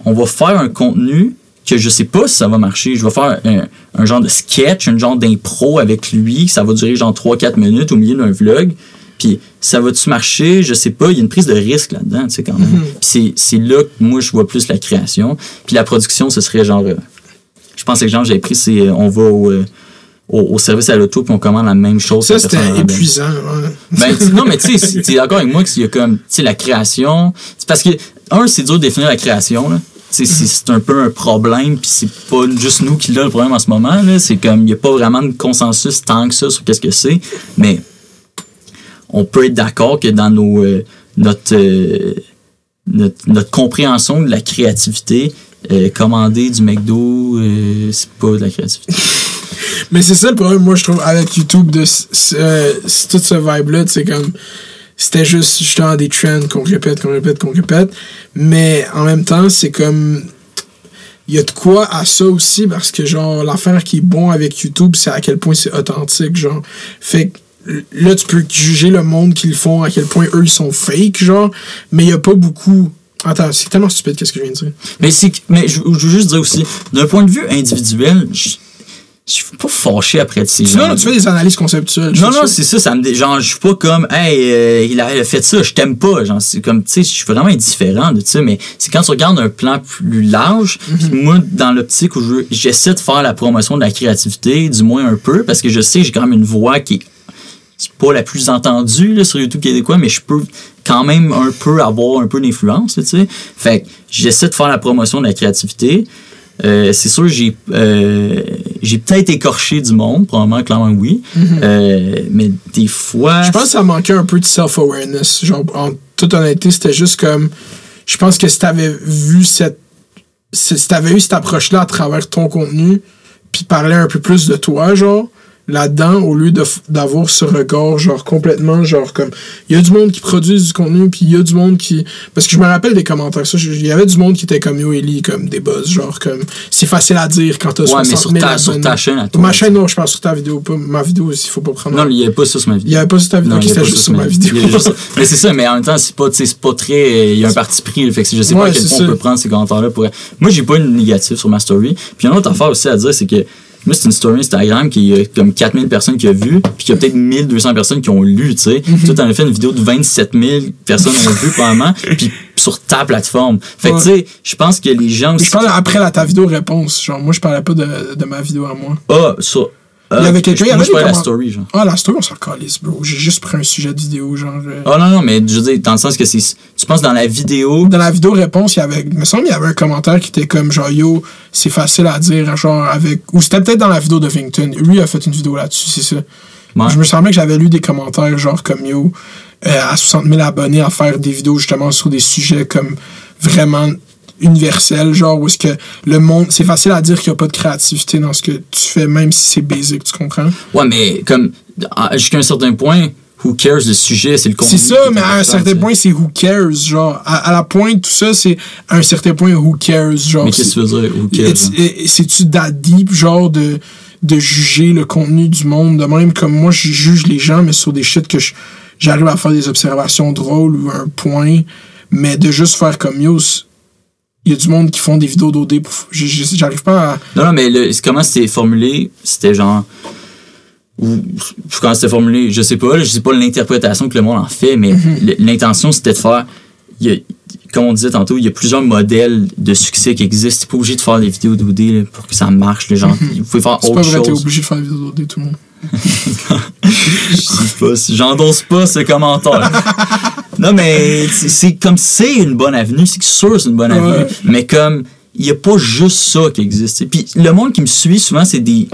on va faire un contenu que je sais pas si ça va marcher. Je vais faire un, un genre de sketch, un genre d'impro avec lui, ça va durer genre 3-4 minutes au milieu d'un vlog. Puis ça va-tu marcher? Je sais pas. Il y a une prise de risque là-dedans, tu sais, quand même. Puis c'est- là que moi, je vois plus la création. Puis la production, ce serait genre... euh, je pense que que j'avais pris, c'est euh, on va au, euh, au, au service à l'auto puis on commande la même chose. Ça, c'était épuisant. ouais. Ben, non, mais tu sais, tu es d'accord avec moi qu'il y a comme, tu sais, la création. C'est parce que, un, c'est dur de définir la création, là. C'est- un peu un problème, puis c'est pas juste nous qui l'a le problème en ce moment. C'est comme, il n'y a pas vraiment de consensus tant que ça sur qu'est-ce que c'est. Mais, on peut être d'accord que dans nos, euh, notre, euh, notre, notre compréhension de la créativité, euh, commander du McDo, euh, c'est pas de la créativité. Mais c'est ça le problème, moi, je trouve, avec YouTube, de euh, toute ce vibe-là, c'est comme. C'était juste justement des trends qu'on répète, qu'on répète, qu'on répète. Mais en même temps, c'est comme. Il y a de quoi à ça aussi, parce que, genre, l'affaire qui est bon avec YouTube, c'est à quel point c'est authentique, genre. Fait que là, tu peux juger le monde qu'ils font, à quel point eux, ils sont fake, genre. Mais il y a pas beaucoup. Attends, c'est tellement stupide, qu'est-ce que je viens de dire? Mais, mais je, je veux juste dire aussi, d'un point de vue individuel, je, je suis pas fâché après de ces gens. Sinon, tu fais des analyses conceptuelles. Non, non, c'est ça, ça me genre, je suis pas comme, hey, euh, il, a, fait ça, je t'aime pas. Genre, c'est comme, tu sais, je suis vraiment indifférent de ça, mais c'est quand tu regardes un plan plus large, puis moi, dans l'optique où je j'essaie de faire la promotion de la créativité, du moins un peu, parce que je sais que j'ai quand même une voix qui est c'est pas la plus entendue là, sur YouTube québécois, mais je peux quand même un peu avoir un peu d'influence, tu sais. Fait j'essaie de faire la promotion de la créativité. Euh, c'est sûr, j'ai euh, j'ai peut-être écorché du monde, probablement, clairement oui. Euh, mais des fois. Je pense que ça manquait un peu de self-awareness. Genre, en toute honnêteté, c'était juste comme. Je pense que si t'avais vu cette. Si si t'avais eu cette approche-là à travers ton contenu, puis parler un peu plus de toi, genre, là-dedans, au lieu d'avoir ce regard, genre, complètement, genre, comme. Il y a du monde qui produit du contenu, puis il y a du monde qui. Parce que je me rappelle des commentaires, ça. Il y avait du monde qui était comme Yo Ellie, comme des buzz, genre, comme. C'est facile à dire quand t'as Ouais, 60 mais sur 000 ta, sur ta chaîne à toi. Ma chaîne, non, je parle sur ta vidéo, pas ma vidéo, il faut pas prendre. Non, il n'y avait pas ça sur ma vidéo. Il y avait pas sur ta vidéo, y c'était pas juste sur ma vidéo. Y juste mais c'est ça, mais en même temps, c'est pas, c'est pas très. Il y a un parti pris, là, fait que je sais pas Ouais, à quel point ça. on peut prendre ces commentaires-là pour. Moi, j'ai pas une négative sur ma story. Puis, une autre affaire aussi à dire, c'est que. Moi, c'est une story Instagram qui a comme 4000 personnes qui ont vu, puis qu'il y a peut-être 1200 personnes qui ont lu, tu sais. Mhm. Toi, t'en as fait une vidéo de 27 000 personnes ont vu, probablement, puis sur ta plateforme. Fait que, tu sais, je pense que les gens aussi. Je parle après la, ta vidéo réponse. Genre, moi, je parlais pas de, de ma vidéo à moi. Ah, sur. Il y avait quelqu'un, il y Moi, avait je parlais de des la story, genre. Ah, la story, on s'en calisse, bro. J'ai juste pris un sujet de vidéo, genre. euh, Ah non, non, mais je veux dire, dans le sens que c'est. Tu penses dans la vidéo? Dans la vidéo réponse, il y avait. Il me semble qu'il y avait un commentaire qui était comme genre yo, c'est facile à dire, genre avec. Ou c'était peut-être dans la vidéo de Vington. Lui a fait une vidéo là-dessus, c'est ça. Ouais. Je me semblais que j'avais lu des commentaires genre comme yo, euh, à 60 000 abonnés à faire des vidéos justement sur des sujets comme vraiment universels, genre où est-ce que le monde. C'est facile à dire qu'il n'y a pas de créativité dans ce que tu fais, même si c'est basic, tu comprends? Ouais, mais comme. Jusqu'à un certain point, who cares le sujet, c'est le contenu. C'est ça, mais à un certain point, c'est who cares, genre. À, à la pointe, tout ça, c'est à un certain point, who cares, genre. Mais qu'est-ce que tu veux dire, who cares? Hein? C'est-tu that deep, genre, de, de juger le contenu du monde? De même comme moi, je juge les gens, mais sur des shit que j'arrive à faire des observations drôles ou un point, mais de juste faire comme yo, il y a du monde qui font des vidéos d'OD J'arrive pas à. Non, non, mais le, comment c'était formulé, c'était genre. Ou, quand c'était formulé, je sais pas, je sais pas l'interprétation que le monde en fait, mais l- l'intention c'était de faire. y a- comme on disait tantôt, il y a plusieurs modèles de succès qui existent. T'es pas obligé de faire des vidéos d'OD pour que ça marche. Les gens, vous pouvez faire. C'est pas autre vrai, t'es chose. obligé de faire des vidéos d'OD, tout le monde. Je sais pas, pas ce commentaire. non, mais c'est- comme c'est une bonne avenue, c'est que sûr c'est une bonne avenue, Ouais. mais comme il n'y a pas juste ça qui existe. Puis le monde qui me suit souvent, c'est des.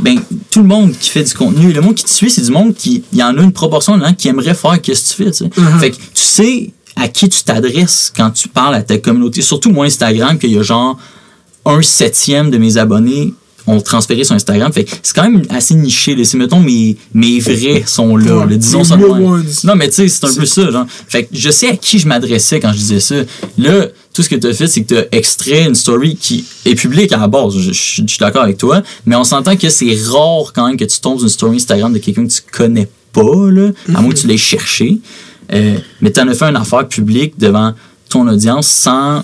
Ben, tout le monde qui fait du contenu, le monde qui te suit, c'est du monde qui. Il y en a une proportion de gens qui aimerait faire qu'est-ce que tu fais. tu sais. Mhm. Fait que tu sais à qui tu t'adresses quand tu parles à ta communauté. Surtout moi, Instagram, qu'il y a genre un septième de mes abonnés ont transféré sur Instagram. Fait c'est quand même assez niché. Là. C'est, mettons, mes, mes vrais sont là. Ouais, là, disons ça. Non, mais tu sais, c'est un peu ça. Genre. Fait que je sais à qui je m'adressais quand je disais ça. Là, tout ce que tu as fait, c'est que tu as extrait une story qui est publique à la base. Je, je- je suis d'accord avec toi. Mais on s'entend que c'est rare quand même que tu tombes sur une story Instagram de quelqu'un que tu connais pas, là, à moins que tu l'aies cherché. Euh, mais tu en as fait une affaire publique devant ton audience sans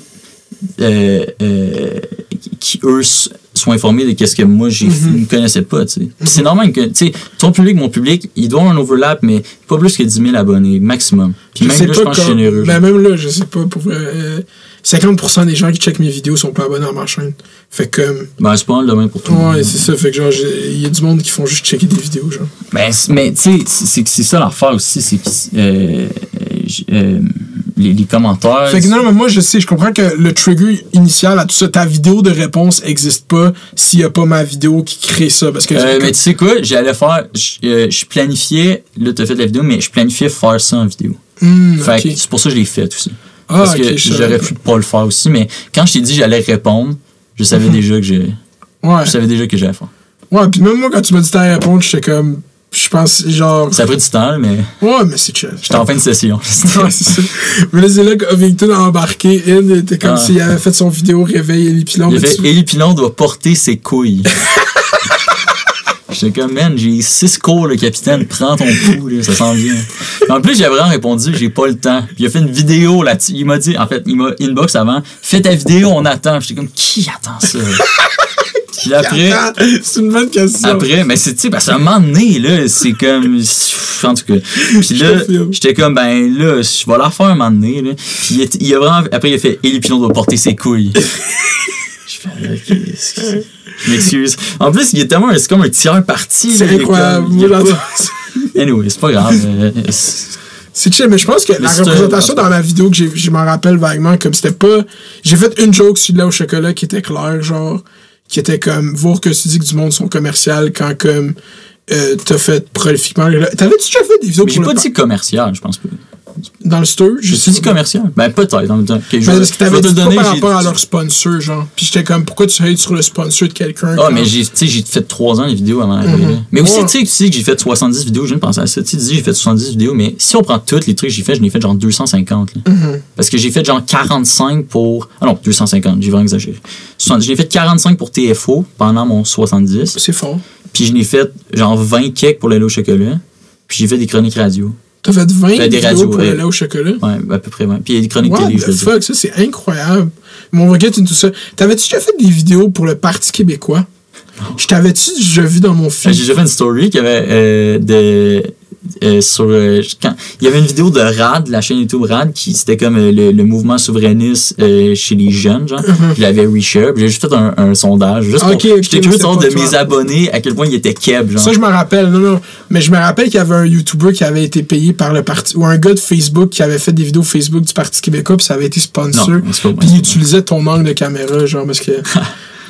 euh, euh, qui eux soient informés de qu'est-ce que moi j'ai Mhm. ne connaissais pas Puis c'est normal que tu sais ton public mon public il doit avoir un overlap mais pas plus que 10 000 abonnés maximum puis Je même là je pense que je suis comme- généreux ben, même là, je sais pas. Pour, euh, 50% des gens qui checkent mes vidéos sont pas abonnés à ma chaîne. Fait que. comme, ben c'est pas mal demain pour tout le Ouais, c'est ça. Fait que genre, j'ai- il y a du monde qui font juste checker des vidéos, genre. Ben, mais tu sais, c'est c'est que c'est ça l'affaire aussi, c'est que euh, j- euh, les, les commentaires. Fait que non, mais moi, je sais, je comprends que le trigger initial à tout ça, ta vidéo de réponse existe pas s'il y a pas ma vidéo qui crée ça. Parce que. Euh, mais tu sais quoi, j'allais faire. Je euh, je planifiais, là, t'as fait la vidéo, mais je planifiais faire ça en vidéo. Hmm, Fait que ok. c'est pour ça que je l'ai fait aussi. Ah, Parce que j'aurais pu pas le faire aussi, mais quand je t'ai dit j'allais répondre, je savais déjà que j'ai. Ouais. Je savais déjà que j'allais faire. Ouais, puis même moi, quand tu m'as dit ta réponse, j'étais comme. Je pense, genre. Ça a pris du temps, mais Ouais, mais c'est chill. j'étais en fin de session. Ouais, c'est ça. Mais là, c'est là que Ovington a embarqué. Il était comme Ah. s'il avait fait son vidéo réveil et les pilons. Il fait Élie Pilon doit porter ses couilles. J'étais comme, man, j'ai six cours, le capitaine, prends ton coup, là, ça sent bien. En plus, j'ai vraiment répondu, j'ai pas le temps. Puis il a fait une vidéo là-dessus. Il m'a dit, en fait, il m'a inbox avant, fais ta vidéo, on attend. J'étais comme, qui attend ça? Puis après, Ah, c'est une bonne question. après, mais c'est, tu sais, parce qu'à un moment donné, là, c'est comme, en tout cas. Puis là, j'étais comme, ben là, je vais la faire un moment donné, là. Puis il, il a vraiment, après, il a fait, Élie Pilon doit porter ses couilles. Je fais, ok, excuse- je m'excuse. En plus, il est tellement, c'est comme un tiers parti. C'est incroyable. Anyway, c'est pas grave. euh, c'est- C'est chill, mais je pense que la représentation dans ma vidéo que j'ai, je m'en rappelle vaguement, comme c'était pas. J'ai fait une joke sur le lait au chocolat qui était claire, genre, qui était comme voir que tu dis que du monde sont commercial quand comme euh, t'as fait prolifiquement. T'avais-tu déjà fait des vidéos Mais j'ai pas dit commercial, je pense pas. Dans le store? J'ai dit commercial. Ben peut-être en même temps. Ok, je vais- parce que je t'avais dit le pas donner. par rapport à leur sponsor, genre. Puis j'étais comme, pourquoi tu hates sur le sponsor de quelqu'un? Ah, mais j'ai, tu sais, j'ai fait 3 ans de vidéos avant d'arriver là. Mais aussi, Ouais. tu sais, tu sais que j'ai fait 70 vidéos, je viens de penser à ça. Tu dis, j'ai fait 70 vidéos, mais si on prend toutes les trucs que j'ai fait, j'en ai fait genre 250. là. Mm-hmm. Parce que j'ai fait genre 45 pour. Ah non, 250, j'ai vraiment exagéré. 70, J'ai fait 45 pour TFO pendant mon 70. C'est fort. Puis je n'ai fait genre 20 cakes pour le au chocolat. Puis j'ai fait des chroniques radio. T'as fait 20 Fait des vidéos radios, pour ouais. le lait au chocolat? Ouais, à peu près 20. Puis il y a des chroniques What télé, je the fuck, ça c'est incroyable. Mon requête tout ça. T'avais-tu déjà fait des vidéos pour le Parti québécois? Je t'avais-tu déjà vu dans mon film? J'ai déjà fait une story qui avait euh, de. Euh, sur euh, quand, il y avait une vidéo de RAD, la chaîne YouTube RAD, qui c'était comme euh, le, le mouvement souverainiste chez les jeunes, genre. Je l'avais reshare, j'ai juste fait un, un sondage. Juste pour, Mm-hmm. Ok, ok, j'étais curieux de toi. mes abonnés à quel point ils étaient keb, genre. Ça, je me rappelle, non, non. Mais je me rappelle qu'il y avait un YouTuber qui avait été payé par le parti, ou un gars de Facebook qui avait fait des vidéos Facebook du Parti québécois, puis ça avait été sponsor. Puis il utilisait ton angle de caméra, genre, parce que.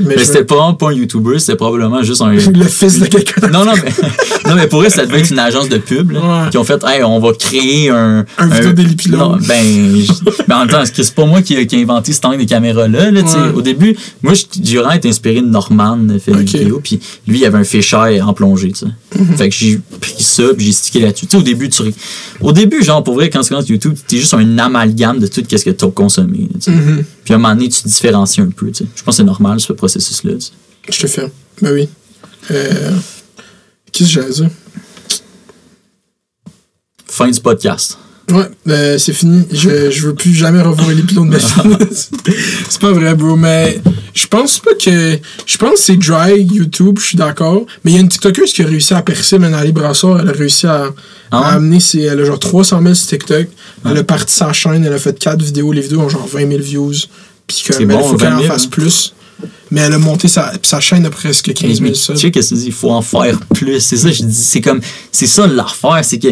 mais mais c'était pas, pas un YouTuber, c'était probablement juste un. le fils de quelqu'un. non, non, mais, non, mais pour eux, ça devait être une agence de pub, là, Ouais. qui ont fait, hey, on va créer un. Un vidéo d'Élie Pilon. Non, ben, je- ben, en même temps, c'est pas moi qui, qui ai inventé cet angle de caméra-là, là, tu sais? Ouais. Au début, moi, j'ai- vraiment été inspiré de Norman, fait une Ok. vidéo, puis lui, il avait un fisheye en plongée, tu sais. Mhm. Fait que j'ai pris ça, puis j'ai stické là-dessus. Tu sais, au début, tu. Au début, genre, pour vrai, quand tu commences YouTube, t'es juste un amalgame de tout ce que t'as consommé, tu sais. Mhm. Puis à un moment donné, tu te différencies un peu, tu sais. Je pense que c'est normal, ce processus-là. Je te fais. Ben oui. Euh. Qu'est-ce que j'allais dire? Fin du podcast. Ouais, euh, c'est fini. Je, je veux plus jamais revoir les pilotes de ma c'est pas vrai, bro, mais je pense pas que. Je pense que c'est dry, YouTube, je suis d'accord. Mais il y a une TikTokeuse qui a réussi à percer, mais Ali Brassard, elle a réussi à, Ah ouais? à amener ses. Elle a genre 300 000 sur TikTok. Elle a parti sa chaîne, elle a fait 4 vidéos. Les vidéos ont genre 20 000 views. Puis bon, faut qu'elle 20 en 000, fasse plus. Mais elle a monté sa, sa chaîne à presque 15 Mais 000 subs. tu sais qu'est-ce que tu dis, il faut en faire plus. C'est ça, je dis, c'est comme, c'est ça l'affaire, c'est que,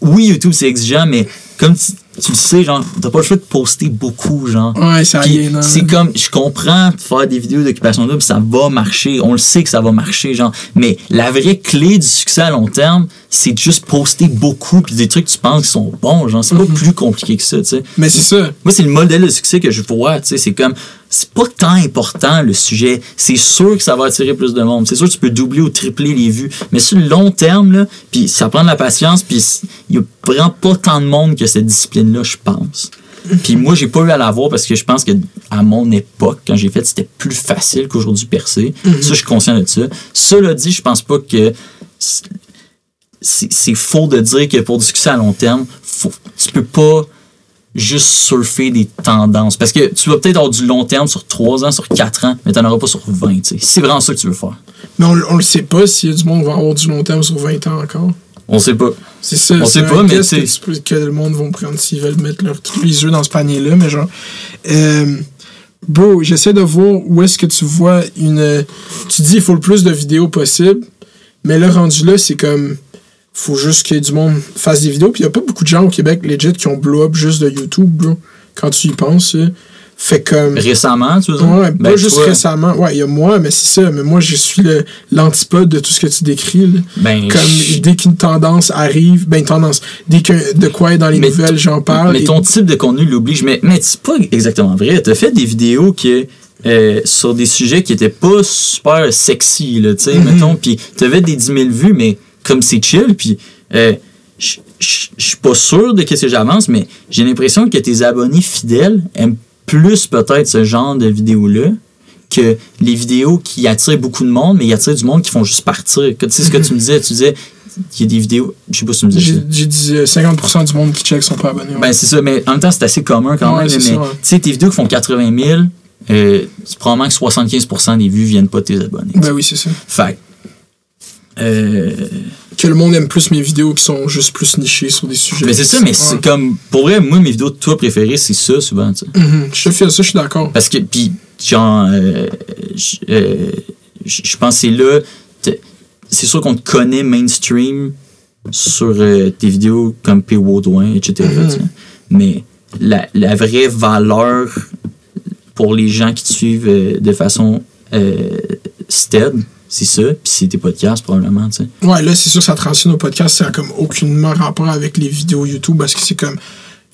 oui, YouTube c'est exigeant, mais comme tu, tu le sais, genre, t'as pas le choix de poster beaucoup, genre. Ouais, c'est aliénant. c'est comme, je comprends faire des vidéos d'occupation double, ça va marcher, on le sait que ça va marcher, genre. Mais la vraie clé du succès à long terme, c'est juste poster beaucoup, puis des trucs que tu penses qui sont bons, genre. C'est pas plus compliqué que ça, tu sais. Mais c'est ça. Moi, c'est le modèle de succès que je vois, tu sais, c'est comme, c'est pas tant important le sujet. C'est sûr que ça va attirer plus de monde. C'est sûr que tu peux doubler ou tripler les vues. Mais sur le long terme, là, puis ça prend de la patience, puis il vraiment pas tant de monde que cette discipline-là, je pense. Puis moi, j'ai pas eu à l'avoir parce que je pense que à mon époque, quand j'ai fait, c'était plus facile qu'aujourd'hui percer. Ça, je suis conscient de ça. Cela dit, je pense pas que c'est c'est faux de dire que pour du succès à long terme, faut, tu peux pas juste surfer des tendances. Parce que tu vas peut-être avoir du long terme sur 3 ans, sur 4 ans, mais tu n'en auras pas sur 20. tu sais. C'est vraiment ça que tu veux faire. Mais on, on le sait pas s'il y a du monde qui va avoir du long terme sur 20 ans encore. On sait pas. C'est ça. On c'est sait pas, mais guess que, que le monde va prendre s'ils veulent mettre leur, tous les œufs dans ce panier-là. Mais genre. euh, bro, j'essaie de voir où est-ce que tu vois une. Tu dis il faut le plus de vidéos possible. Mais là, rendu là, c'est comme. Faut juste que du monde fasse des vidéos. Puis il y a pas beaucoup de gens au Québec, legit, qui ont blow up juste de YouTube, bro. Quand tu y penses. Fait comme. Récemment, tu veux dire? Ouais, Ben, pas juste toi, récemment. Ouais, il y a moi, mais c'est ça. Mais moi, je suis l'antipode de tout ce que tu décris. là. Ben, Comme je- dès qu'une tendance arrive, ben une tendance, dès que de quoi est dans les Mais nouvelles, j'en parle. Mais et- ton type de contenu l'oblige. Mais, mais c'est pas exactement vrai. Tu as fait des vidéos qui, euh, sur des sujets qui étaient pas super sexy, là, tu sais, Mhm. mettons. Puis tu avais des 10 000 vues, mais comme c'est chill, puis euh, je suis pas sûr de qu'est-ce que j'avance, mais j'ai l'impression que tes abonnés fidèles aiment plus peut-être ce genre de vidéos-là que les vidéos qui attirent beaucoup de monde, mais qui attirent du monde qui font juste partir. Tu sais ce que tu me disais, tu disais, il y a des vidéos, je sais pas si tu me disais. J'ai dit euh, 50% du monde qui check sont pas abonnés. ouais. Ben, c'est ça, mais en même temps, c'est assez commun quand Ouais, même. Mais tu sais, tes vidéos qui font 80 000, euh, c'est probablement que 75% des vues viennent pas de tes abonnés. Ben oui, c'est ça. Fait euh, Que le monde aime plus mes vidéos qui sont juste plus nichées sur des sujets. mais c'est ça, mais c'est comme, pour vrai, moi, mes vidéos de toi préférées, c'est ça souvent, tu sais. Mhm, Je te fais ça, je suis d'accord. Parce que, puis, genre, euh, euh, je pense que c'est là, c'est sûr qu'on te connaît mainstream sur euh, tes vidéos comme P. Baudouin, etc. Mhm. sais. Mais la, la vraie valeur pour les gens qui te suivent euh, de façon euh, stead, c'est ça, puis c'est tes podcasts probablement, tu sais. Ouais, là, c'est sûr ça transitionne au podcast. Ça a comme aucunement rapport avec les vidéos YouTube parce que c'est comme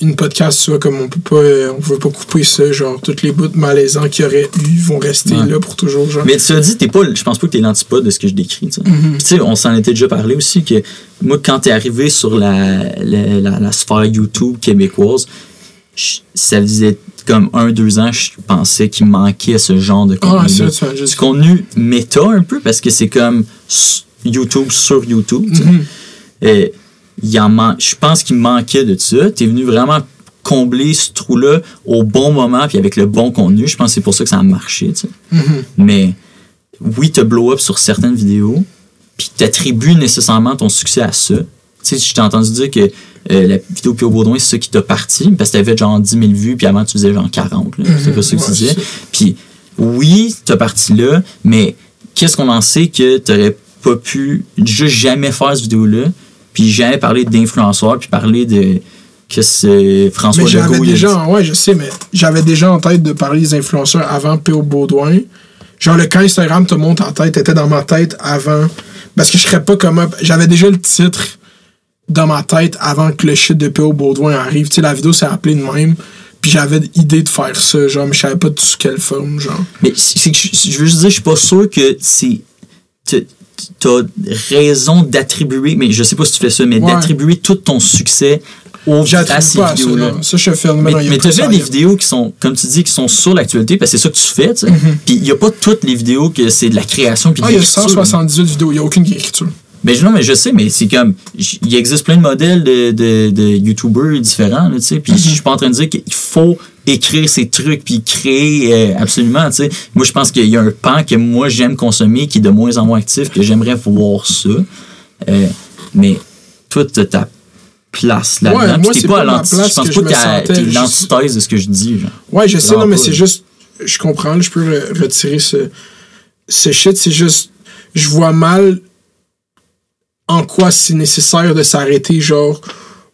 une podcast, tu vois, comme on peut pas, euh, on veut pas couper ça. Genre, toutes les bouts malaisants qu'il y aurait eu vont rester Ouais. là pour toujours. Genre. Mais tu as dit, t'es pas, je pense pas que t'es l'antipode de ce que je décris. tu sais. Mhm. Puis tu sais, on s'en était déjà parlé aussi que moi, quand t'es arrivé sur la, la, la, la sphère YouTube québécoise, ça faisait comme un, deux ans, je pensais qu'il manquait ce genre de Ah, contenu. du contenu méta un peu parce que c'est comme YouTube sur YouTube. il en man- je pense qu'il manquait de ça. Tu es venu vraiment combler ce trou-là au bon moment puis avec le bon contenu. Je pense que c'est pour ça que ça a marché. tu sais. Mhm. Mais oui, tu blow up sur certaines vidéos, puis tu attribues nécessairement ton succès à ça. Tu sais, je t'ai entendu dire que euh, la vidéo Pio Baudouin, c'est ça qui t'a parti, parce que t'avais genre 10 000 vues, puis avant, tu faisais genre 40. là. C'est pas ça que tu disais. Puis oui, t'as parti là, mais qu'est-ce qu'on en sait que t'aurais pas pu juste jamais faire cette vidéo-là, puis jamais parler d'influenceurs, puis parler de que c'est François Mais Legault. déjà, ouais, je sais, mais j'avais déjà en tête de parler des influenceurs avant P.O. Baudouin. Genre, le quand Instagram te monte en tête, était dans ma tête avant. Parce que je serais pas comme. J'avais déjà le titre dans ma tête avant que le shit de P.O. Baudouin arrive. Tu sais, la vidéo s'est appelée de même. Puis j'avais l'idée de faire ça, genre, mais je savais pas de sous quelle forme, genre. Mais c'est que je, je veux juste dire, je suis pas sûr que c'est. t'as- T'as raison d'attribuer, mais je sais pas si tu fais ça, mais Ouais. d'attribuer tout ton succès à ces vidéos-là. Ça, je fais Mais, mais tu plus fait à- des vidéos qui sont, comme tu dis, qui sont sur l'actualité, parce que c'est ça que tu fais, tu sais. Puis il n'y a pas toutes les vidéos que c'est de la création puis Ah, il y a l'écriture. 178 vidéos, il n'y a aucune écriture. Ben, non, mais je sais, mais c'est comme. Il existe plein de modèles de, de, de YouTubers différents, tu sais. Puis Mhm. je suis pas en train de dire qu'il faut écrire ces trucs puis créer euh, absolument, tu sais. Moi, je pense qu'il y a un pan que moi, j'aime consommer qui est de moins en moins actif, que j'aimerais voir ça. Euh, mais toi, t'as ta place là-dedans. Ouais, t'es pas pas à ma l'anti. place Je pense que pas t'es l'antithèse de ce que je dis, genre. Ouais, je sais, non, mais c'est juste. je comprends, je peux re- retirer ce, ce shit. C'est juste, je vois mal en quoi c'est nécessaire de s'arrêter, genre.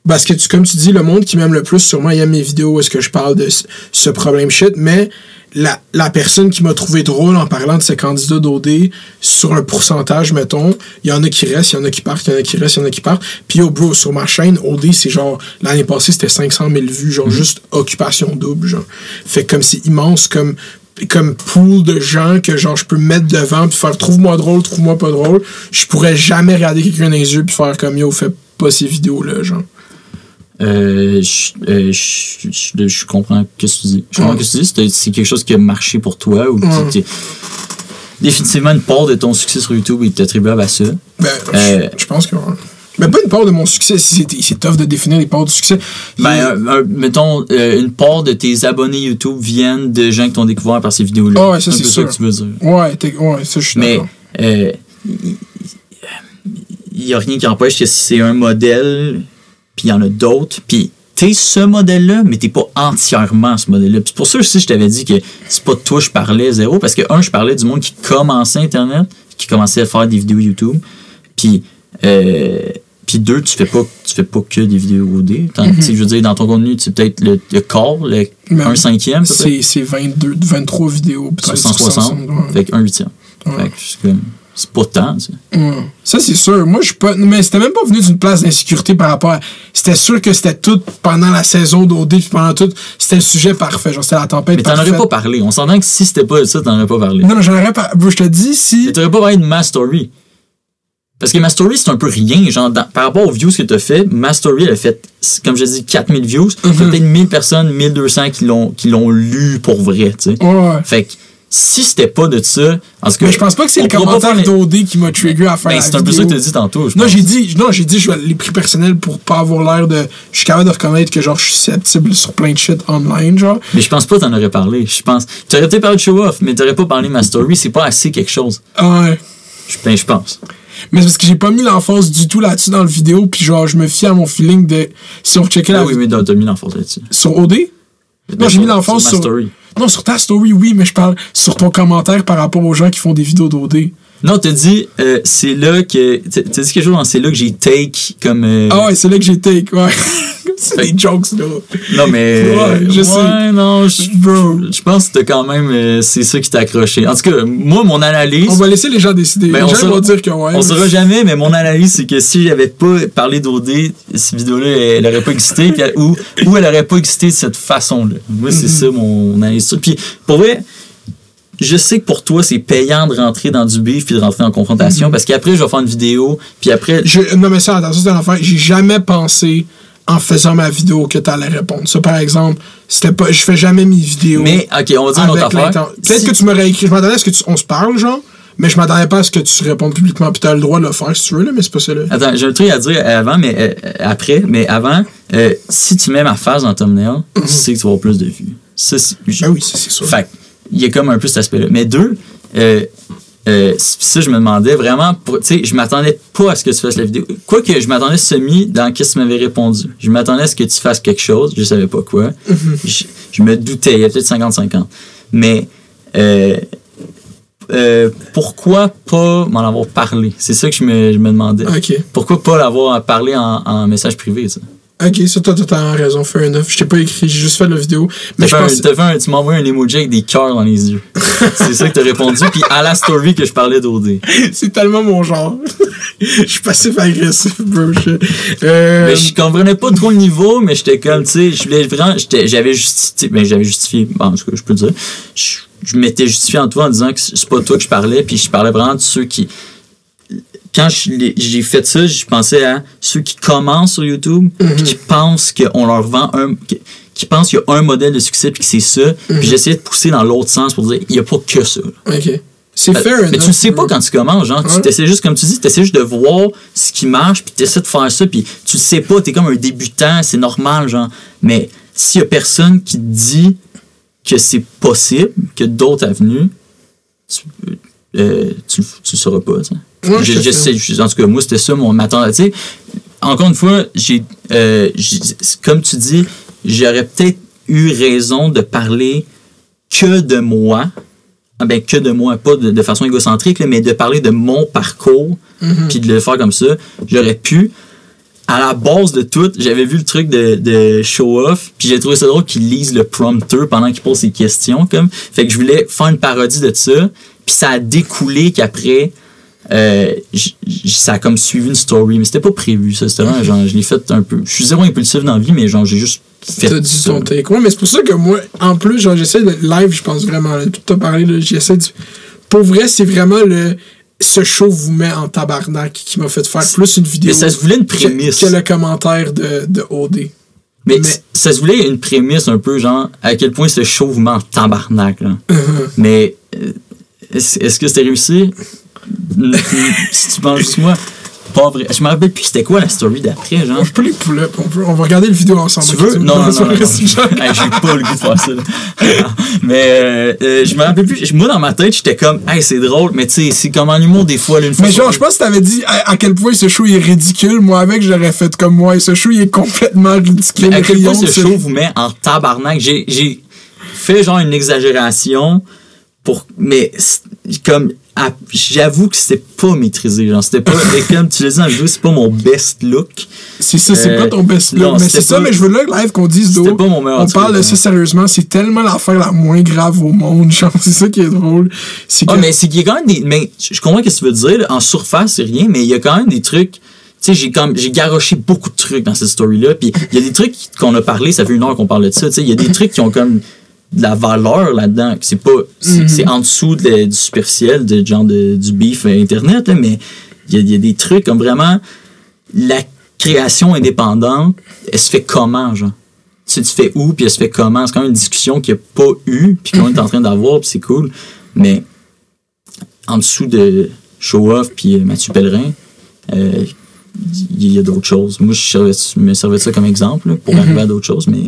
Parce que, tu, comme tu dis, le monde qui m'aime le plus, sûrement, il aime mes vidéos où est-ce que je parle de ce, ce problème shit, mais la, la personne qui m'a trouvé drôle en parlant de ces candidats d'OD, sur un pourcentage, mettons, il y en a qui restent, il y en a qui partent, il y en a qui restent, il y en a qui partent. Puis, yo, bro, sur ma chaîne, OD, c'est genre, l'année passée, c'était 500 000 vues, genre, juste occupation double, genre. Fait comme c'est immense, comme comme pool de gens que genre je peux mettre devant puis faire trouve-moi drôle, trouve-moi pas drôle. Je pourrais jamais regarder quelqu'un dans les yeux puis faire comme yo, fais pas ces vidéos là, genre. Euh, je, euh, je, je- je comprends ce que tu dis. Je comprends ce que tu dis. C'est- quelque chose qui a marché pour toi ou qui- définitivement une part de ton succès sur YouTube est attribuable à ça. Ben, Euh, je je pense que Mais pas une part de mon succès, c'est tough de définir les parts du succès. Il- Ben, euh, un- mettons, euh, une part de tes abonnés YouTube viennent de gens qui t'ont découvert par ces vidéos-là. Ah ouais, ça, c'est sûr. que tu veux dire. ouais, ouais, ça je suis Mais d'accord. euh, il n'y a rien qui empêche que si c'est un modèle, puis il y en a d'autres, puis t'es ce modèle-là, mais t'es pas entièrement ce modèle-là. C'est pour ça aussi je t'avais dit que c'est pas de toi que je parlais zéro, parce que un, je parlais du monde qui commençait Internet, qui commençait à faire des vidéos YouTube, puis euh, puis deux, tu fais pas tu fais pas que des vidéos OD. Tant- tu sais, Je veux dire, dans ton contenu, c'est peut-être le, le quart, le Mais 1 cinquième, C'est c'est 22, 23 vidéos. sur peut-être 160, ouais. fait un huitième. Ouais. Fait que c'est pas tant, tu sais. Ouais. Ça, c'est sûr. Moi, je suis pas. Mais c'était même pas venu d'une place d'insécurité par rapport à. C'était sûr que c'était tout pendant la saison d'OD, puis pendant tout. C'était le sujet parfait. Genre, c'était la tempête. Mais t'en aurais pas parlé. On s'entend que si c'était pas ça, t'en aurais pas parlé. Non, mais j'en aurais pas. Je te dis, si. Mais t'aurais pas parlé de Ma Story. Parce que Ma Story, c'est un peu rien. Genre, dans- par rapport aux views que t'as fait, Ma Story, elle a fait, comme je dis, 4000 views. Mhm. T'as peut-être 1000 personnes, 1200 qui l'ont, qui l'ont lu pour vrai, tu sais. Ouais. Fait que, si c'était pas de ça, en. Mais je pense pas que c'est le commentaire faire d'OD qui m'a trigger à faire Ben, c'est un peu ça que t'as dit tantôt. je Non, j'ai dit, non, j'ai dit, je les prix personnels pour pas avoir l'air de. Je suis capable de reconnaître que genre, je suis susceptible sur plein de shit online, genre. Mais je pense pas que t'en aurais parlé. Je pense. T'aurais peut-être parlé de show off, mais t'aurais pas parlé de Ma Story. C'est pas assez quelque chose. Ouais. Je, ben, je pense. Mais parce que j'ai pas mis l'emphase du tout là-dessus dans le vidéo, puis genre, je me fie à mon feeling de. Si on checkait la Ah oui, mais t'as t'as mis l'enfance là-dessus. sur OD? Non, j'ai mis Ma sur. Story. Non, sur ta story, oui, mais je parle sur ton commentaire par rapport aux gens qui font des vidéos d'OD. Non, t'as dit, euh, c'est là que. T'as t'as dit quelque chose dans c'est là que j'ai take comme. euh, Ah ouais, c'est là que j'ai take, ouais. c'est des jokes, là. Non, mais. Ouais, je ouais, sais. non, je, Bro. je pense que t'as quand même. euh, c'est ça qui t'a accroché. En tout cas, moi, mon analyse. On va laisser les gens décider. Ben, les on gens saura- vont dire que ouais. On saura jamais, mais mon analyse, c'est que si j'avais pas parlé d'OD, cette vidéo-là, elle aurait pas existé, puis elle- ou, ou elle aurait pas existé de cette façon-là. Moi, c'est ça mon analyse. Puis, pour vrai, je sais que pour toi, c'est payant de rentrer dans du beef puis de rentrer en confrontation, parce qu'après, je vais faire une vidéo, puis après, Je, non, mais ça, attention, c'est un affaire. J'ai jamais pensé, en faisant ma vidéo, que t'allais répondre. Ça, par exemple, c'était pas. Je fais jamais mes vidéos. mais, ok, on va dire avec affaire. Peut-être Si- que tu m'aurais écrit. Je m'attendais à ce que tu, on se parle, genre. Mais je m'attendais pas à ce que tu répondes publiquement. Puis t'as le droit de le faire si tu veux, là, mais c'est pas ça, là. Attends, j'ai un truc à dire avant, mais euh, après, mais avant, euh, si tu mets ma face dans le thumbnail, tu sais que tu vas avoir plus de vues. Ça, c'est- Ben oui, ça, c'est sûr. Fait que, il y a comme un peu cet aspect-là. Mais deux, euh, euh, ça, je me demandais vraiment, tu sais, je m'attendais pas à ce que tu fasses la vidéo. Quoique, je m'attendais semi dans qu'est-ce que tu m'avais répondu. Je m'attendais à ce que tu fasses quelque chose, je savais pas quoi. je, je me doutais, il y a peut-être 50-50. Mais, euh, euh, pourquoi pas m'en avoir parlé? C'est ça que je me, je me demandais. Pourquoi pas l'avoir parlé en, en message privé, ça? Ok, ça, t'as totalement raison. Fair enough. Je t'ai pas écrit, j'ai juste fait la vidéo. Mais je un- un- tu m'as envoyé un emoji avec des cœurs dans les yeux. C'est ça que t'as répondu, puis à la story que je parlais d'OD. C'est tellement mon genre. Je suis passif-agressif, bro. Je- Euh, Mais je comprenais pas trop le niveau, mais j'étais comme, tu sais, je voulais vraiment, j'avais justifié, ben, j'avais justifié, bon, en tout cas, je peux le dire, je, je m'étais justifié en toi en disant que c'est pas toi que je parlais, puis je parlais vraiment de ceux qui, quand j'ai fait ça, je pensais à ceux qui commencent sur YouTube, puis qui pensent qu'on leur vend un, qui, qui pensent qu'il y a un modèle de succès, puis que c'est ça, puis j'essayais de pousser dans l'autre sens pour dire, il y a pas que ça. Ok. C'est fair Euh, mais enough, tu le sais pas quand tu commences, genre, Ouais. tu t'essaies juste, comme tu dis, tu essaies juste de voir ce qui marche, puis tu essaies de faire ça, puis tu le sais pas, tu es comme un débutant, c'est normal, genre. Mais s'il y a personne qui te dit que c'est possible, que d'autres avenues, tu, euh, tu, tu le sauras pas, sais. Ouais, Je- je sais, je- en tout cas, moi, c'était ça mon m'attendre. Tu sais, encore une fois, j'ai, euh, j'ai- comme tu dis, j'aurais peut-être eu raison de parler que de moi. Ah ben, que de moi, pas de, de façon égocentrique, là, mais de parler de mon parcours, puis de le faire comme ça. J'aurais pu. À la base de tout, j'avais vu le truc de, de show-off, puis j'ai trouvé ça drôle qu'il lise le prompter pendant qu'il pose ses questions. Comme. Fait que je voulais faire une parodie de ça, puis ça a découlé qu'après, euh, j- j- ça a comme suivi une story, mais c'était pas prévu, ça. C'était vraiment, genre, je l'ai fait un peu. Je suis zéro impulsif dans la vie, mais genre, j'ai juste fait. T'as dit ton take. Ouais, mais c'est pour ça que moi, en plus, genre, j'essaie de live, je pense vraiment, là, tout a parlé, là, j'essaie de. Pour vrai, c'est vraiment le. Ce show vous met en tabarnak qui m'a fait faire plus une vidéo. Mais ça se voulait une prémisse. Que, le commentaire de, de OD. Mais, Mais- ça se voulait une prémisse un peu, genre, à quel point ce show vous met en tabarnak, là. Uh-huh. Mais euh, est-ce que c'était réussi? N- n- si tu penses juste moi, pas vrai. Je me rappelle plus c'était quoi la story d'après, genre. Je peux les pull up. On, peut- on va regarder le vidéo ensemble. Tu veux? Non, non, non. non, Hey, J'ai pas le goût de faire ça. là. mais euh, euh, je me rappelle plus. Moi, dans ma tête, j'étais comme, hey, c'est drôle, mais tu sais, c'est comme en humour des fois, là, une fois. Mais genre, je pense que t'avais dit à, à quel point ce show est ridicule. Moi, avec, j'aurais fait comme moi. Et ce show, il est complètement ridicule. Mais à quel point ce show vous met en tabarnak? J'ai, fait genre une exagération pour. Mais comme. À- J'avoue que c'était pas maîtrisé. Genre, c'était pas. et comme tu dit dans la vidéo, c'est pas mon best look. C'est ça, c'est Euh, pas ton best non, look. Mais c'était c'est ça, mais je veux là live qu'on dise C'était d'eau. pas mon meilleur On parle de hein. ça sérieusement. C'est tellement l'affaire la moins grave au monde. Genre, c'est ça qui est drôle. C'est que. Ah, mais c'est qu'il y a quand même des. Mais je comprends ce que tu veux dire. là. En surface, c'est rien, mais il y a quand même des trucs. Tu sais, j'ai comme j'ai garoché beaucoup de trucs dans cette story-là. Puis il y a des trucs qu'on a parlé, ça fait une heure qu'on parle de ça. Tu sais, il y a des trucs qui ont comme de la valeur là-dedans. C'est pas. C'est c'est en dessous de du superficiel, de, genre de, du beef euh, Internet, mais il y, a, il y a des trucs comme vraiment. La création indépendante, elle se fait comment, genre? Tu sais, tu fais où, puis elle se fait comment? C'est quand même une discussion qu'il n'y a pas eu, puis qu'on est en train d'avoir, puis c'est cool. Mais en dessous de Show Off puis euh, Mathieu Pellerin, euh, il y a d'autres choses. Moi, je servais- me servais de ça comme exemple là, pour arriver à d'autres choses, mais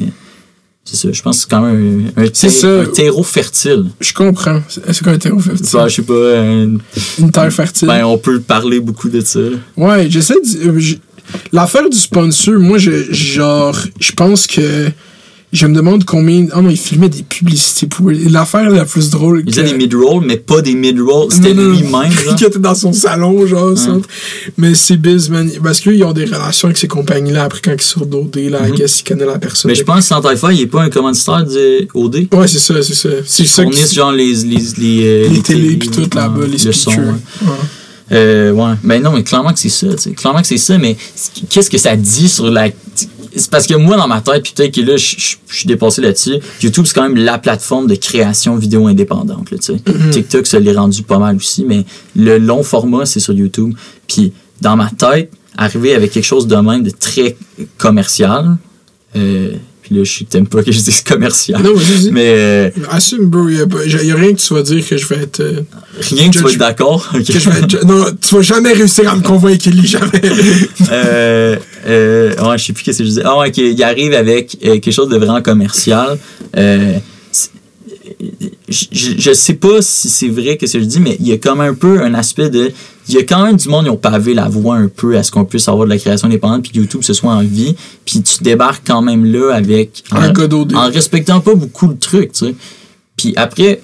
c'est ça. Je pense que c'est quand même un, un, C'est ter- ça. un terreau fertile. Je comprends. C'est quoi un terreau fertile? Bah, je sais pas. euh, Une terre fertile? ben, on peut parler beaucoup de ça. Ouais, j'essaie de. euh, L'affaire du sponsor, moi, je, genre, je pense que. Je me demande combien. Oh non, il filmait des publicités pour. L'affaire la plus drôle. Il faisait des mid-rolls, mais pas des mid-rolls. C'était lui-même. qui était dans son salon, genre. Mais c'est biz, man. Parce qu'ils ont des relations avec ces compagnies-là après quand ils sont d'OD, là, Mhm. qu'est-ce qu'ils connaissent la personne. Mais je pense que Santafa, il est pas un commanditaire de OD. Ouais, c'est ça, c'est ça. C'est ça On qui- est genre les, les, les, euh, les télés pis tout là-bas, les le son, ouais. Ouais. Euh, ouais. Mais non, mais clairement que c'est ça. tu sais. Clairement que c'est ça, mais qu'est-ce que ça dit sur la. C'est parce que moi, dans ma tête, puis peut-être que là, je suis dépassé là-dessus, YouTube, c'est quand même la plateforme de création vidéo indépendante. Là. Mm-hmm. TikTok, ça l'est rendu pas mal aussi, mais le long format, c'est sur YouTube. Puis dans ma tête, arriver avec quelque chose de même de très commercial, euh, puis là, je sais que t'aimes pas que je dise commercial. Non, vas-y. Mais euh, Assume, bro. Il y, a rien que tu vas dire que je vais être. euh, rien que tu vas être d'accord. non, tu vas jamais réussir à me convaincre, Ellie, jamais. euh, euh, ouais, je sais plus qu'est-ce que je disais. Ah ouais, qu'il arrive avec euh, quelque chose de vraiment commercial. Euh, je, je sais pas si c'est vrai que ce que je dis, mais il y a comme un peu un aspect de. Il y a quand même du monde qui ont pavé la voie un peu à ce qu'on puisse avoir de la création indépendante, puis que YouTube ce soit en vie, puis tu débarques quand même là avec. Un en-. En respectant pas beaucoup le truc, tu sais. Puis après,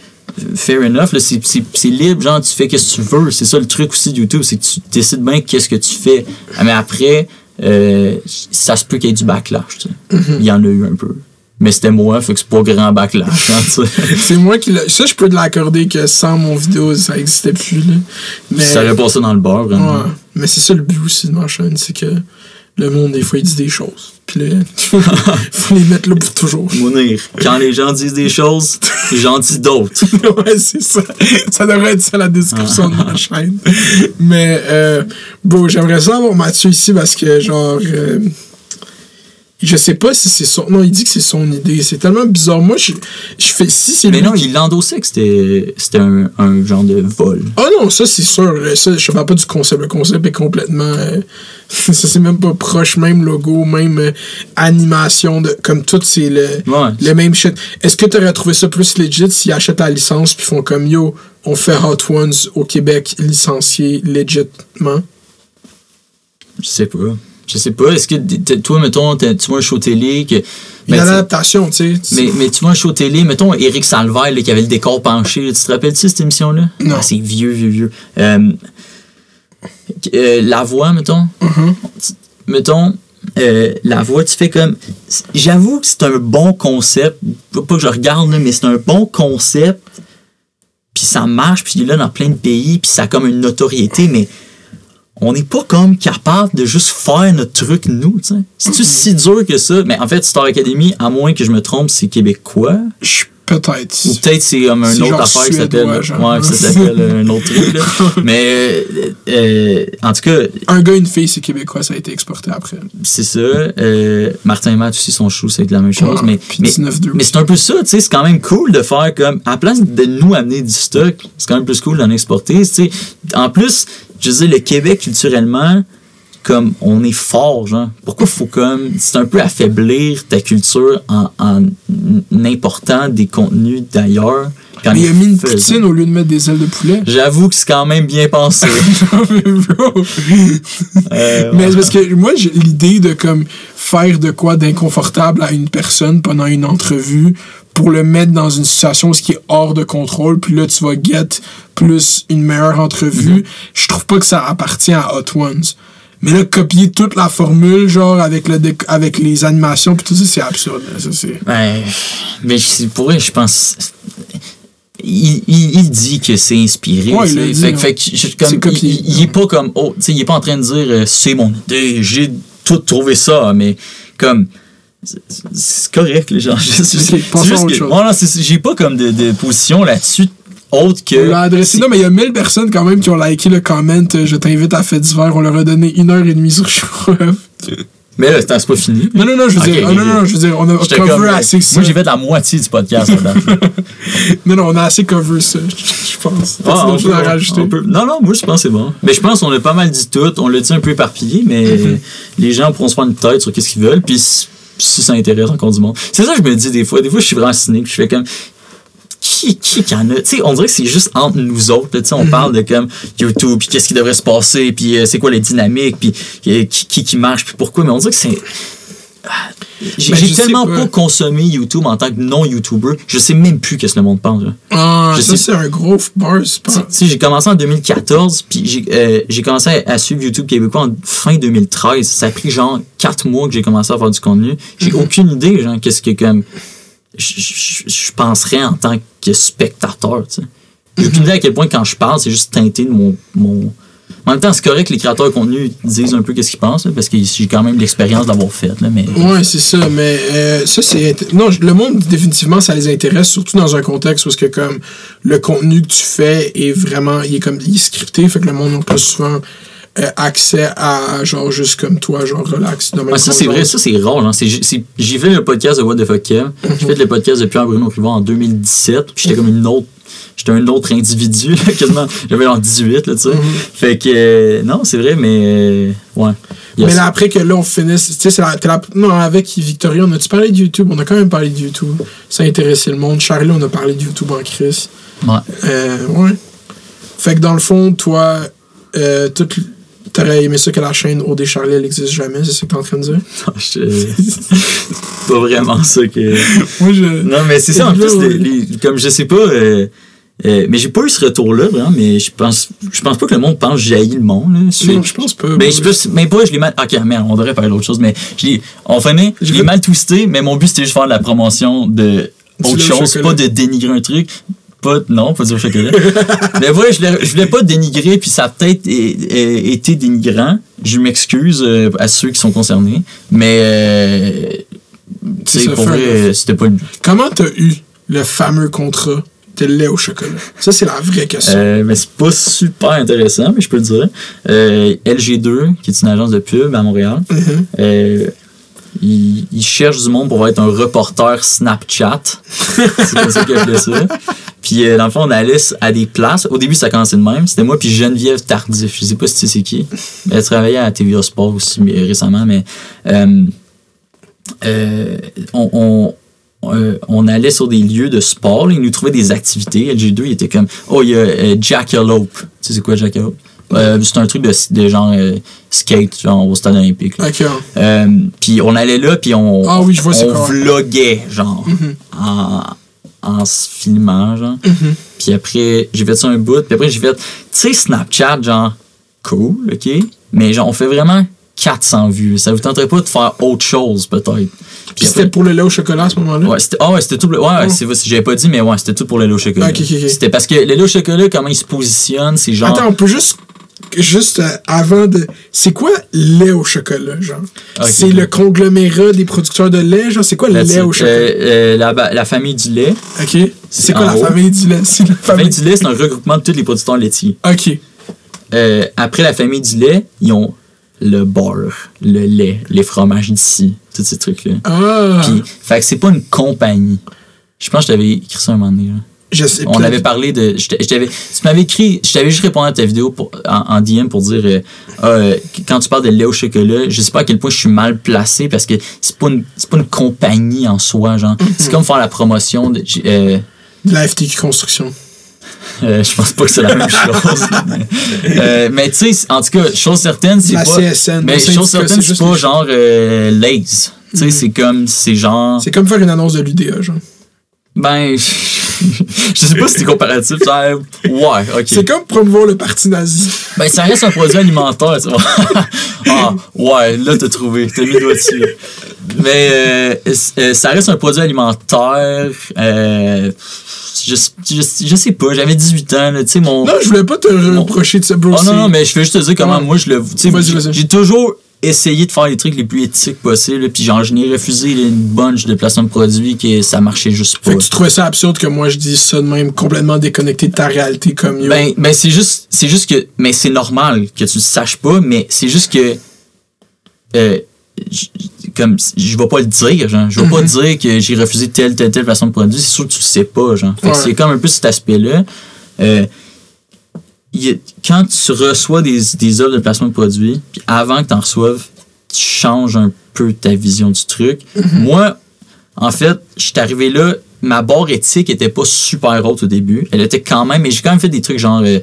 fair enough, là, c'est, c'est, c'est libre, genre, tu fais qu'est-ce que tu veux. C'est ça le truc aussi de YouTube, c'est que tu décides bien qu'est-ce que tu fais. Mais après, euh, ça se peut qu'il y ait du backlash, tu sais. Il y en a eu un peu. Mais c'était moi, fait que c'est pas grand backlash, hein. C'est moi qui l'a. Ça, je peux te l'accorder que sans mon vidéo, ça existait plus, là. Mais. Ça aurait passé dans le bar, vraiment. Ouais. Mais c'est ça le but aussi de ma chaîne, c'est que le monde, des fois, il dit des choses. Puis là, faut les mettre là pour toujours. Mounir, quand les gens disent des choses, les gens disent d'autres. ouais, c'est ça. Ça devrait être ça la description de ma chaîne. Mais, euh, bon, j'aimerais ça avoir Mathieu ici parce que, genre, euh, je sais pas si c'est son. Non, il dit que c'est son idée. C'est tellement bizarre. Moi, je, je fais. Si c'est Mais lui non, qui- il l'endossait que c'était, c'était un, un genre de vol. Ah non, ça c'est sûr. là, Ça, je parle pas du concept. Le concept est complètement. euh, ça c'est même pas proche, même logo, même euh, animation. De, comme tout, c'est le, Ouais. le même shit. Est-ce que t'aurais trouvé ça plus legit s'ils achètent la licence puis font comme yo, on fait Hot Ones au Québec licencié légitimement? Je sais pas. Je sais pas, est-ce que toi, mettons, tu vois un show télé que. Ben, a tu- l'adaptation, tu sais. mais, mais tu vois un show télé, mettons Eric Salvaire là, qui avait le décor penché. là, tu te rappelles-tu cette émission-là? Non. Ah, c'est vieux, vieux, vieux. Euh, euh, la voix, mettons. Mhm. Tu- Mettons, euh, la voix, tu fais comme. J'avoue que c'est un bon concept. Pas que je regarde, là, mais c'est un bon concept. Puis ça marche, puis il est là dans plein de pays, puis ça a comme une notoriété, mais on n'est pas comme capable de juste faire notre truc nous, tu sais. C'est-tu si dur que ça? Mais en fait, Star Academy, à moins que je me trompe, c'est québécois. Peut-être. Ou peut-être c'est comme un autre affaire qui s'appelle. Ouais, ça s'appelle un autre truc, là. Mais, euh, euh, en tout cas, Un gars, une fille, c'est québécois, ça a été exporté après. c'est ça. Euh, Martin et Matt aussi, son show, c'est la même chose. Ouais, mais mais, 19-2 mais c'est un peu ça, tu sais. C'est quand même cool de faire comme. À la place de nous amener du stock, c'est quand même plus cool d'en exporter, tu sais. En plus, je veux dire, le Québec, culturellement, comme on est fort, genre. Pourquoi faut comme. C'est un peu affaiblir ta culture en, en important des contenus d'ailleurs. Mais il a mis une faisant? poutine au lieu de mettre des ailes de poulet. J'avoue que c'est quand même bien pensé. Mais bro. Euh, Mais parce que moi, j'ai l'idée de comme faire de quoi d'inconfortable à une personne pendant une entrevue pour le mettre dans une situation où ce qui est hors de contrôle, puis là, tu vas get plus une meilleure entrevue. Je trouve pas que ça appartient à Hot Ones. Mais là, copier toute la formule, genre, avec, le déc- avec les animations, puis tout ça, c'est absurde. là. Ça, c'est... Ben, mais je- pour vrai, je pense. Il, il, il dit que c'est inspiré. Ouais, il dit, fait, hein. fait que je- comme, C'est copié. il, il est pas comme. Oh, tu sais, il est pas en train de dire euh, c'est mon idée, j'ai tout trouvé ça, mais comme. C'est- correct, les gens. J'ai pas comme de, de position là-dessus autre que. On l'a adressé. Non, mais il y a 1000 personnes quand même qui ont liké le comment. euh, Je t'invite à Fête d'hiver. On leur a donné une heure et demie sur Showref. Mais là, c'est pas fini. Non, non, non, je veux dire, ok, ah, non, non, je veux dire, on a cover comme, euh, assez ça. Moi, j'ai fait la moitié du podcast. là, Non, non, on a assez cover ça, je pense. Ah, on à peut- rajouter? on peut- Non, non, moi je pense que c'est bon. Mais je pense qu'on a pas mal dit tout. On l'a dit un peu éparpillé, mais Mhm. les gens pourront se prendre une tête sur qu'est-ce qu'ils veulent. Puis si, ça intéresse encore du monde. C'est ça que je me dis des fois. Des fois, je suis vraiment cynique. Je fais comme. Qui, qui qui en a? Tu sais, on dirait que c'est juste entre nous autres. là, tu sais, on parle de comme YouTube, puis qu'est-ce qui devrait se passer, puis euh, c'est quoi les dynamiques, puis euh, qui, qui, qui marche, puis pourquoi. Mais on dirait que c'est. Ah, J'ai Ben, tellement pas. pas. consommé YouTube en tant que non-YouTuber, je sais même plus qu'est-ce que le monde pense. là. Ah, Je ça, sais- c'est un gros sais, j'ai commencé en 2014, puis j'ai euh, j'ai commencé à, à suivre YouTube québécois en fin 2013. Ça a pris genre 4 mois que j'ai commencé à faire du contenu. J'ai Mhm. aucune idée, genre, qu'est-ce que comme. Je- penserais en tant que spectateur, tu sais. J'ai aucune idée à quel point quand je parle, c'est juste teinté de mon. mon... En même temps, c'est correct que les créateurs de contenu disent un peu qu'est-ce qu'ils pensent, parce que j'ai quand même l'expérience d'avoir fait, là, mais. C'est ça, mais euh, ça, c'est. Non, le monde, définitivement, ça les intéresse, surtout dans un contexte où, que, comme, le contenu que tu fais est vraiment. Il est comme. Scripté, fait que le monde n'a pas souvent accès à, genre, juste comme toi, genre, relax. Ouais, ça, c'est vrai, ça, c'est rare. C'est- J'ai fait le podcast de What the Fuck Kev. J'ai fait le podcast de Pierre-Bruno Rivard en 2017. puis J'étais comme une autre. J'étais un autre individu, là, quasiment. J'avais genre 18, là, tu sais. Fait que, euh, non, c'est vrai, mais. euh, ouais. Mais là, après que là, on finisse. Tu sais, c'est la, Non, avec Victoria, on a-tu parlé de YouTube? On a quand même parlé de YouTube. Ça a intéressé le monde. Charlie, on a parlé de YouTube en Chris. Ouais. Euh, ouais. Fait que dans le fond, toi, euh, tout. T'aurais aimé ça que la chaîne OD Charlie, elle existe jamais, c'est ça que t'es en train de dire? Je- C'est pas vraiment ça que. Moi, je. Non, mais c'est ça, en plus, les- les- comme je sais pas. euh, euh, mais j'ai pas eu ce retour-là, vraiment, mais je pense, je pense pas que le monde pense j'haïs le monde. Là. Non, je pense pas. Ben, je pense, mais pas, je l'ai mal. Ok, merde, on devrait parler d'autre chose, mais on finit, je l'ai mal twisté, mais mon but c'était juste faire de la promotion de autre chose, pas de dénigrer un truc. Pas, non, pas du chocolat. mais ouais, je voulais, je voulais pas dénigrer, puis ça a peut-être été dénigrant. Je m'excuse euh, à ceux qui sont concernés, mais euh, tu sais, ça, pour vrai, c'était pas le but. Comment t'as eu le fameux contrat de lait au chocolat? Ça, c'est la vraie question. Euh, mais c'est pas super intéressant, mais je peux le dire. Euh, LG2, qui est une agence de pub à Montréal, il, il cherche du monde pour être un reporter Snapchat. c'est comme ça qu'il appelait ça. Puis euh, dans le fond, on allait à des places. Au début, ça commençait de même. C'était moi puis Geneviève Tardif. Je sais pas si tu sais qui. Elle travaillait à TVA Sport aussi mais, récemment, mais euh, euh, on, on, euh, on allait sur des lieux de sport. là, ils nous trouvaient des activités. LG2, il était comme Oh, il y a euh, Jackalope. Tu sais c'est quoi Jackalope? Euh, c'est un truc de, de genre euh, skate, genre au stade olympique. là. Ok. ouais. Euh, puis on allait là, puis on, Ah oui, je vois on vloguait, genre, Mhm. en, en se filmant, genre. Mhm. Puis après, j'ai fait ça un bout, puis après j'ai fait, tu sais, Snapchat, genre, cool, ok, mais genre, on fait vraiment 400 vues. Ça vous tenterait pas de faire autre chose, peut-être? Puis c'était pour le lait au chocolat à ce moment-là? Ouais, c'était ah ouais, c'était tout. le- Ouais, ouais, Oh. c'est vrai, j'avais pas dit, mais ouais, c'était tout pour le lait au chocolat. Ok, ok, ok. C'était parce que le lait au chocolat, comment il se positionne, c'est genre. Attends, on peut juste. Juste euh, avant de. C'est quoi lait au chocolat, genre? C'est le conglomérat des producteurs de lait, genre? C'est quoi le lait it. au chocolat? Euh, euh, la, famille du lait. ok. C'est quoi la famille du lait? C'est la La famille famille. du lait, c'est un regroupement de tous les producteurs laitiers. Ok. Euh, après la famille du lait, ils ont le beurre, le lait, les fromages d'ici, tous ces trucs-là. Ah. Puis, fait que c'est pas une compagnie. Je pense que je t'avais écrit ça un moment donné. là. Je sais On avait parlé de. je tu m'avais écrit. Je t'avais juste répondu à ta vidéo pour, en, en DM pour dire euh, Ah, euh, quand tu parles de lait au chocolat, je sais pas à quel point je suis mal placé parce que c'est pas une, c'est pas une compagnie en soi. genre C'est comme faire la promotion de. euh, De la FTQ Construction. je pense pas que c'est la même chose. Mais tu sais, en tout cas, chose certaine, c'est La pas. CSN. Mais chose certaine, c'est pas genre Lays. Tu sais, c'est comme. C'est genre. C'est comme faire une annonce de l'UDA, genre. Ben. je sais pas si c'est comparatif. genre, ouais, ok. C'est comme promouvoir le parti nazi. Ben, ça reste un produit alimentaire, tu vois. ah, ouais, là, t'as trouvé. T'as mis le doigt dessus. Mais euh, euh, ça reste un produit alimentaire. Euh, je, je, je sais pas, j'avais 18 ans, là, tu sais, mon. Non, je voulais pas te reprocher de ça, bro. Oh non, non, mais je vais juste te dire comment Ouais. moi je le. J'ai toujours essayé de faire les trucs les plus éthiques possibles, puis genre, je n'ai refusé une bunch de placements de produits que ça marchait juste pas. Fait que tu trouvais ça absurde que moi je dise ça de même, complètement déconnecté de ta réalité comme yo. Ben, ben c'est juste, c'est juste que, mais c'est normal que tu le saches pas, mais c'est juste que, euh, comme, je vais pas le dire, genre, je vais pas dire que j'ai refusé telle, telle, telle façon de produit, c'est sûr que tu le sais pas, genre. Fait que Ouais. c'est comme un peu cet aspect-là. Euh, il quand tu reçois des, des offres de placement de produits, puis avant que tu en reçoives, tu changes un peu ta vision du truc. Moi, en fait, je suis arrivé là, ma barre éthique était pas super haute au début. Elle était quand même, mais j'ai quand même fait des trucs genre. euh,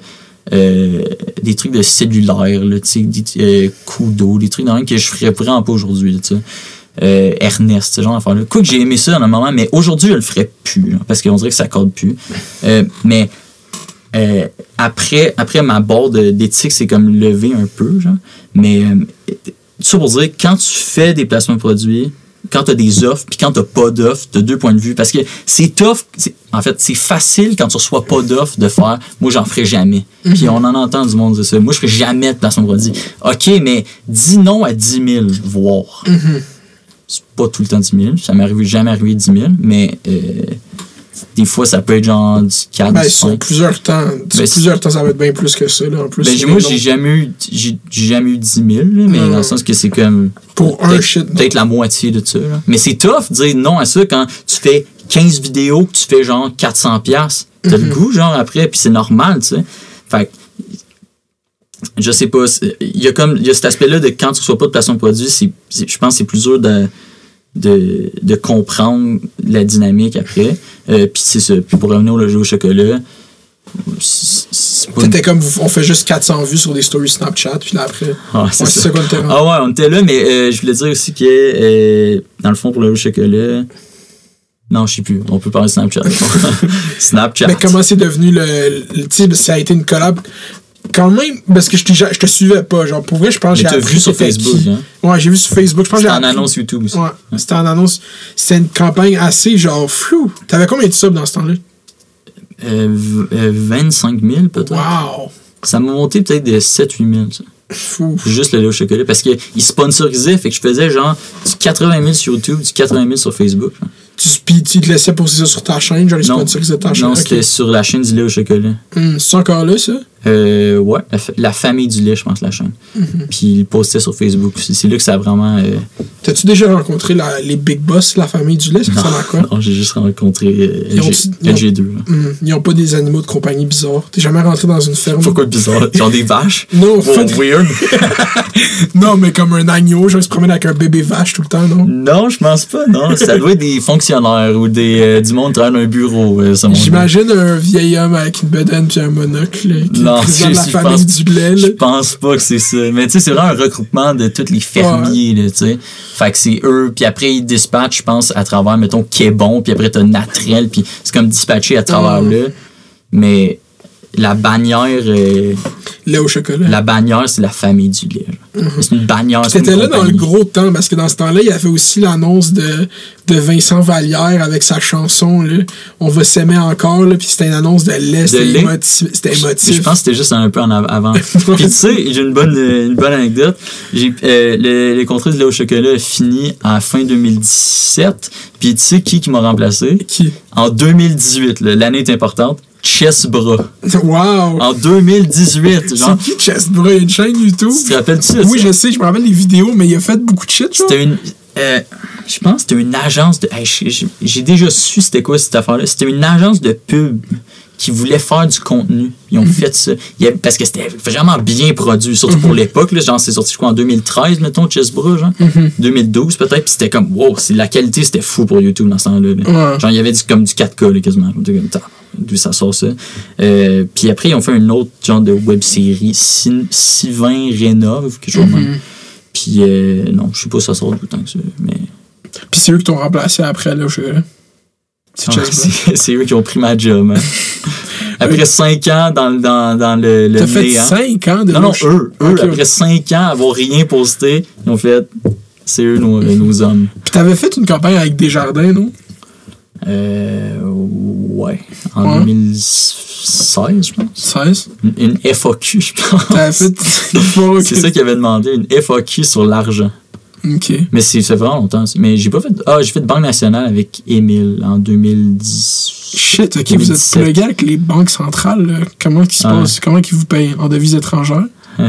euh, des trucs de cellulaire, là, des euh, coups d'eau, des trucs dans que je ferais vraiment pas aujourd'hui, là, tu sais. Euh, Ernest, ce genre d'affaires-là. Quoi que j'ai aimé ça dans un moment, mais aujourd'hui, je le ferais plus, là, parce qu'on dirait que ça corde plus. Euh, mais euh, après, après ma barre de- d'éthique, c'est comme levé un peu, genre. Mais euh, ça pour dire, quand tu fais des placements de produits, quand tu as des offres, puis quand tu pas d'offres, tu deux points de vue. Parce que c'est tough, en fait, c'est facile quand tu reçois pas d'offres de faire moi, j'en ferai jamais. Puis on en entend du monde dire ça. Moi, je ferai jamais de placement de produit. OK, mais dis non à 10 000, voire. C'est pas tout le temps 10 000. Ça m'est arrivé, jamais arrivé 10 000, mais euh, des fois, ça peut être genre du 4, Ben, du sur 5. plusieurs temps. Ben, plusieurs temps, ça va être bien plus que ça, là, en plus. Ben, moi, j'ai jamais eu, j'ai jamais eu 10 000, là, mais dans le sens que c'est comme. Pour un shit. Peut-être la moitié de ça. là. Mais c'est tough de dire non à ça quand tu fais 15 vidéos, que tu fais genre 400$. piastres. T'as Mhm. le goût, genre, après, puis c'est normal, tu sais. Fait que, je sais pas. Il y a comme il y a cet aspect-là de quand tu reçois pas de placement de produit, c'est- je pense que c'est plus dur de, de, de comprendre la dynamique après. Euh, puis c'est ça. Puis pour revenir au jeu au chocolat, une- C'était comme, on fait juste 400 vues sur des stories Snapchat, puis là après. Ah, c'est Ouais, ça. c'est ça qu'on était. Ah ouais, on était là, mais euh, je voulais dire aussi que, euh, dans le fond, pour le jeu au chocolat. Non, je sais plus. On peut parler de Snapchat. Snapchat. Mais comment c'est devenu le. le- ça a été une collab. Quand même, parce que je, t'ai- je te suivais pas. Genre, pour vrai, je pense que j'ai vu sur c'était Facebook, hein? Ouais, j'ai vu sur Facebook. Je pense j'ai en annonce YouTube aussi. Ouais, c'était en annonce. C'était une campagne assez genre flou. T'avais combien de subs dans ce temps-là? Euh, euh, 25 000 peut-être. Wow! Ça m'a monté peut-être de 7-8 000. ça. Fou. Juste le lait au chocolat. Parce qu'ils sponsorisaient, fait que je faisais genre du 80 000 sur YouTube, du 80 000 sur Facebook. genre. Tu, puis tu te laissais poser ça sur ta chaîne, genre les Non, sponsorisaient ta chaîne. non c'était sur la chaîne du lait au chocolat. Hum, c'est encore là, ça? Euh, ouais, la, fa- la famille du lait, je pense, la chaîne. Mhm. Puis il postait sur Facebook. C'est c'est là que ça a vraiment. euh, T'as-tu déjà rencontré la- les big boss, la famille du lait? Ça ressemble à quoi? Non, j'ai juste rencontré euh, Ils ont- LG, ils ont- LG2. Hum, ils ont pas des animaux de compagnie bizarres. T'es jamais rentré dans une ferme? Pourquoi bizarre? Genre des vaches? Non, pas- weird. non, mais comme un agneau, genre, il se promène avec un bébé vache tout le temps, non? non, je pense pas, non. Ça doit être des fonctionnaires ou des, euh, du monde qui travaille dans un bureau, euh, J'imagine un vieil homme avec une bedaine puis un monocle. là, qui- Non, de la famille pense- du lait. Je pense pas que c'est ça. Mais tu sais, c'est vraiment un regroupement de tous les fermiers, là, sais. Fait que c'est eux, puis après, ils dispatchent, je pense, à travers, mettons, Québon, puis après, t'as Natrel, puis c'est comme dispatché à travers Ouais. là. Mais la bannière, euh, Lait au chocolat. la bannière, c'est la famille du lait. là. C'est une bannière. une là dans le gros temps, parce que dans ce temps-là, il y avait aussi l'annonce de, de Vincent Vallière avec sa chanson, là, On va s'aimer encore, là, puis c'était une annonce de lait, c'était émotif. C'était Je pense que c'était juste un peu en av- avant. Puis tu sais, j'ai une bonne, euh, une bonne anecdote. J'ai, euh, le, le contrat de lait au chocolat a fini en fin 2017. Puis tu sais qui qui m'a remplacé? Qui? En 2018, là, l'année est importante. Chess Bras. Wow! En 2018, genre. C'est qui Chest Bra? Il y a une chaîne YouTube? Tu te rappelles-tu Oui, ça? je sais, je me rappelle des vidéos, mais il a fait beaucoup de shit. C'était une. euh, je pense que c'était une agence de. hey, J'ai déjà su c'était quoi cette affaire-là. C'était une agence de pub qui voulait faire du contenu. Ils ont fait ça. Il y avait- parce que c'était vraiment bien produit, surtout pour l'époque. là. Genre, c'est sorti quoi en 2013, mettons, Chessbra, genre. 2012 peut-être. Puis c'était comme, wow, la qualité c'était fou pour YouTube dans ce temps-là. Ouais. Genre, il y avait du, comme du 4K là, quasiment. Comme, D'où ça sort ça? Euh, puis après, ils ont fait une autre genre de web série, Sylvain Rénov, quelque chose de même. Puis euh, non, je sais pas si ça sort tout le temps que ça. Mais Puis c'est eux qui t'ont remplacé après, là, je C'est Ah, Bra. c'est eux qui ont pris ma job. hein. Après 5 ans dans, le- dans, dans le, le T'as fait néant. 5 ans de Non, non, eux. eux. Après 5 ans, avoir rien posté, ils ont fait. C'est eux nos, nos hommes. Puis t'avais fait une campagne avec Desjardins, non? Euh, ouais. En Ouais. 2016, je pense. 16? Une, une FAQ, je pense. T'avais fait. Bon, ok. C'est ça qu'ils avaient demandé, une FAQ sur l'argent. Mais c'est ça fait vraiment longtemps. Mais j'ai pas fait. Ah, j'ai fait Banque Nationale avec Émile en 2010. Shit, ok, vous êtes 2017. plugué avec les banques centrales, là. Comment ils se passe? Comment ils vous payent? En devises étrangères?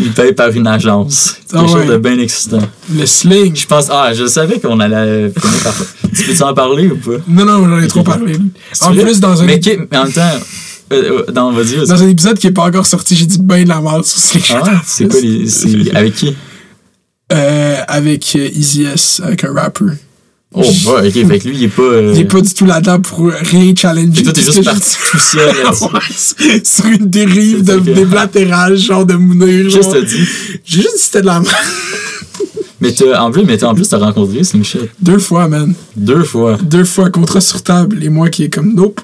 Ils payent par une agence. C'est Ah quelque ouais. chose de bien excitant. Le sling. Je pense. Ah, je savais qu'on allait finir par. tu peux en parler ou pas? Non, non, j'en ai trop parlé. En vrai? plus, dans un, Mais, qui- mais en même temps. Euh, euh, dans, vas-y, vas-y. dans un épisode qui est pas encore sorti, j'ai dit ben de la merde sur. Ah, c'est quoi les. c'est- Avec qui? Euh, avec euh, Easy S, avec un rapper. Oh, ouais, ok. Fait que lui, il est pas. euh, Il est pas du tout là-dedans pour rien challenger. Et toi, t'es juste parti tout seul. Ouais, sur une dérive de déblatérage, genre de Mounir. Qu'est-ce genre. que t'as dit? J'ai juste dit que c'était de la merde. Mais t'as- en plus, mais t'as- en plus, t'as rencontré Slingshot Deux fois, man. deux fois. Deux fois, contrat sur table. Et moi qui est comme, nope.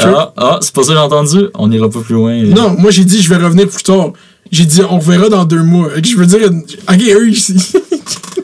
Ah, ah, c'est pas ça que j'ai entendu. On ira pas plus loin. Non, moi j'ai dit je vais revenir plus tard. J'ai dit on verra dans deux mois. Je veux dire, ok, eux ici.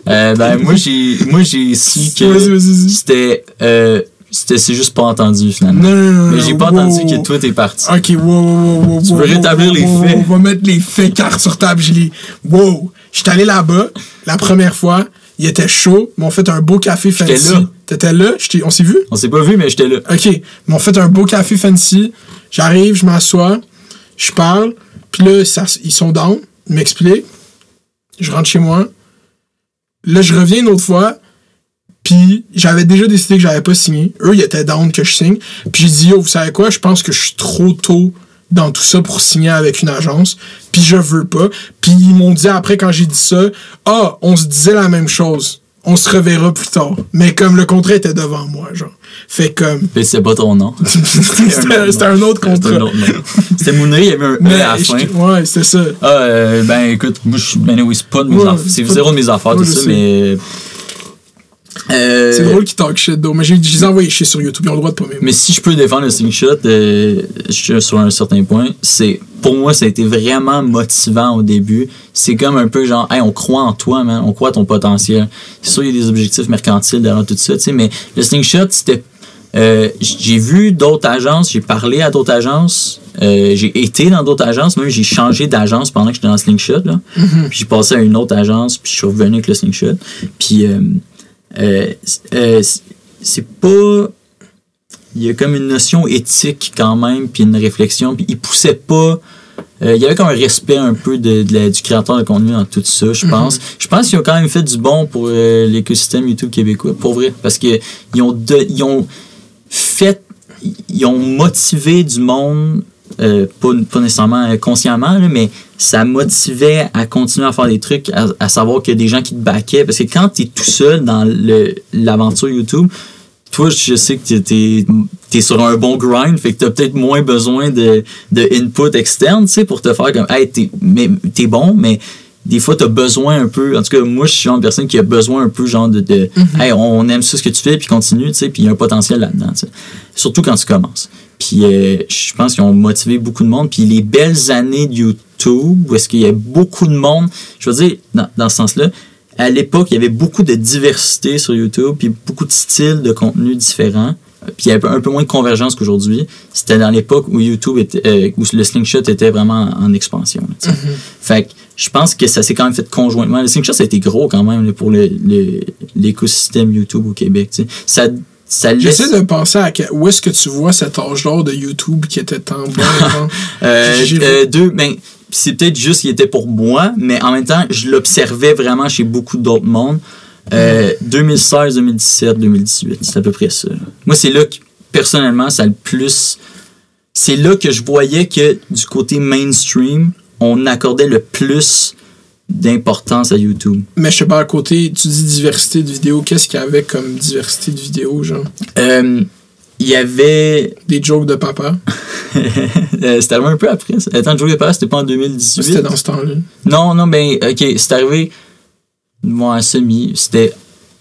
Euh, ben, moi, j'ai, moi, j'ai su que c'était, euh, c'était, c'est juste pas entendu, finalement. Non, non, non. Mais j'ai pas wow, entendu wow. que toi, t'es parti. Ok, wow, wow, wow. Tu veux rétablir les faits. On va mettre les faits cartes sur table. Je les. Wow. J'étais allé là-bas la première fois. Il était chaud. Ils m'ont fait un beau café fancy. J'étais là. T'étais là? On s'est vu? On s'est pas vu, mais j'étais là. OK. Ils m'ont fait un beau café fancy. J'arrive, je m'assois, je parle. Puis là, ils sont down. Ils m'expliquent. Je rentre chez moi. Là, je reviens une autre fois. Puis j'avais déjà décidé que j'avais pas signé. Eux, ils étaient down que je signe. Puis j'ai dit, yo, vous savez quoi? Je pense que je suis trop tôt dans tout ça pour signer avec une agence. Puis je veux pas. Puis ils m'ont dit après, quand j'ai dit ça, ah, on se disait la même chose. On se reverra plus tard. Mais comme le contrat était devant moi, genre. Fait comme. Mais c'est pas ton nom. C'était un autre C'était un contrat. autre nom. C'était Mounri, il y avait un E Mais à la fin. ouais, c'était ça. Ah, euh, ben écoute, moi je suis. Ben oui, c'est pas de mes affaires. C'est c'est zéro de mes affaires, tout ça, sais. Euh, C'est drôle qu'ils talk shit, though. Mais j'ai je les ai envoyés chier sur YouTube. Ils ont le droit de pas. Mais si je peux défendre le slingshot, euh, sur un certain point, c'est pour moi ça a été vraiment motivant au début. C'est comme un peu genre, hey, on croit en toi, man, on croit à ton potentiel. C'est sûr il y a des objectifs mercantiles derrière tout ça, tu sais, mais le slingshot c'était, euh, j'ai vu d'autres agences, j'ai parlé à d'autres agences, euh, j'ai été dans d'autres agences, même j'ai changé d'agence pendant que j'étais dans le slingshot là. Puis j'ai passé à une autre agence, puis je suis revenu avec le slingshot. Puis euh, c'est pas il y a comme une notion éthique quand même, puis une réflexion, puis il poussait pas. euh, il y avait comme un respect un peu de, de la- du créateur de contenu dans tout ça, je pense. Je pense qu'ils ont quand même fait du bon pour euh, l'écosystème YouTube québécois, pour vrai, parce que ils ont, de- ils ont fait, ils ont motivé du monde, euh, pas, nécessairement euh, consciemment, mais ça motivait à continuer à faire des trucs, à, savoir qu'il y a des gens qui te backaient, parce que quand tu es tout seul dans l'aventure YouTube, toi, je sais que t'es es sur un bon grind, fait que t'as peut-être moins besoin de, de input externe, tu sais, pour te faire comme, hey, t'es bon, mais des fois, t'as besoin un peu. En tout cas, moi, je suis de personne qui a besoin un peu, genre, de. de hey, on aime ça ce que tu fais, puis continue, tu sais, puis il y a un potentiel là-dedans, tu. Surtout quand tu commences. Puis euh, je pense qu'ils ont motivé beaucoup de monde. Puis les belles années de YouTube, où est-ce qu'il y a beaucoup de monde, je veux dire, dans, dans ce sens-là, à l'époque, il y avait beaucoup de diversité sur YouTube, puis beaucoup de styles de contenu différents. Puis il y avait un peu moins de convergence qu'aujourd'hui. C'était dans l'époque où YouTube était, euh, où le slingshot était vraiment en expansion. là, tu sais. Fait que je pense que ça s'est quand même fait conjointement. Le slingshot, ça a été gros quand même là, pour le- le- l'écosystème YouTube au Québec. Ça, laisse- J'essaie de penser à où est-ce que tu vois cet âge d'or de YouTube qui était bon. genre? Euh, euh, deux, ben, c'est peut-être juste qu'il était pour moi, mais en même temps, je l'observais vraiment chez beaucoup d'autres mondes. Euh, 2016, 2017, 2018, c'est à peu près ça. Moi, c'est là que, personnellement, ça a le plus. C'est là que je voyais que du côté mainstream, on accordait le plus d'importance à YouTube. Mais je sais pas, à côté, tu dis diversité de vidéos. Qu'est-ce qu'il y avait comme diversité de vidéos, genre? Euh, Il y avait. Des jokes de papa. euh, c'était arrivé un peu après. ça. Attends, Joe Départ, c'était pas en 2018. C'était dans ce temps-là. Non, non, ben, ok, c'est arrivé. Moi, semi. C'était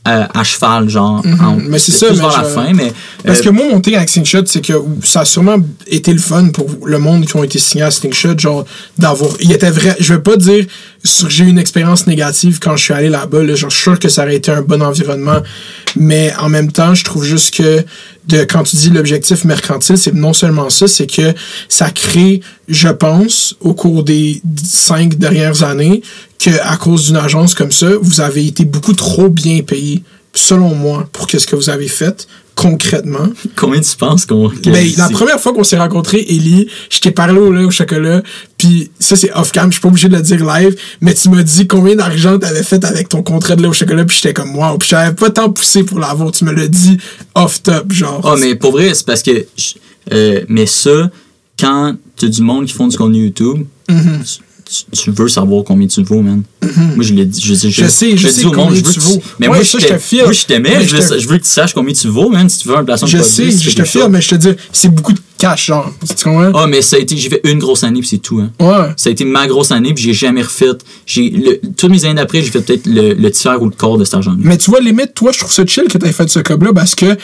à, à cheval, genre. en- mais c'est ça, mais vers la fin, mais. Parce euh, que moi, mon thing avec Slingshot, c'est que ça a sûrement été le fun pour le monde qui ont été signés à Slingshot, genre, d'avoir. Il était vrai. Je veux pas dire que j'ai eu une expérience négative quand je suis allé là-bas, là, genre, je suis sûr que ça aurait été un bon environnement. Mais en même temps, je trouve juste que de, quand tu dis l'objectif mercantile, c'est non seulement ça, c'est que ça crée, je pense, au cours des cinq dernières années, que à cause d'une agence comme ça, vous avez été beaucoup trop bien payé, selon moi, pour qu'est-ce que vous avez fait concrètement. Combien tu penses qu'on. Ben, la première fois qu'on s'est rencontrés, Ellie, je t'ai parlé au lait au chocolat, puis ça c'est off-cam, je suis pas obligé de le dire live, mais tu m'as dit combien d'argent t'avais fait avec ton contrat de lait au chocolat, puis j'étais comme wow, puis j'avais pas tant poussé pour l'avoir, tu me l'as dit off-top, genre. Ah, mais pour vrai, c'est parce que. euh, mais ça, quand t'as du monde qui font du contenu YouTube, tu, tu- tu veux savoir combien tu vaux, man. Moi, je l'ai dit. Je, je, Je sais, je sais dis au monde, combien je veux tu que vaux. Mais Ouais, moi, je je te moi, je t'aimais. Mais Je, je veux- je veux que tu saches combien tu vaux, man. Si tu veux un placement de je produit, sais, c'est je te file, mais je te dis, c'est beaucoup de cash, genre. Tu comprends? Ah, mais ça a été. J'ai fait une grosse année, puis c'est tout, hein. Ouais. Ça a été ma grosse année, puis j'ai jamais refait. J'ai, le- toutes mes années d'après, j'ai fait peut-être le, le tiers ou le quart de cet argent-là. Mais tu vois, limite, toi, je trouve ça chill que t'aies fait ce cob-là parce que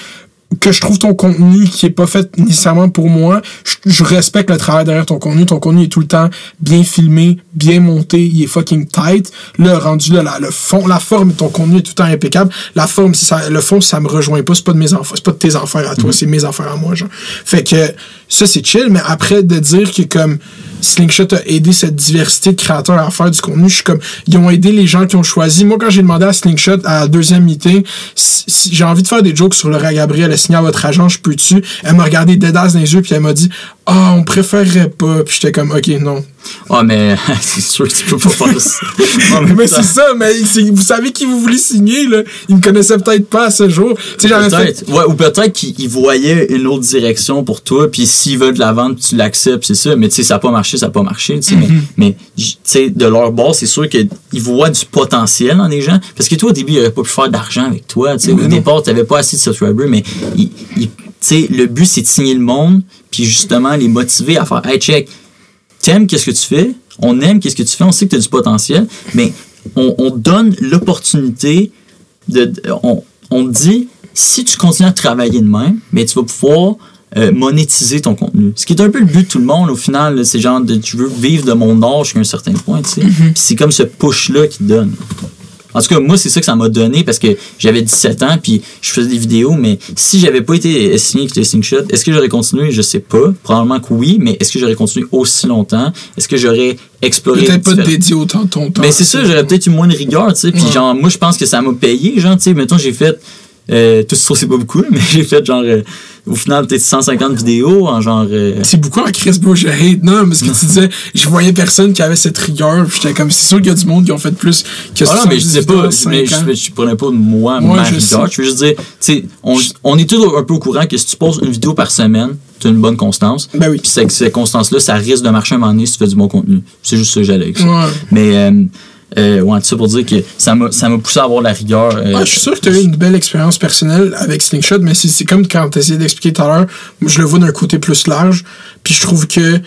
que je trouve ton contenu qui est pas fait nécessairement pour moi, je, je respecte le travail derrière ton contenu. Ton contenu est tout le temps bien filmé, bien monté, il est fucking tight. Là, rendu là, la, le fond, la forme de ton contenu est tout le temps impeccable. La forme, ça, le fond, ça me rejoint pas. C'est pas de mes enfants, c'est pas de tes affaires à toi, c'est mes affaires à moi, genre. Fait que ça, c'est chill, mais après, de dire que comme Slingshot a aidé cette diversité de créateurs à faire du contenu. Je suis comme, ils ont aidé les gens qui ont choisi. Moi, quand j'ai demandé à Slingshot à la deuxième meeting, si, si j'ai envie de faire des jokes sur Laura Gabriel, signé à votre agent, je peux-tu? Elle m'a regardé deadass dans les yeux, puis elle m'a dit, ah, on préférerait pas. Puis j'étais comme, ok, non. Ah, mais c'est sûr que tu peux pas faire ça. Mais c'est ça, mais vous savez qui vous voulez signer, là? Ils me connaissaient peut-être pas à ce jour. Fait. Ouais, ou peut-être qu'ils voyaient une autre direction pour toi, puis s'ils veulent de la vente, tu l'acceptes, c'est ça. Mais tu sais, ça n'a pas marché, ça n'a pas marché. Mm-hmm. Mais, tu sais, de leur bord, c'est sûr qu'ils voient du potentiel dans les gens. Parce que toi, au début, ils n'auraient pas pu faire d'argent avec toi. tu sais. Au départ, tu n'avais pas assez de subscribers, mais ils- sais, le but, c'est de signer le monde, puis justement, les motiver à faire Hey, check, t'aimes qu'est-ce que tu fais, on aime qu'est-ce que tu fais, on sait que tu as du potentiel, mais on, on donne l'opportunité de, on, on te dit si tu continues à travailler de même, mais tu vas pouvoir euh, monétiser ton contenu. Ce qui est un peu le but de tout le monde au final, c'est genre de tu veux vivre de mon art jusqu'à un certain point, tu sais. Puis c'est comme ce push là qui te donne. En tout cas, moi, c'est ça que ça m'a donné parce que j'avais 17 ans puis je faisais des vidéos, mais si j'avais pas été signé avec les Slingshot, est-ce que j'aurais continué? Je sais pas. Probablement que oui, mais est-ce que j'aurais continué aussi longtemps? Est-ce que j'aurais exploré... Peut-être pas dédié autant de ton temps. mais c'est ça, j'aurais peut-être eu moins de rigueur, tu sais. Puis genre, moi, je pense que ça m'a payé, genre, tu sais. Mettons, j'ai fait. Euh, tout ça, c'est pas beaucoup, mais j'ai fait genre. euh, au final, peut-être 150 vidéos en genre. euh, C'est beaucoup en Chris Bro, je hate. Non, mais ce que tu disais, je voyais personne qui avait cette rigueur. puis J'étais comme, c'est sûr qu'il y a du monde qui ont fait plus que Ah non, mais je disais pas, 70 mais je, je prenais pas moi Ouais, ma je rigueur. sais. Je veux juste dire, tu sais, on, on est tous un peu au courant que si tu poses une vidéo par semaine, tu as une bonne constance. Ben oui. Puis cette, cette constance-là, ça risque de marcher un moment donné si tu fais du bon contenu. C'est juste ça que j'allais avec ça. Ouais. Mais euh, ouais, tout ça pour dire que ça m'a ça poussé à avoir la rigueur. euh, Ouais, je suis sûr que tu as eu une belle expérience personnelle avec Slingshot, mais c'est c'est comme quand tu essayé d'expliquer tout à l'heure, je le vois d'un côté plus large, puis je trouve que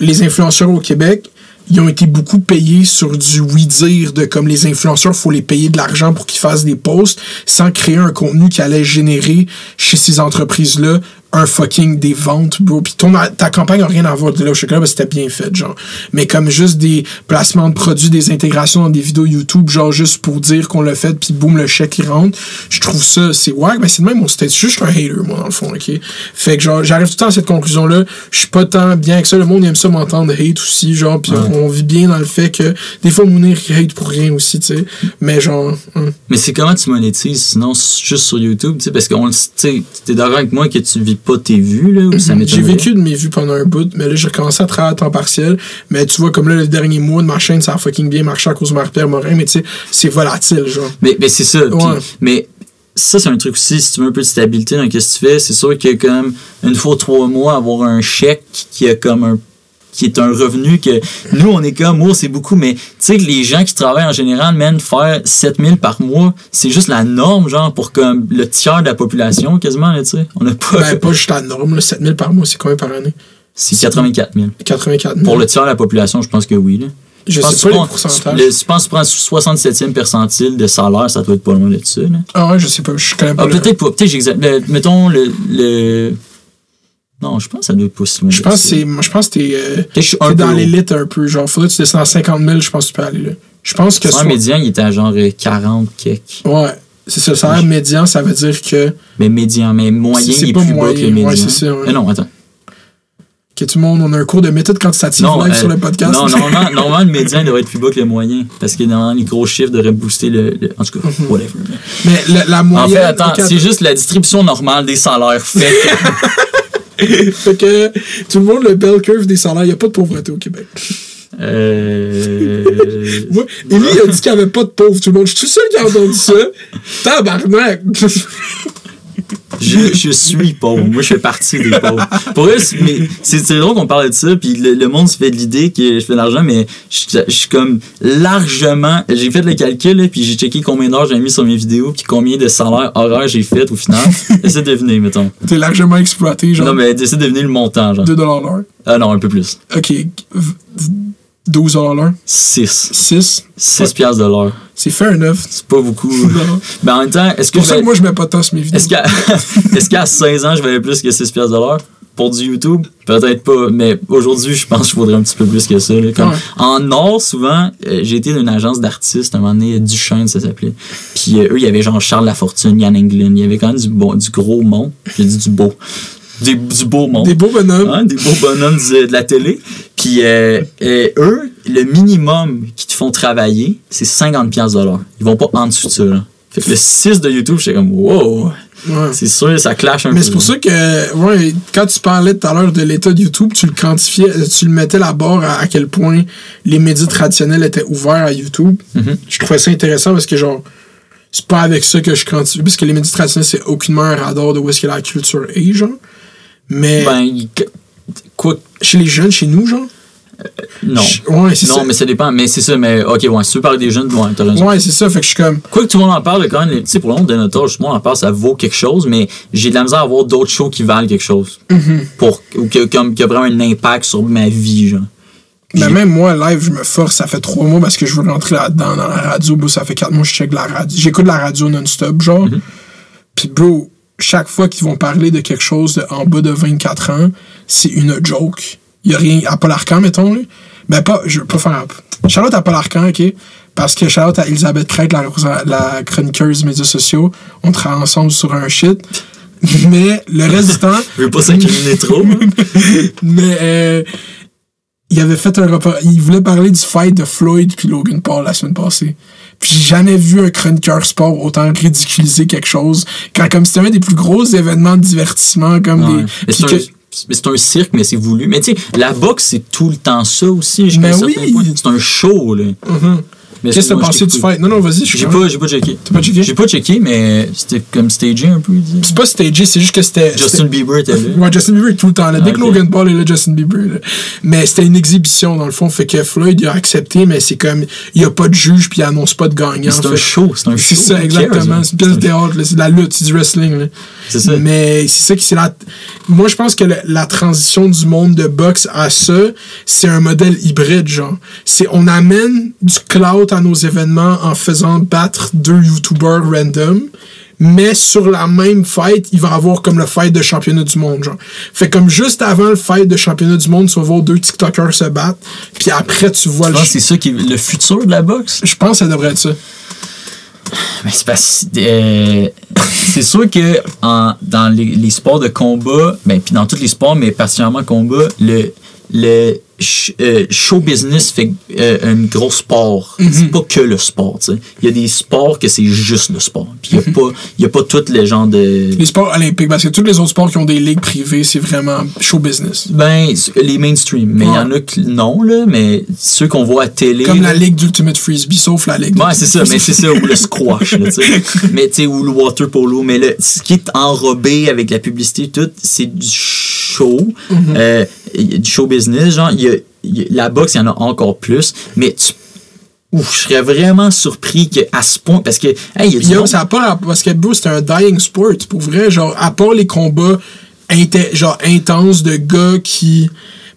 les influenceurs au Québec, ils ont été beaucoup payés sur du oui-dire de comme les influenceurs, faut les payer de l'argent pour qu'ils fassent des posts sans créer un contenu qui allait générer chez ces entreprises-là un fucking des ventes, bro. Puis ton, ta campagne n'a rien à voir de là au chocolat, parce que c'était bien fait, genre. Mais comme juste des placements de produits, des intégrations dans des vidéos YouTube, genre juste pour dire qu'on l'a fait, puis boum, le chèque il rentre. Je trouve ça, c'est wack, mais c'est de même, mon c'était juste un hater, moi, dans le fond, ok? Fait que genre, j'arrive tout le temps à cette conclusion-là. Je suis pas tant bien que ça. Le monde aime ça m'entendre hate aussi, genre, puis on vit bien dans le fait que des fois, Mounir hate pour rien aussi, tu sais. Mais genre, hum. Mais c'est comment tu monétises sinon juste sur YouTube, tu sais, parce que on le- tu sais, t'es d'accord avec moi que tu vis pas tes vues, là, ou ça J'ai m'étonnerait? vécu de mes vues pendant un bout, mais là, j'ai recommencé à travailler à temps partiel. Mais tu vois, comme là, le dernier mois de ma chaîne, ça a fucking bien marché à cause de Marie-Pierre Morin, mais tu sais, c'est volatile, genre. Mais, mais c'est ça. Ouais. mais ça, c'est un truc aussi, si tu veux un peu de stabilité dans ce que tu fais, c'est sûr que comme une fois trois mois, avoir un chèque qui a comme un qui est un revenu que nous on est comme oh c'est beaucoup mais tu sais que les gens qui travaillent en général même faire 7000 par mois c'est juste la norme genre pour comme le tiers de la population quasiment tu sais on a pas Ben, pas juste la norme, là, 7000 par mois, c'est combien par année? c'est 84 000 84 000. pour le tiers de la population je pense que oui là Je pense sais que pas les pourcentages. le- je pense que tu prends 67e percentile de salaire ça doit être pas loin de ça là. Ah ouais, je sais pas, je connais pas Ah, peut-être pas. Peut-être j'exagère. Le- Mettons le, le. Non, je pense que ça doit être loin. Je pense que c'est. Je pense que t'es. euh, que un dans l'élite un peu. Genre, faudrait que tu descendes à 50 000, je pense que tu peux aller là. Je pense que Le salaire soit- médian, il était à genre euh, 40 quelques. Ouais. C'est ça, le salaire médian, ça veut dire que, Mais médian, mais moyen, C'est il est plus bas moyen, que le médian. ouais, c'est ça, ouais. Mais non, attends. que tout le monde, on a un cours de méthode quantitative Non, live euh, sur le podcast. non normalement, normalement, le médian devrait être plus bas que le moyen. Parce que normalement, les gros chiffres devraient booster le. le- en tout cas, Mhm. whatever. Mais la, la En moyenne. fait, attends, c'est juste la distribution normale des salaires. Fait que- Fait que tout le monde, le bell curve des salaires, il n'y a pas de pauvreté au Québec. euh, Moi, Élie a dit qu'il n'y avait pas de pauvres, tout le monde. Je suis tout seul qui a entendu ça. Tabarnak! Je, je suis pauvre. Moi, je fais partie des pauvres. Pour eux, c'est- mais c'est c'est drôle qu'on parle de ça, puis le, le monde se fait de l'idée que je fais de l'argent, mais je, je suis comme largement. J'ai fait le calcul, puis j'ai checké combien d'heures j'ai mis sur mes vidéos, puis combien de salaires horaires j'ai fait au final. Essaie de deviner, mettons. T'es largement exploité, genre Non, mais essaie de deviner le montant, genre. 2 l'heure. Ah non, un peu plus. Ok, v- v- 12 l'heure. 6. 6. 6 piastres de l'heure. C'est fair enough. C'est pas beaucoup. Mais en même temps, est-ce C'est que pour je ça que moi, je mets pas tant sur mes vidéos. Est-ce qu'à qu'à 16 ans, je valais plus que 6 piastres de l'heure? Pour du YouTube? Peut-être pas, mais aujourd'hui, je pense que je vaudrais un petit peu plus que ça. là. Comme, Ouais. En or, souvent, euh, j'ai été dans une agence d'artistes, à un moment donné, Duchesne, ça s'appelait. Puis euh, eux, il y avait genre Charles Lafortune, Yann Englund, il y avait quand même du, bon, du gros monde. J'ai dit du beau. Des- du beau monde. Des beaux bonhommes. Hein, des beaux bonhommes de la télé. Puis euh, euh, eux, le minimum qu'ils te font travailler, c'est 50$ piastres de l'heure. Ils vont pas en dessous de ça. Là. Fait que le 6 de YouTube, j'étais comme wow. Ouais. C'est sûr, ça clash un peu. Mais c'est pour ça que, ouais, quand tu parlais tout à l'heure de l'état de YouTube, tu le quantifiais, euh, tu le mettais la barre à, à quel point les médias traditionnels étaient ouverts à YouTube. Mhm. Je trouvais ça intéressant parce que, genre, c'est pas avec ça que je quantifie, parce que les médias traditionnels, c'est aucunement un radar de où est-ce que la culture est, genre. Mais Ben, il- quoi chez les jeunes, chez nous, genre? Non. je- ouais, c'est Non, ça. mais ça dépend. Mais c'est ça, mais ok, ouais, si tu veux parler des jeunes, ouais, t'as raison. Ouais, c'est ça. Fait que je suis comme. Quoi que tout le monde en parle, quand même, tu sais, pour le monde de notre âge, tout le monde en parle, ça vaut quelque chose, mais j'ai de la misère à voir d'autres shows qui valent quelque chose. Mm-hmm. Pour, ou que, comme, qui a vraiment un impact sur ma vie, genre. Mais même moi, live, je me force. Ça fait trois mois parce que je veux rentrer là-dedans dans la radio. Bro, ça fait quatre mois que je check la radio. J'écoute la radio non-stop, genre. Puis, bro, chaque fois qu'ils vont parler de quelque chose de en bas de 24 ans, c'est une joke. Il y a rien. À Paul Arcan, mettons, là. Ben, pas. Je veux pas faire. Charlotte à Paul Arcan, OK? Parce que Charlotte à Elisabeth Craig, la, la chroniqueuse des médias sociaux, on travaille ensemble sur un shit. Mais le reste du temps. Je veux pas s'incriminer trop. Mais euh, il avait fait un rapport. Il voulait parler du fight de Floyd puis Logan Paul la semaine passée. J'ai jamais vu un chroniqueur sport autant ridiculiser quelque chose. Quand comme c'était un des plus gros événements de divertissement comme Ouais. des. C'est un, cirque, mais c'est voulu. Mais tu sais, la boxe, c'est tout le temps ça aussi. un certain oui. C'est un show, là. Mhm. Mais Qu'est-ce que t'as pensé du fight? Non, non, vas-y, je suis J'ai pas, j'ai pas checké. T'as pas checké? J'ai pas checké, mais c'était comme stagé un peu. C'est pas stagé, c'est juste que c'était. Justin Bieber était là. Ouais, Justin Bieber est tout le temps là. Dès que Ok. Logan Paul est là, Justin Bieber là. Mais c'était une exhibition, dans le fond. Fait que Floyd, il a accepté, mais c'est comme. Il y a pas de juge, puis il annonce pas de gagnant. C'est un show, c'est un C'est show. ça, Who exactement. cares, C'est une pièce de théâtre, c'est de la lutte, c'est du wrestling. Ça. Mais c'est ça qui c'est la. Moi, je pense que le- la transition du monde de boxe à ça, c'est un modèle hybride, genre. C'est on amène du clout à nos événements en faisant battre deux YouTubers random. Mais sur la même fight, il va avoir comme le fight de championnat du monde, genre. Fait comme juste avant le fight de championnat du monde, tu vas voir deux TikTokers se battre. Puis après, tu vois Je le. pense que c'est ça qui est le futur de la boxe? Je pense que ça devrait être ça. Mais c'est parce euh, c'est sûr que en, dans les, sports de combat, ben puis dans tous les sports, mais particulièrement combat, le le euh, show business fait euh, un gros sport. C'est pas que le sport. Il y a des sports que c'est juste le sport. Puis il y a y a pas tout les gens de Les sports olympiques, parce que tous les autres sports qui ont des ligues privées, c'est vraiment show business. ben les mainstream, mais il y en a qui non là, mais ceux qu'on voit à télé Comme la ligue d'Ultimate Frisbee, sauf la ligue. Ouais, c'est ça, mais c'est ça, ou le squash, là, tu sais. Mais, tu sais, ou le water polo. Mais le, ce qui est enrobé avec la publicité, tout, c'est du show, euh, y a du show business. Genre, y a, il y a- la boxe, il y en a encore plus. Mais tu. Ouf, je serais vraiment surpris qu'à ce point, parce que, hey, il y a du Yo, monde- ça a pas parce que bro, c'est un dying sport pour vrai genre à part les combats inté- genre intenses de gars qui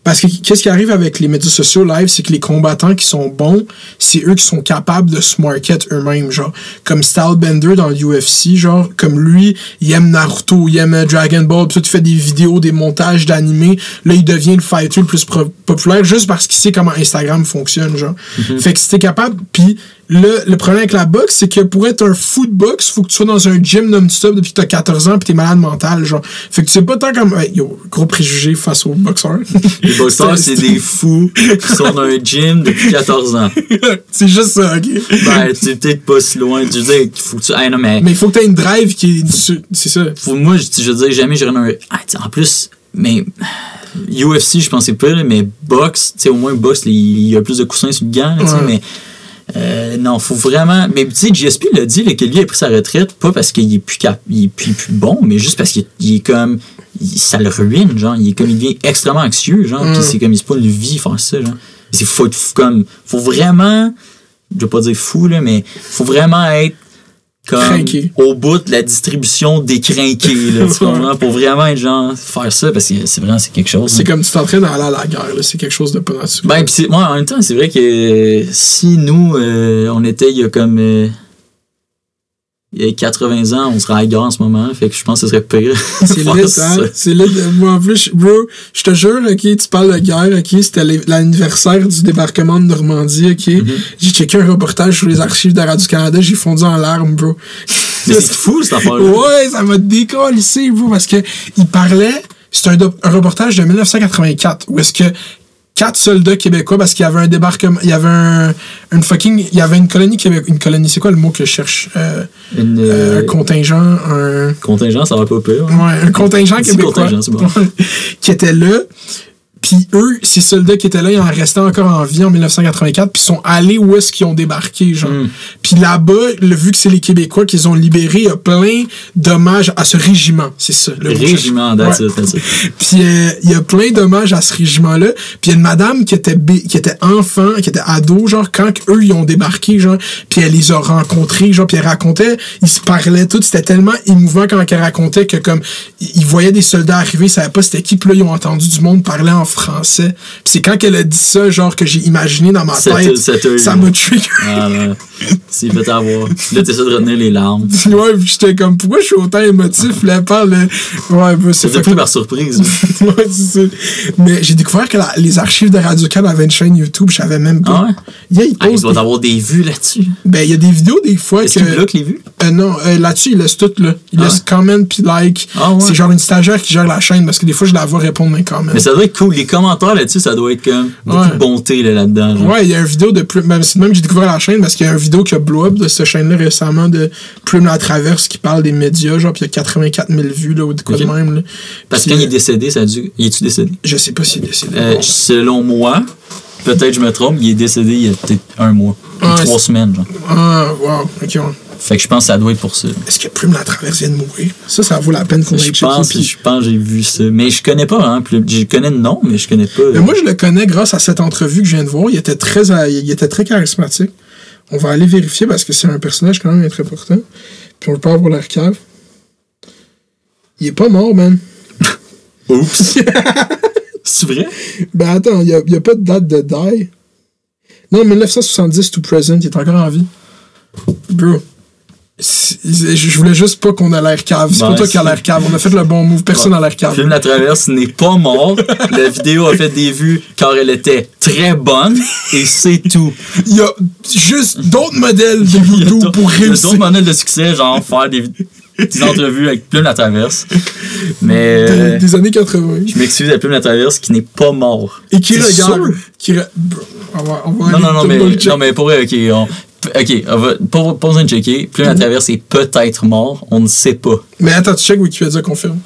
parce que qu'est-ce qui arrive avec les médias sociaux live c'est que les combattants qui sont bons c'est eux qui sont capables de se market eux-mêmes genre. Comme Stylebender dans l'UFC genre comme lui il aime Naruto il aime Dragon Ball puis tout il fait des vidéos des montages d'animés. Là il devient le fighter le plus populaire juste parce qu'il sait comment Instagram fonctionne genre. Fait que si t'es capable puis le, le problème avec la boxe, c'est que pour être un fou de boxe, faut que tu sois dans un gym non-stop depuis que t'as 14 ans pis t'es malade mental, genre. Fait que tu sais pas tant comme. Hey, yo, gros préjugé face aux boxeurs. les boxeurs, c'est des fous qui sont dans un gym depuis 14 ans. c'est juste ça, ok? Ben, tu peut-être pas si loin. Je veux dire, il faut que tu. Hey, non, mais. Mais il faut que t'aies une drive qui est. C'est ça. faut, moi, je, je veux dire, jamais j'irais dans un. Ah, tu en plus, mais. UFC, je pensais pas, là, mais boxe, tu sais, au moins, boxe, il y a plus de coussins sur le gant, là, tu sais, Ouais. mais. Euh, non, faut vraiment. Mais tu sais, GSP l'a dit là, que lui a pris sa retraite, pas parce qu'il est plus, cap... il est plus, plus bon, mais juste parce qu'il il est comme. il- ça le ruine, genre. Il est comme. Il devient extrêmement anxieux, genre. Mm. Puis c'est comme. Il se pas une vie faire ça, genre. C'est faut comme. Faut vraiment. Je vais pas dire fou, là, mais faut vraiment être comme Crinqué. au bout de la distribution décrinquée, là, tu comprends? Pour vraiment être genre faire ça, parce que c'est vraiment c'est quelque chose. C'est hein. comme tu t'entraînes à aller à la guerre. C'est quelque chose de pas naturel. Ben, pis moi, en même temps, c'est vrai que si nous, euh, on était il y a comme. euh, il y a 80 ans, on serait à en ce moment, fait que je pense que ce serait pire. C'est lit, hein? C'est lit. Moi, en plus, bro, je te jure, ok, tu parles de guerre, ok, c'était l'anniversaire du débarquement de Normandie, ok. Mm-hmm. J'ai checké un reportage sur les archives de Radio-Canada, j'ai fondu en larmes, bro. C'est fou, cette affaire-là. Ouais, ça m'a décollissé, bro, parce que il parlait, c'est un reportage de 1984, où est-ce que quatre soldats québécois, parce qu'il y avait un débarquement, il y avait un, une fucking, il y avait une colonie québécoise, une colonie, c'est quoi le mot que je cherche? Euh, Une, euh, euh, un contingent, un... contingent, ça va pas pire. hein. Ouais, un contingent québécois. contingent, bon. qui était là. Puis eux, ces soldats qui étaient là, ils en restaient encore en vie en 1984, puis ils sont allés où est-ce qu'ils ont débarqué, genre. Mm. Puis là-bas, le- vu que c'est les Québécois qu'ils ont libérés, il y a plein d'hommages à ce régiment, c'est ça. Le Régiment, that's Ouais. it, that's it. Puis euh, il y a plein d'hommages à ce régiment-là. Puis il y a une madame qui était, qui était enfant, qui était ado, genre, quand eux, ils ont débarqué, genre, puis elle les a rencontrés, genre, puis elle racontait, ils se parlaient tous, c'était tellement émouvant quand elle racontait que, comme, ils ils voyaient des soldats arriver, ils savaient pas c'était qui, puis là, ils ont entendu du monde parler en français. Puis c'est quand qu'elle a dit ça, genre, que j'ai imaginé dans ma tête, ça m'a tué. Ah, c'est fait avoir. Là, t'essaies de retenir les larmes. ouais, j'étais comme, pourquoi je suis autant émotif, là, parle. Ouais, bah, c'est pris par surprise. Ouais, c'est ça. Mais j'ai découvert que la- les archives de Radio Can avaient une chaîne YouTube, je savais même pas. Ah ouais? Yeah, ils Ah, il posent doit des- avoir des vues là-dessus. Ben, il y a des vidéos des fois Est-ce que. bloque les vues? Euh, non, euh, là-dessus, il laisse tout, là. Il Ah laisse ouais? comment puis like. Ah ouais? C'est genre une stagiaire qui gère la chaîne parce que des fois, je la vois répondre mes comments. Mais ça doit être cool. Les commentaires là-dessus, ça doit être comme beaucoup Ouais. de bonté là, là-dedans. Ouais, il y a une vidéo de Plume. même que j'ai découvert la chaîne parce qu'il y a une vidéo qui a blow up de cette chaîne-là récemment de Plume la Traverse qui parle des médias, genre, puis il y a 84 000 vues, là, ou de quoi de même, là. Parce que quand il est euh, décédé, ça a dû. Il est-tu décédé? Je sais pas s'il est décédé. Euh, selon moi, peut-être je me trompe, il est décédé il y a peut-être un mois. ou Ah, trois semaines, genre. Ah, wow, ok, ouais. Fait que je pense que ça doit être pour ça. Est-ce que Plume la traverse vient de mourir? Ça, ça vaut la peine qu'on aille pense, puis- je pense que j'ai vu ça. Mais je connais pas, hein. Je connais le nom, mais je connais pas. Mais moi, je le connais grâce à cette entrevue que je viens de voir. Il était très, à- il était très charismatique. On va aller vérifier parce que c'est un personnage quand même très important. Puis on le parle pour l'air cave. Il est pas mort, man. Oups. C'est vrai? Ben attends, il n'y a, pas de date de die. Non, 1970 to present, il est encore en vie. Bro. Je voulais juste pas qu'on ait l'air cave. C'est Ouais, pas toi qui a l'air cave. On a fait le bon move. Personne n'a l'air cave. Film La Traverse n'est pas mort. La vidéo a fait des vues car elle était très bonne et c'est tout. Il y a juste d'autres modèles de a d'autres- pour il y a réussir. d'autres modèles de succès, genre faire des, des entrevues avec Plume La Traverse. Mais Des, euh, des années 80. je m'excuse à Plume La Traverse qui n'est pas mort. Et qui regarde. Qui re- on va, on va Non, non, non, mais, non, mais pour vrai, ok. On, ok, on va, pas, pas besoin de checker. Plume La Mhm. Traverse est peut-être mort. On ne sait pas. Mais attends, tu check Wikipédia confirme.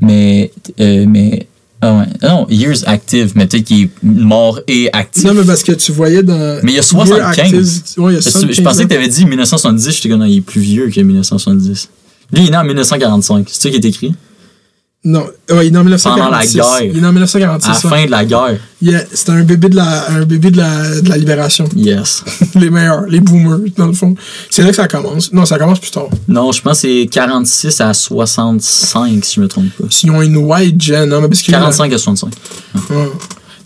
Mais, euh, mais, ah ouais. Ah Non, Years Active, mais peut-être qu'il est mort et actif. Non, mais parce que tu voyais dans. Mais il y a Year 75. Active- Ouais, il y a Parce que 75. je pensais que tu avais dit 1970, j'étais comme non, il est plus vieux que 1970. Lui, il est né en 1945. C'est ça qui est écrit? Non, ouais, il est en 1946. Pendant la guerre. Il est en 1946. À la fin de la guerre. Yeah, C'était un bébé de la, un bébé de la, de la libération. Yes. les meilleurs, les boomers, dans le fond. C'est là que ça commence. Non, ça commence plus tard. Non, je pense que c'est 46 à 65, si je me trompe pas. S'ils ont une white gen, non, mais parce que. 45 à 65. Ouais.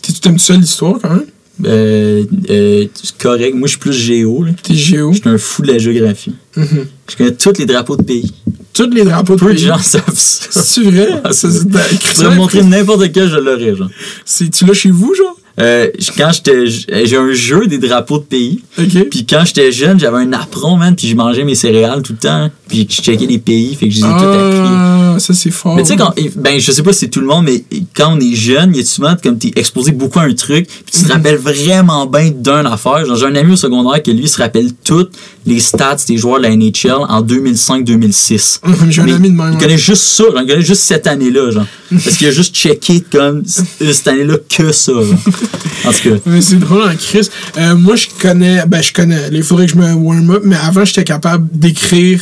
T'es- Tu t'aimes ça l'histoire quand même? Euh, euh, correct. Moi, je suis plus géo. là. T'es géo? Je suis un fou de la géographie. Mhm. Je connais tous les drapeaux de pays. Tous les drapeaux de Peu de pays. gens savent ça. C'est vrai? Ah, Ça, c'est- montrer n'importe quel, je l'aurais, genre. C'est- Tu l'as chez vous, genre? Euh, quand j'étais. J'ai un jeu des drapeaux de pays. Ok. Puis quand j'étais jeune, j'avais un apron, man, puis je mangeais mes céréales tout le temps, puis je checkais les pays, fait que je les ai tout appris. Ah, ça c'est fort. Mais tu sais, quand. Ben, je sais pas si c'est tout le monde, mais quand on est jeune, il y a souvent comme t'es exposé beaucoup à un truc, puis tu te rappelles vraiment bien d'une affaire? Genre, j'ai un ami au secondaire que lui se rappelle toutes les stats des joueurs de la NHL en 2005-2006. J'ai un ami de même. Il connaît juste ça, genre, il connaît juste cette année-là, genre. Parce qu'il a juste checké comme cette année-là que ça, genre. En tout cas. Mais c'est drôle en Chris. Euh, moi, je connais. Ben, je connais. Il faudrait que je me warm up, mais avant, j'étais capable d'écrire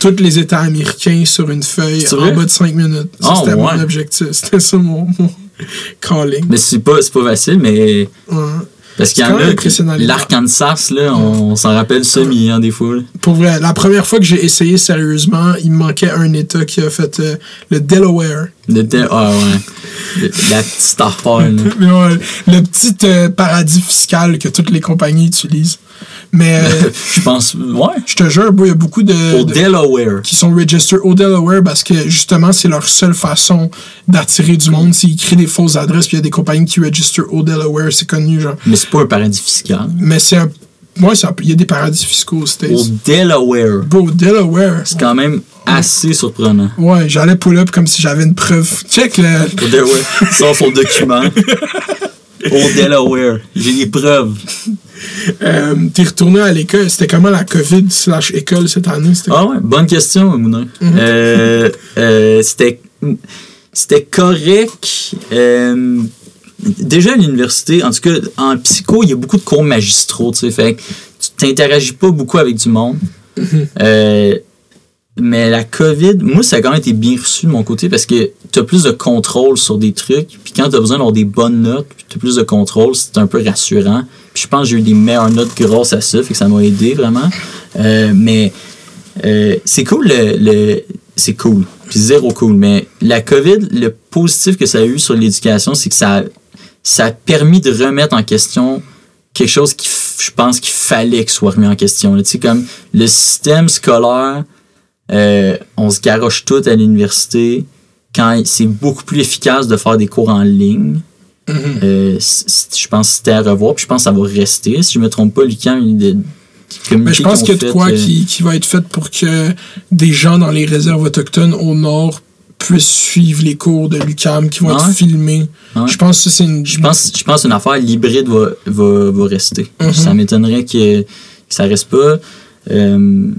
tous les États américains sur une feuille en vrai? bas de 5 minutes. Ça, Ah, c'était ouais. mon objectif. C'était ça mon, mon calling. Mais c'est pas, pas facile, mais. Ouais. Parce qu'il y en a. L'Arkansas, là, on s'en rappelle semi, hein, des fois. là. Pour vrai, la première fois que j'ai essayé sérieusement, il me manquait un État qui a fait euh, le Delaware. Ah ouais. La petite affaire, ouais, le petit euh, paradis fiscal que toutes les compagnies utilisent. Mais euh, Je pense. Ouais. je te jure, il y a beaucoup de, Au de- Delaware. qui sont registered au Delaware parce que justement, c'est leur seule façon d'attirer du monde. S'ils créent des fausses adresses, puis il y a des compagnies qui register au Delaware, c'est connu, genre. Mais c'est pas un paradis fiscal. Mais c'est un. Moi, il y a des paradis fiscaux aux States. Au Delaware. Bro, Delaware. C'est quand même assez surprenant. Ouais, j'allais pull up comme si j'avais une preuve. Check le. Au Delaware. Sort son document. Au Delaware. J'ai des preuves. Euh, T'es retourné à l'école. C'était comment la COVID slash école cette année? Ah ouais, bonne question, Mouna. Euh, euh, c'était, c'était correct. Déjà à l'université, en tout cas, en psycho, il y a beaucoup de cours magistraux, tu sais, fait que tu t'interagis pas beaucoup avec du monde. Euh, mais la COVID, moi, ça a quand même été bien reçu de mon côté parce que tu as plus de contrôle sur des trucs. Puis quand tu as besoin d'avoir des bonnes notes, tu as plus de contrôle, c'est un peu rassurant. Puis je pense que j'ai eu des meilleures notes grâce à ça, fait que ça m'a aidé vraiment. Euh, mais euh, c'est cool, le, le- c'est cool. Puis zéro cool. Mais la COVID, le positif que ça a eu sur l'éducation, c'est que ça, ça a permis de remettre en question quelque chose qui, je pense qu'il fallait que soit remis en question. là. Tu sais, comme le système scolaire, euh, on se garoche tout à l'université quand c'est beaucoup plus efficace de faire des cours en ligne. Euh, c- c- je pense que c'était à revoir, puis je pense que ça va rester. Si je me trompe pas, Lucas, il de, Mais je pense qu'il y a de quoi qui, qui va être fait pour que des gens dans les réserves autochtones au nord puissent suivre les cours de l'UCAM qui vont Ouais. être filmés. Ouais. Je pense que c'est une. Je pense, je pense qu'une affaire l'hybride va, va, va rester. Mhm. Ça m'étonnerait que, que ça reste pas. Euh,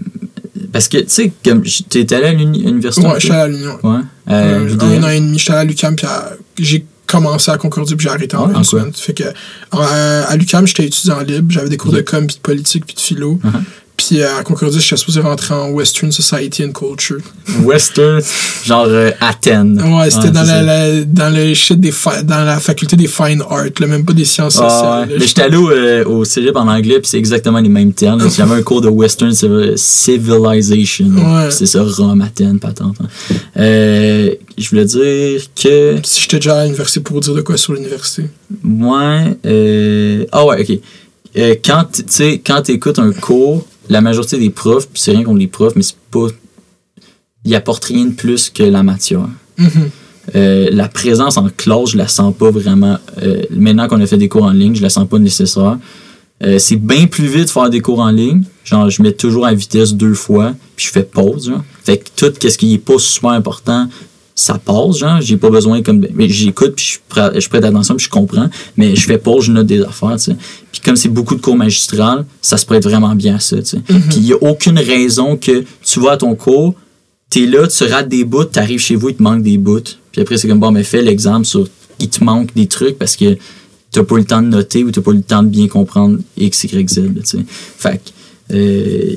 parce que, tu sais, comme tu étais allé à l'uni- à l'université. un Ouais, peu? j'étais à l'Union. Ouais. Euh, Euh, un an et demi, j'étais à l'UCAM, puis à- j'ai commencé à Concordia puis j'ai arrêté en une en quoi? semaine. Fait que, euh, à l'UQAM, j'étais étudiant libre. J'avais des cours de com, puis de politique, puis de philo. Uh-huh. Puis euh, à Concordia, j'étais supposé rentrer en Western Society and Culture. Western, genre euh, Athènes. Ouais, c'était dans, la, dans le shit des dans la faculté des fine art, là, même pas des sciences Ah, sociales. ouais. là. Mais j'étais allé au, euh, au cégep en anglais, puis c'est exactement les mêmes termes. J'avais un cours de Western Civil- Civilization. Ouais. C'est ça, Rome, Athènes, patente. hein. Euh, je voulais dire que. Si j'étais déjà à l'université pour dire de quoi sur l'université. Moi. Euh... Ah ouais, ok. Quand tu sais, quand t'écoutes un cours, la majorité des profs, c'est rien contre les profs, mais c'est pas. Ils apportent rien de plus que la matière. Mhm. Euh, la présence en classe, je la sens pas vraiment. Euh, maintenant qu'on a fait des cours en ligne, je la sens pas nécessaire. Euh, c'est bien plus vite de faire des cours en ligne. Genre, je mets toujours à vitesse deux fois, puis je fais pause. Genre. Fait que tout ce qui est pas super important, ça passe. Genre, j'ai pas besoin comme. Mais j'écoute, puis je prête attention, puis je comprends. Mais je fais pause, je note des affaires, tu sais. Puis comme c'est beaucoup de cours magistrales, ça se prête vraiment bien à ça, tu sais. Puis il y a aucune raison que tu vas à ton cours, t'es là, tu rates des bouts, t'arrives chez vous, il te manque des bouts. Puis après, c'est comme, bon, mais fais l'examen sur. Il te manque des trucs parce que t'as pas eu le temps de noter ou t'as pas eu le temps de bien comprendre X, Y, Z, là, tu. Fait que, euh,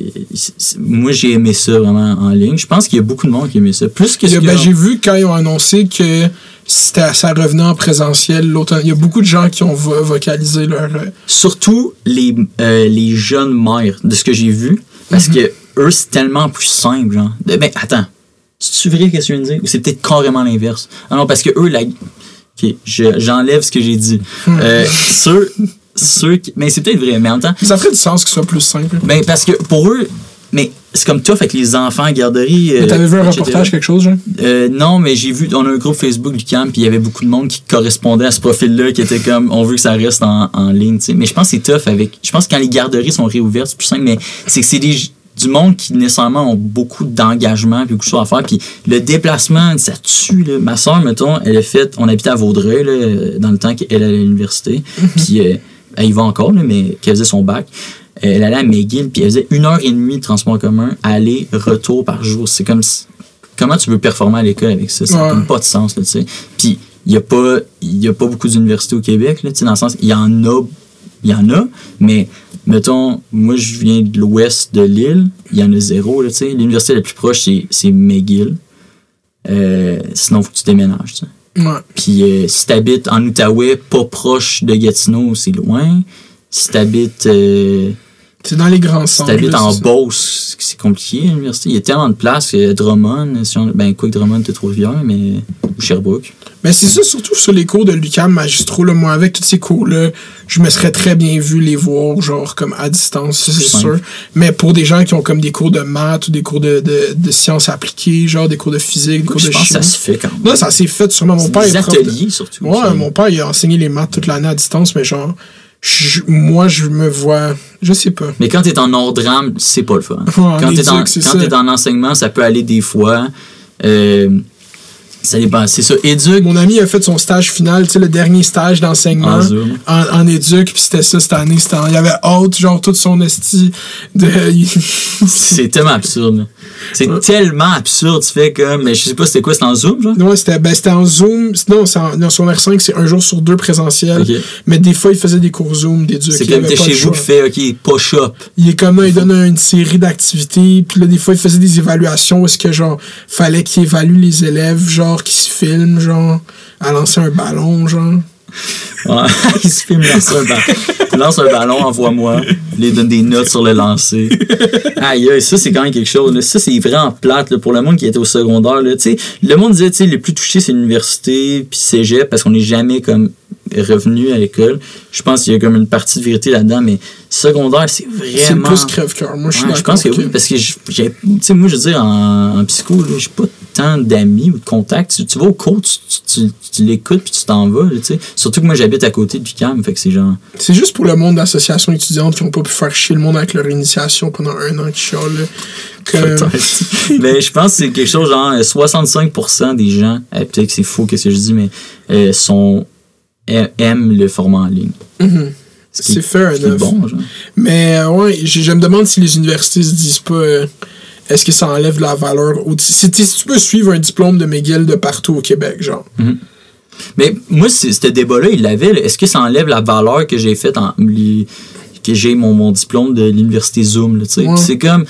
moi, j'ai aimé ça vraiment en ligne. Je pense qu'il y a beaucoup de monde qui aimait ça. Plus ce a- que- ben, j'ai vu quand ils ont annoncé que c'était, ça revenait en présentiel l'automne. Il y a beaucoup de gens qui ont vo- vocalisé leur. euh, surtout les, euh, les jeunes mères, de ce que j'ai vu, parce que eux, c'est tellement plus simple, genre. De- ben, attends, c'est-tu vrai qu'est-ce que tu viens de dire? Ou c'est peut-être carrément l'inverse? Ah non, parce que eux, la... Ok, je- j'enlève ce que j'ai dit. Euh, ceux, ceux qui... Mais c'est peut-être vrai, mais en même temps, Ça ferait du sens que ce soit plus simple. ben, parce que pour eux, mais c'est comme toi, avec les enfants à garderie. euh, T'avais vu un etc. reportage, quelque chose, genre? Euh, non, mais j'ai vu, on a un groupe Facebook du camp, puis il y avait beaucoup de monde qui correspondait à ce profil-là, qui était comme, on veut que ça reste en, en ligne, tu sais. Mais je pense que c'est tough avec, je pense que quand les garderies sont réouvertes, c'est plus simple, mais c'est que c'est des, du monde qui nécessairement ont beaucoup d'engagement, puis beaucoup de choses à faire, puis le déplacement, ça tue, là. Ma soeur, mettons, elle a fait, on habitait à Vaudreuil, là, dans le temps qu'elle allait à l'université, puis euh, elle y va encore, là, mais qu'elle faisait son bac. Euh, Elle allait à McGill, puis elle faisait une heure et demie de transport commun, aller, retour par jour. C'est comme si- comment tu veux performer à l'école avec ça? Ça n'a Ouais. pas de sens, tu sais. Puis, il n'y a, pas- y a pas beaucoup d'universités au Québec, là, tu sais, dans le sens, il y en a, il y en a, mais, mettons, moi, je viens de l'ouest de l'île, il y en a zéro, tu sais. L'université la plus proche, c'est, c'est McGill. Euh, sinon, faut que tu déménages, tu sais. Ouais. Puis, euh, si t'habites en Outaouais, pas proche de Gatineau, c'est loin. Si t'habites... euh, C'est dans les grands si centres. t'habites en. Beauce, c'est compliqué, l'université. Il y a tellement de places que Drummond, si on- ben quoi que Drummond, t'es Trois-Rivières, mais. ou Sherbrooke. Mais c'est ça, surtout sur les cours de l'UQAM magistraux, là, moi, avec tous ces cours-là, je me serais très bien vu les voir, genre, comme à distance, c'est sûr. Mais pour des gens qui ont comme des cours de maths ou des cours de, de, de sciences appliquées, genre des cours de physique, des cours Je de pense que chimie. ça se fait quand même. Non, ça s'est fait sûrement. Mon père des est de- ateliers, surtout. Ouais, mon père, il a enseigné les maths toute l'année à distance, mais genre, je- moi, je me vois. Je sais pas. Mais quand t'es en ordre c'est pas le fun. quand t'es en, quand en enseignement, ça peut aller des fois. Euh, ça dépend. C'est ça. Éduc, Mon ami a fait son stage final, tu sais, le dernier stage d'enseignement En Zoom. en, en éduc, puis c'était ça cette année. il y avait hâte, genre, toute son esti de. c'est tellement absurde. C'est tellement absurde. Tu fais comme. Mais je sais pas c'était quoi, c'était en Zoom, genre? Ouais, c'était ben, c'était en Zoom. Non, c'est en, son R5, c'est un jour sur deux présentiel. Mais des fois, il faisait des cours Zoom, d'éduc. C'est comme t'es chez vous qui fait, OK, push up. Il est comme là, il donne une série d'activités. Puis là, des fois, il faisait des évaluations où est-ce que, genre, fallait qu'il évalue les élèves, genre, qui se filment, genre, à lancer un ballon, genre. Il se filme lance un ballon. lance un ballon, envoie-moi. Il lui donne des notes sur le lancer. Aïe, aïe, ça, c'est quand même quelque chose. là. Ça, c'est vraiment plate là, pour le monde qui était au secondaire. Le monde disait, tu le plus touché, c'est l'université puis cégep parce qu'on n'est jamais comme revenu à l'école. Je pense qu'il y a comme une partie de vérité là-dedans, mais secondaire, c'est C'est vraiment... plus crève-cœur. Moi, je suis Ouais, je pense que oui, parce que j'ai, tu sais, moi, je veux dire, en, en psycho, j'ai pas tant d'amis ou de contacts. Tu, tu vas au cours, tu, tu, tu- tu l'écoutes puis tu t'en vas, là, tu sais. Surtout que moi, j'habite à côté du CAM, fait que c'est genre. C'est juste pour le monde d'associations étudiantes qui n'ont pas pu faire chier le monde avec leur initiation pendant un an qui Peut-être. mais je pense que c'est quelque chose genre euh, 65% des gens, euh, peut-être que c'est faux que ce que je dis, mais euh, sont aiment le format en ligne. Mhm. Ce qui- C'est fair enough. bon, genre. Mais euh, ouais, je, je me demande si les universités se disent pas euh, est-ce que ça enlève la valeur au- si, si tu peux suivre un diplôme de McGill de partout au Québec, genre. Mais moi, ce débat-là, il l'avait. Est-ce que ça enlève la valeur que j'ai faite en. que j'ai mon, mon diplôme de l'université Zoom, là, tu sais? Ouais. Puis C'est comme.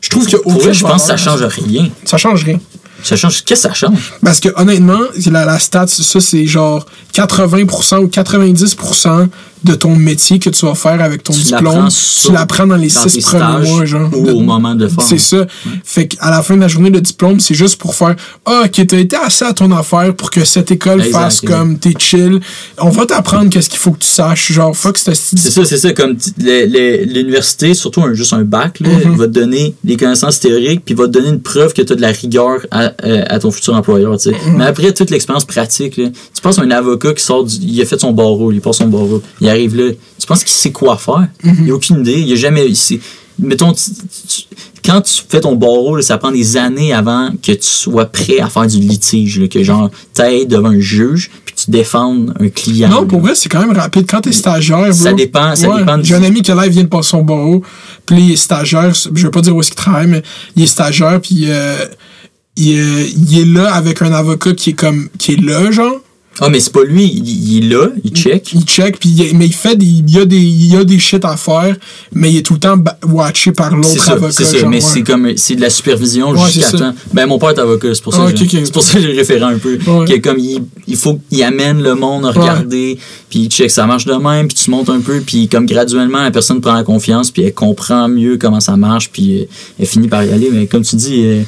Je trouve que pour vrai, je pense que ça change rien. Ça change rien. Ça change. Qu'est-ce que ça change? Parce que honnêtement, la, la stat, ça c'est genre 80% ou 90% de ton métier que tu vas faire avec ton Tu diplôme. Tu l'apprends dans les dans six premiers mois, genre. ou De- au moment de faire. C'est ça. Fait qu'à la fin de la journée, le diplôme, c'est juste pour faire Ah, ok, t'as été assez à ton affaire pour que cette école Exact, fasse exact. comme t'es chill. On va t'apprendre qu'est-ce qu'il faut que tu saches. Genre, fuck, c'est C'est ça, c'est ça. Comme l'université, surtout un, juste un bac, là, Mm-hmm. va te donner des connaissances théoriques, puis va te donner une preuve que tu as de la rigueur à, euh, à ton futur employeur. tu sais. Mm-hmm. Mais après toute l'expérience pratique, là, tu penses à un avocat qui sort, du, il a fait son barreau, il passe son barreau, il arrive là, tu penses qu'il sait quoi faire? Mm-hmm. Il a aucune idée, il a jamais. il mettons, tu- tu- quand tu fais ton barreau, là, ça prend des années avant que tu sois prêt à faire du litige, là, que genre, t'ailles devant un juge, puis tu défendes un client. Non, là. pour vrai, c'est quand même rapide. Quand t'es stagiaire, Ça bro, dépend- ça ouais, dépend J'ai un ami qui là, il vient de passer son barreau. Puis là, il est stagiaire. Je vais pas dire où est-ce qu'il travaille, mais il est stagiaire. Puis euh, il, euh, il est là avec un avocat qui est comme qui est là, genre. Ah, mais c'est pas lui, il, il est là, il check. Il check, puis il- mais il fait des, il y a des, il y a des shit à faire, mais il est tout le temps watché par l'autre avocat. c'est ça, mais ouais. c'est comme c'est de la supervision Ouais, jusqu'à temps. Ben mon père est avocat, c'est pour ça Ah, que ok, j'ai- ok. c'est pour ça que j'ai référé un peu. Ouais. Que comme il, il faut qu'il amène le monde à regarder, puis il check ça marche de même, puis tu montes un peu, puis comme graduellement la personne prend la confiance, puis elle comprend mieux comment ça marche, puis elle finit par y aller. Mais comme tu dis, euh,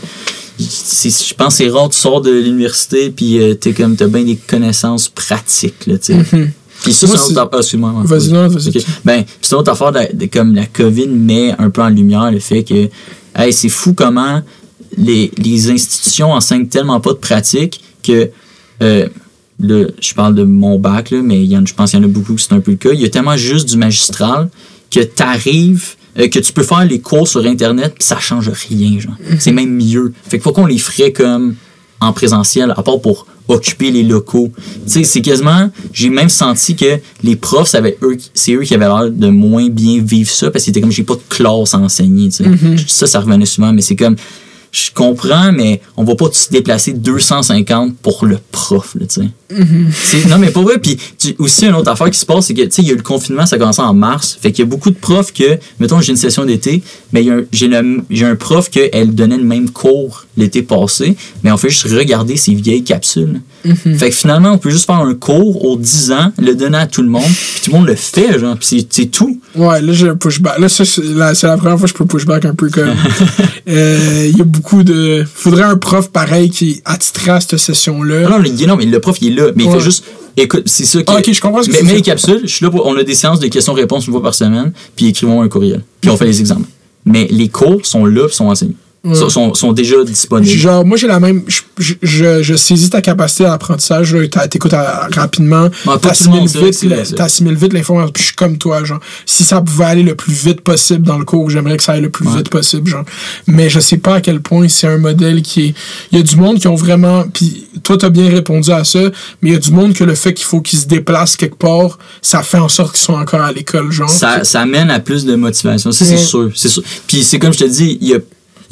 je pense que c'est rare tu sors de l'université, puis euh, t'es comme t'as bien des connaissances pratiques là, tu sais. Puis ça, c'est une autre affaire. Excuse-moi. Mhm. Vas-y, non, vas-y. Ben, c'est une autre affaire de, de- comme la COVID met un peu en lumière le fait que hey, c'est fou comment les, les institutions enseignent tellement pas de pratique que euh, là, je parle de mon bac, là, mais il y en, je pense qu'il y en a beaucoup que c'est un peu le cas. Il y a tellement juste du magistral que t'arrives euh, que tu peux faire les cours sur internet puis ça change rien genre. C'est même mieux. Fait que faut qu'on les ferait comme en présentiel à part pour occuper les locaux. Tu sais, c'est quasiment j'ai même senti que les profs eux c'est eux qui avaient l'air de moins bien vivre ça parce que c'était comme j'ai pas de classe à enseigner, tu sais. Ça ça revenait souvent mais c'est comme je comprends, mais on va pas se déplacer 250 pour le prof, là, tu sais. Non, mais pour vrai, puis aussi, une autre affaire qui se passe, c'est que, tu sais, il y a eu le confinement, ça a commencé en mars. Fait qu'il y a beaucoup de profs que, mettons, j'ai une session d'été, mais j'ai un prof qu'elle donnait le même cours l'été passé, mais on fait juste regarder ces vieilles capsules. Fait que finalement, on peut juste faire un cours aux 10 ans, le donner à tout le monde, puis tout le monde le fait, genre, puis c'est- tout. Ouais, là, j'ai un pushback. Là, ça, c'est la, c'est la première fois que je peux pushback un peu comme. Euh, Il y a beaucoup de. Faudrait un prof pareil qui attitrerait à cette session-là. Non, mais, non, mais le prof, il est là, mais il fait juste. Écoute, c'est ça qui. Ah, ok, je comprends ce que mais, tu mais les capsules, je suis là pour. On a des séances de questions-réponses une fois par semaine, puis écrivons un courriel. Puis on fait les examens. Mais les cours sont là, puis sont enseignés. Sont, sont, sont déjà disponibles. Genre, moi, j'ai la même. Je, je, je, saisis ta capacité d'apprentissage. t'as- T'écoutes à- rapidement. le T'assimiles vite, t'assimiles vite l'information. Puis je suis comme toi, genre. Si ça pouvait aller le plus vite possible dans le cours, j'aimerais que ça aille le plus Ouais. vite possible, genre. Mais je sais pas à quel point c'est un modèle qui est. Il y a du monde qui ont vraiment. Puis toi, t'as bien répondu à ça. Mais il y a du monde que le fait qu'il faut qu'ils se déplacent quelque part, ça fait en sorte qu'ils sont encore à l'école, genre. Ça, ça amène à plus de motivation. Ça, c'est Ouais. sûr. C'est sûr. Puis c'est comme je te dis, il y a.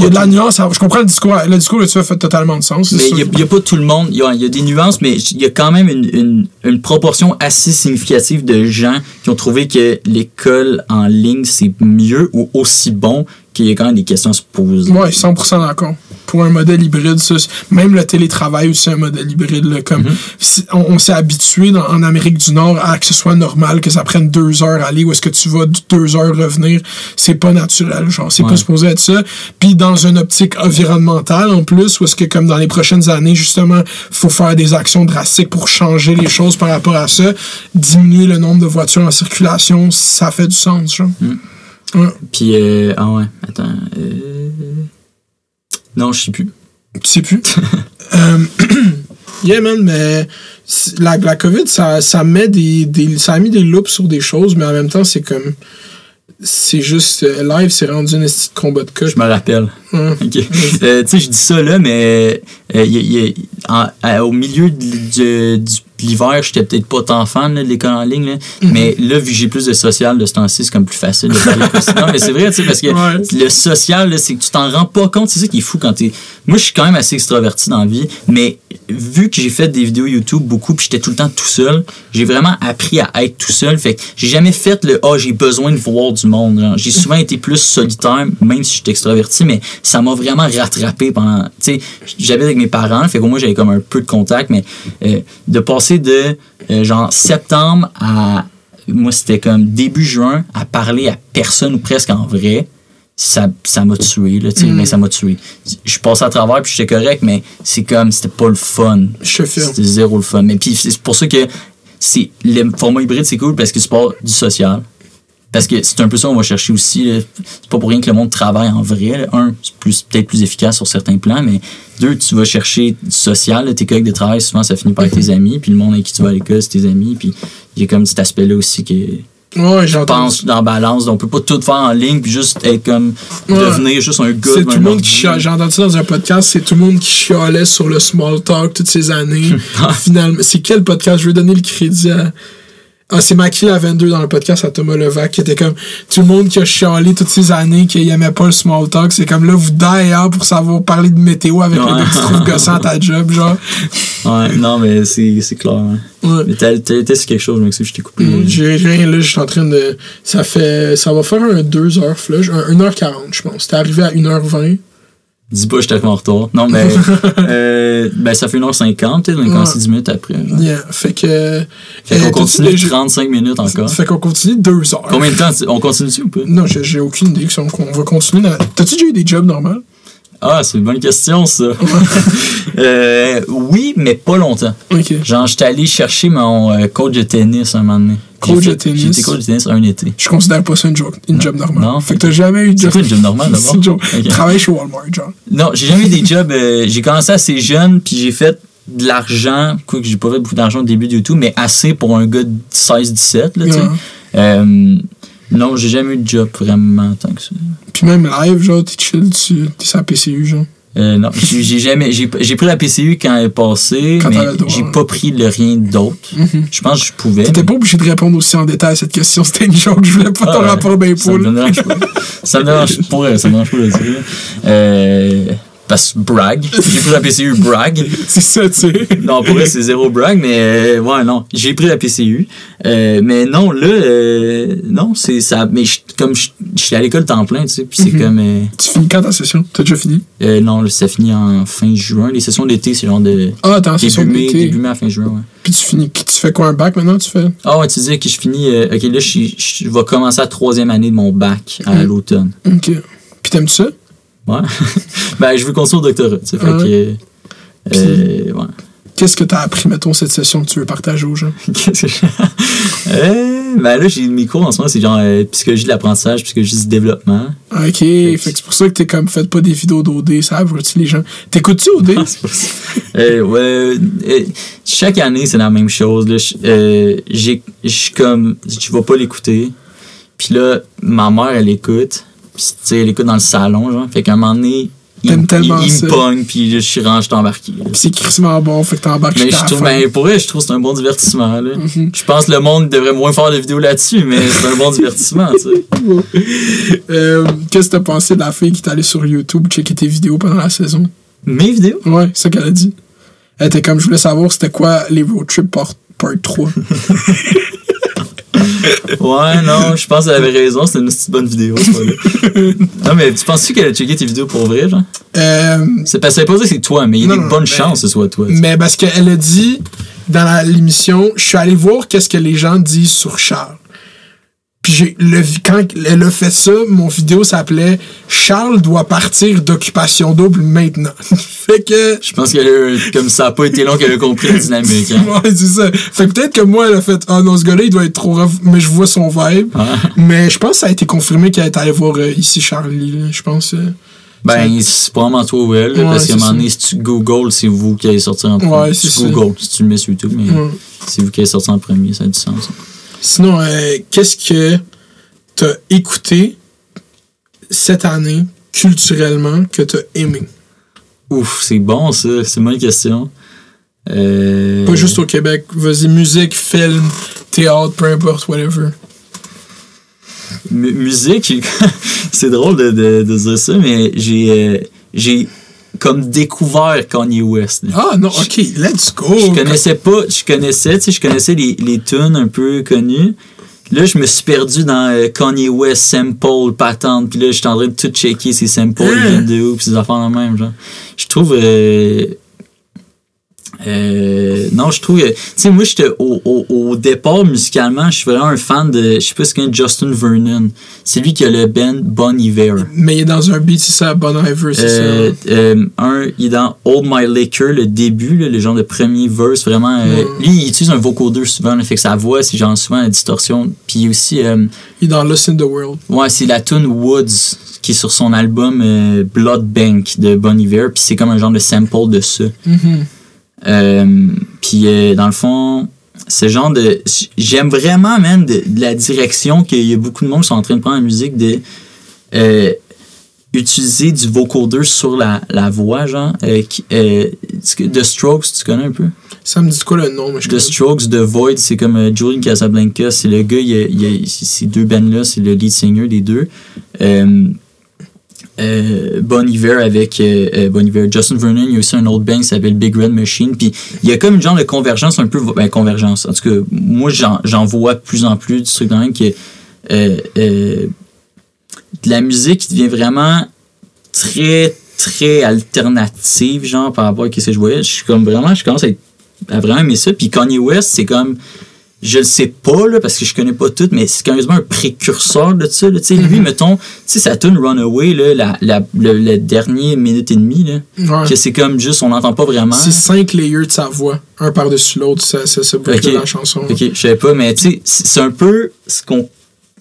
Il y a de la nuance. à- Je comprends le discours. Le discours là, tu as fait totalement de sens. Mais il n'y a, pas tout le monde. Il y a, il y a des nuances, mais il y a quand même une, une, une proportion assez significative de gens qui ont trouvé que l'école en ligne, c'est mieux ou aussi bon qu'il y a quand même des questions à se poser. Ouais, 100% d'accord. Pour un modèle hybride, ça, même le télétravail aussi un modèle hybride. Là, comme si- on, on s'est habitué dans- en Amérique du Nord à que ce soit normal, que ça prenne deux heures aller, ou est-ce que tu vas deux heures revenir? C'est pas naturel, genre. C'est Ouais. pas supposé être ça. Puis dans une optique environnementale, en plus, où est-ce que comme dans les prochaines années, justement, faut faire des actions drastiques pour changer les choses par rapport à ça, diminuer le nombre de voitures en circulation, ça fait du sens, genre. Ouais. Puis, euh, ah ouais, attends. euh, Non, je sais plus. Tu sais plus. euh, yeah, man, mais la, la COVID, ça, ça met des, des. Ça a mis des loops sur des choses, mais en même temps, c'est comme. C'est juste. euh, live, c'est rendu un de combat de cas. Je me rappelle. Euh, tu sais, je dis ça là, mais euh, y en- au milieu du, du l'hiver, j'étais peut-être pas tant fan là, de l'école en ligne, là. Mhm. mais là, vu que j'ai plus de social de ce temps-ci, c'est comme plus facile de parler. non, mais c'est vrai, tu sais, parce que Ouais. le social, c'est que tu t'en rends pas compte. C'est ça qui est fou quand t'es. Moi, je suis quand même assez extraverti dans la vie, mais vu que j'ai fait des vidéos YouTube beaucoup, puis j'étais tout le temps tout seul, j'ai vraiment appris à être tout seul. Fait que j'ai jamais fait le Ah, j'ai besoin de voir du monde. J'ai souvent été plus solitaire, même si j'étais extraverti, mais ça m'a vraiment rattrapé pendant. Tu sais, j'habite avec mes parents, fait qu'au moins j'avais comme un peu de contact, mais euh, de passer de euh, genre septembre à. Moi, c'était comme début juin à parler à personne ou presque en vrai. Ça ça m'a tué là tu sais Mm. mais ça m'a tué. Je passais à travers puis j'étais correct mais c'est comme c'était pas le fun. Je c'était zéro le fun. Mais puis c'est pour ça que c'est le format hybride c'est cool parce que tu pars du social parce que c'est un peu ça qu'on va chercher aussi c'est pas pour rien que le monde travaille en vrai là. un c'est plus peut-être plus efficace sur certains plans mais deux tu vas chercher du social là. tes collègues de travail souvent ça finit par être tes amis puis le monde avec qui tu vas à l'école c'est tes amis puis il y a comme cet aspect là aussi que Ouais, je j'entends. pense dans balance. Donc, on peut pas tout faire en ligne puis juste être comme Ouais. devenir juste un gars. C'est tout le monde qui. J'ai entendu ça dans un podcast, c'est tout le monde qui chialait sur le small talk toutes ces années. Finalement, c'est quel podcast? Je vais donner le crédit à. Ah, c'est Macri à 22 dans le podcast à Thomas Levac qui était comme tout le monde qui a chialé toutes ces années qu'il aimait pas le small talk. C'est comme là, vous d'ailleurs pour savoir parler de météo avec Ouais. le petit truc gossant à ta job, genre. Ouais, non, mais c'est clair. hein. Ouais. Mais t'as t'as été sur quelque chose, je m'excuse, je t'ai coupé. Mm, J'ai rien là, je suis en train de. Ça fait. Ça va faire un 2 heures flush, un 1h40, je pense. T'es arrivé à 1h20. Dis pas, j'étais en retard. Non, mais euh, ben, ça fait 1h50, peut-être, on est commencé 10 minutes après. là. Yeah. Fait que. Fait euh, qu'on t'as-tu continue déjà- 35 minutes encore. Fait qu'on continue 2 heures. Combien de temps tu- on continue-tu ou pas? Non, j'ai j'ai aucune idée. On, on va continuer. dans- T'as-tu déjà eu des jobs normaux? Ah, c'est une bonne question, ça. Euh, oui, mais pas longtemps. Ok. Genre, j'étais allé chercher mon euh, coach de tennis un moment donné. Coach de tennis? Été coach de tennis un été. Je considère pas ça une job, une job normale. Non. Fait que t'as jamais eu de C'est job? quoi une job normale C'est une d'abord? job. Travaille chez Walmart, genre. Non, j'ai jamais eu des jobs. euh, j'ai commencé assez jeune, puis j'ai fait de l'argent. Quoi que j'ai pas fait beaucoup d'argent au début du tout, mais assez pour un gars de 16-17, là, tu sais. Euh, non, j'ai jamais eu de job vraiment tant que ça. Puis même live, genre, t'es chill, tu- t'es sur la PCU, genre. Euh, non, j'ai jamais. J'ai pris la PCU quand elle est passée, Quand mais j'ai pas pris le rien d'autre. Je pense que je pouvais. T'étais pas obligé de répondre aussi en détail à cette question. C'était une joke. Je voulais pas Ah ton ouais. rapport Ça me d'impôt. dérange pas. ça me dérange pour elle, ça me dérange pas. Euh, parce que brag. J'ai pris la PCU brag. C'est ça, tu sais. Non, pour vrai, c'est zéro brag, mais euh, ouais, non. J'ai pris la PCU. Euh, mais non, là, euh, non, c'est ça. Mais je- comme je suis à l'école temps plein, tu sais, puis c'est comme. euh, Tu finis quand ta session? T'as déjà fini? non, ça finit en fin juin. Les sessions d'été, c'est genre de. Ah, en session Début mai, d'été. début mai à fin juin, ouais. Puis tu finis. Tu fais quoi, un bac maintenant? Tu fais? Ah ouais, tu disais que je finis. ok, là, je, vais commencer la troisième année de mon bac à Mm. l'automne. Ok. Puis t'aimes ça? Ouais. ben, je veux continuer au doctorat, tu sais. Fait Ouais. que. euh, ouais. Qu'est-ce que t'as appris, mettons, cette session que tu veux partager aux gens? Qu'est-ce que je- Euh, ben là, j'ai mes cours en ce moment, c'est genre euh, psychologie de l'apprentissage, psychologie du développement. Ah, Ok, fait que c'est pour ça que t'es comme, faites pas des vidéos d'OD, ça avertit les gens. T'écoutes-tu OD? Ah, c'est pas ça. Euh, ouais, euh, chaque année, c'est la même chose. Je euh, suis comme, je vais pas l'écouter. Puis là, ma mère, elle écoute. Puis, tu sais, elle écoute dans le salon, genre. Fait qu'à un moment donné, il, il, tellement il ça. me pogne, puis je suis rentré, je. Puis c'est crissement bon, fait que t'embarques Mais je trouve, ben, pour vrai, je trouve que c'est un bon divertissement. Là. Mhm. Je pense que le monde devrait moins faire de vidéos là-dessus, mais c'est un bon divertissement, tu sais. Euh, Qu'est-ce que t'as pensé de la fille qui est allée sur YouTube checker tes vidéos pendant la saison? Mes vidéos? Ouais, c'est ça qu'elle a dit. Elle était comme, je voulais savoir c'était quoi les road trips part, part 3. Ouais, non, je pense qu'elle avait raison, c'était une petite bonne vidéo, c'est. Non, mais tu penses-tu qu'elle a checké tes vidéos pour vrai, genre? Euh, C'est parce que pas dire que c'est toi, mais il y a des bonnes mais- chances que ce soit toi. mais parce qu'elle a dit dans l'émission, je suis allé voir qu'est-ce que les gens disent sur Charles. Puis j'ai le quand elle a fait ça, mon vidéo s'appelait Charles doit partir d'occupation double maintenant. fait que Je pense qu'elle a, comme ça a pas été long qu'elle a compris la dynamique. Hein. Ouais, c'est ça. Fait que peut-être que moi, elle a fait Ah non, ce gars-là, il doit être trop rough, mais je vois son vibe. Ah. Mais je pense que ça a été confirmé qu'elle est allée voir euh, ici Charlie, je pense. euh. Ben, c'est probablement toi ou elle, Ouais, parce qu'à un moment donné, si tu Google, c'est vous qui allez sortir en premier. Ouais, c'est. Google, si tu le mets sur YouTube, mais Ouais. c'est vous qui allez sortir en premier, ça a du sens. Sinon, euh, qu'est-ce que t'as écouté cette année culturellement que t'as aimé? Ouf, c'est bon ça, c'est une bonne question. Euh, Pas juste au Québec. Vas-y, musique, film, théâtre, peu importe, whatever. mu- musique, c'est drôle de, de, de dire ça, mais j'ai euh, j'ai comme découvert Kanye West. là. Ah non, ok, let's go. Je connaissais pas, je connaissais, tu sais, je connaissais les, les tunes un peu connues. Là, je me suis perdu dans euh, Kanye West, sample, patente, puis là, j'étais en train de tout checker ces samples, Hein? viennent de où, puis ces affaires de même, genre. Je trouve... euh, euh, non, je trouve... euh, Tu sais, moi, j'étais au, au, au départ, musicalement, je suis vraiment un fan de... Je sais pas ce qu'est Justin Vernon. C'est lui qui a le band Bon Iver. Mais il est dans un beat, c'est ça, Bon Iver, c'est Euh, ça? euh, un, il est dans Hold My Liquor, le début, là, le genre de premier verse, vraiment. euh, Mm. Lui, il utilise un vocoder souvent, là, fait que sa voix, c'est genre souvent la distorsion. Puis aussi, euh, Il est dans Lost in the World. ouais, c'est la tune Woods qui est sur son album euh, Blood Bank de Bon Iver, puis c'est comme un genre de sample de ça. Mhm. Euh, puis euh, dans le fond, ce genre de. J'aime vraiment, man, de, de la direction qu'il y a beaucoup de monde qui sont en train de prendre en musique de. euh, utiliser du vocoder sur la, la voix, genre. Euh, qui- euh, The Strokes, tu connais un peu? Ça me dit quoi le nom, mais je The connais. Strokes, The Void, c'est comme euh, Julian Casablanca. C'est le gars, il y a, il ces deux bands-là, c'est le lead singer des deux. Euh, euh, Bon Iver avec euh, euh, Bon Iver, Justin Vernon, il y a aussi un autre band qui s'appelle Big Red Machine. Puis il y a comme une genre de convergence un peu. Ben, convergence. En tout cas, moi, j'en vois de plus en plus du truc dans le que. euh, euh, de la musique devient vraiment très, très alternative, genre, par rapport à ce que je voyais. Je suis comme vraiment, je commence à, être- à vraiment aimer ça. Puis Kanye West, c'est comme, je le sais pas, là, parce que je connais pas tout, mais c'est curieusement un précurseur de ça, là. Tu sais, lui, mettons, tu sais, sa tune Runaway, là, la, la, le, le dernier minute et demie, là, Ouais. que c'est comme juste, on n'entend pas vraiment. C'est cinq layers de sa voix, un par-dessus l'autre, ça, ça, ça boucle Ok. la chanson. Ok, je savais pas, mais tu sais, c'est un peu ce qu'on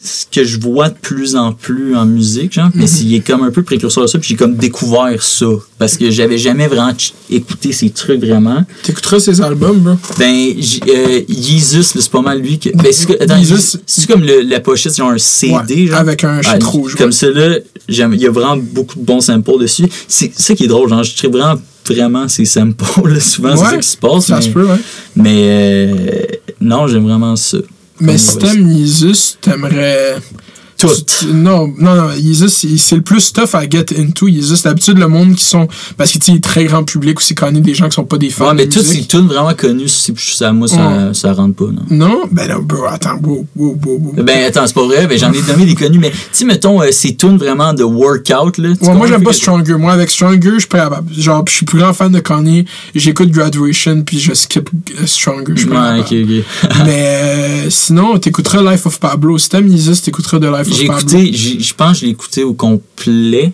ce que je vois de plus en plus en musique, genre, mais c'est- il est comme un peu précurseur de ça, puis j'ai comme découvert ça, parce que j'avais jamais vraiment écouté ces trucs vraiment. T'écouteras ses albums, bro. Ben, euh, là, c'est pas mal lui que. Ben, c'est que- attends, c'est comme le- la pochette, genre un CD, Ouais, genre. avec un Ouais, rouge. Comme j'aime- il y a vraiment beaucoup de bons samples dessus. C'est ça qui est drôle, genre, je trouve vraiment, vraiment ces samples, là, souvent, c'est ça qui se passe. Ça mais, se peut, ouais. mais euh, non, j'aime vraiment ça. Mais si t'aimes Jesus, t'aimerais. Tout. tu- tu- Non, non, non. Jesus, c'est c'est le plus tough à get into. Jesus, d'habitude, le monde qui sont. Parce que, tu sais, il est très grand public aussi, connaît des gens qui sont pas des fans. Ouais, mais de toutes ces musique. tunes vraiment c'est- ça, moi, ça, ça rentre pas, non. Non? Ben là, bro, attends, wow, wow, wow. Ben, attends, c'est pas vrai, ben, j'en ai donné des connus, mais, tu sais, mettons, euh, ces tunes vraiment de workout, là. Ouais, moi, j'aime pas Stronger. Moi, avec Stronger, je suis. Genre, je suis plus grand fan de Kanye. J'écoute Graduation, puis je skip euh, Stronger. Je Ouais, ok. Mais euh, sinon, t'écouteras Life of Pablo. Si t'aimes Jesus, t'écouteras de Life of J'ai écouté, j'ai- je pense que je l'ai écouté au complet.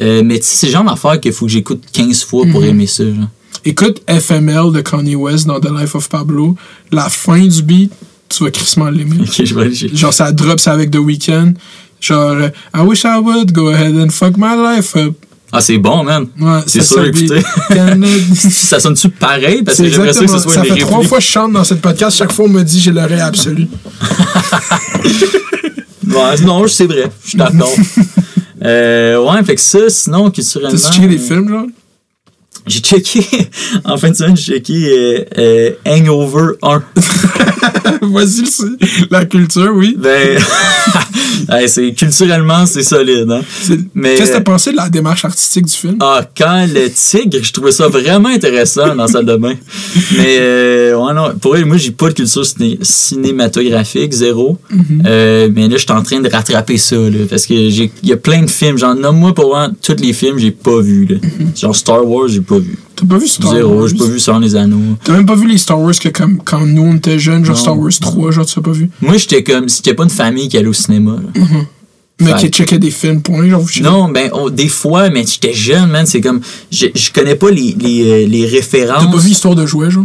Euh, mais tu sais, c'est le genre d'affaire qu'il faut que j'écoute 15 fois pour Mhm. aimer ça. Genre. Écoute FML de Kanye West dans The Life of Pablo. La fin du beat, tu vas crissement l'aimer. Ok, je vais aller chercher. Genre, ça drop ça avec The Weeknd. Genre, euh, I wish I would go ahead and fuck my life up. Ah, c'est bon, man. Ouais, C'est ça, sûr, écoutez. Ça sonne-tu pareil? Parce que j'aimerais ça que ce soit Ça une fait trois fois que je chante dans cette podcast. Chaque fois, on me dit j'ai l'oreille absolue. Ouais, non, c'est vrai. Je suis d'accord. euh, ouais, fait que ça, sinon, culturellement. T'as checké des euh, films, genre? J'ai checké, en fin de semaine, j'ai checké euh, euh, Hangover 1. Vas-y, c'est la culture, oui. Ben, c'est, culturellement, c'est solide. Hein? Qu'est-ce que t'as pensé de la démarche artistique du film? Ah, quand le tigre, je trouvais ça vraiment intéressant dans la salle de bain. Mais, euh, ouais, non, pour elle, moi, j'ai pas de culture ciné- cinématographique, zéro. Mhm. Euh, mais là, je suis en train de rattraper ça, là, parce que j'ai, il y a plein de films. Genre, nomme-moi pour voir tous les films, j'ai pas vu, là. Mhm. Genre, Star Wars, j'ai pas vu. T'as pas vu Star Zéro, Wars? j'ai pas vu les anneaux. T'as même pas vu les Star Wars que comme quand nous on était jeunes, genre Non. Star Wars 3, genre tu l'as pas vu? Moi, j'étais comme, c'était pas une famille qui allait au cinéma, là. Mais qui checkait des films, point, genre vous checkez- Non, ben, des fois, mais j'étais jeune, man. C'est comme. Je, je connais pas les, les, euh, les références. T'as pas vu Histoire de jouets, genre?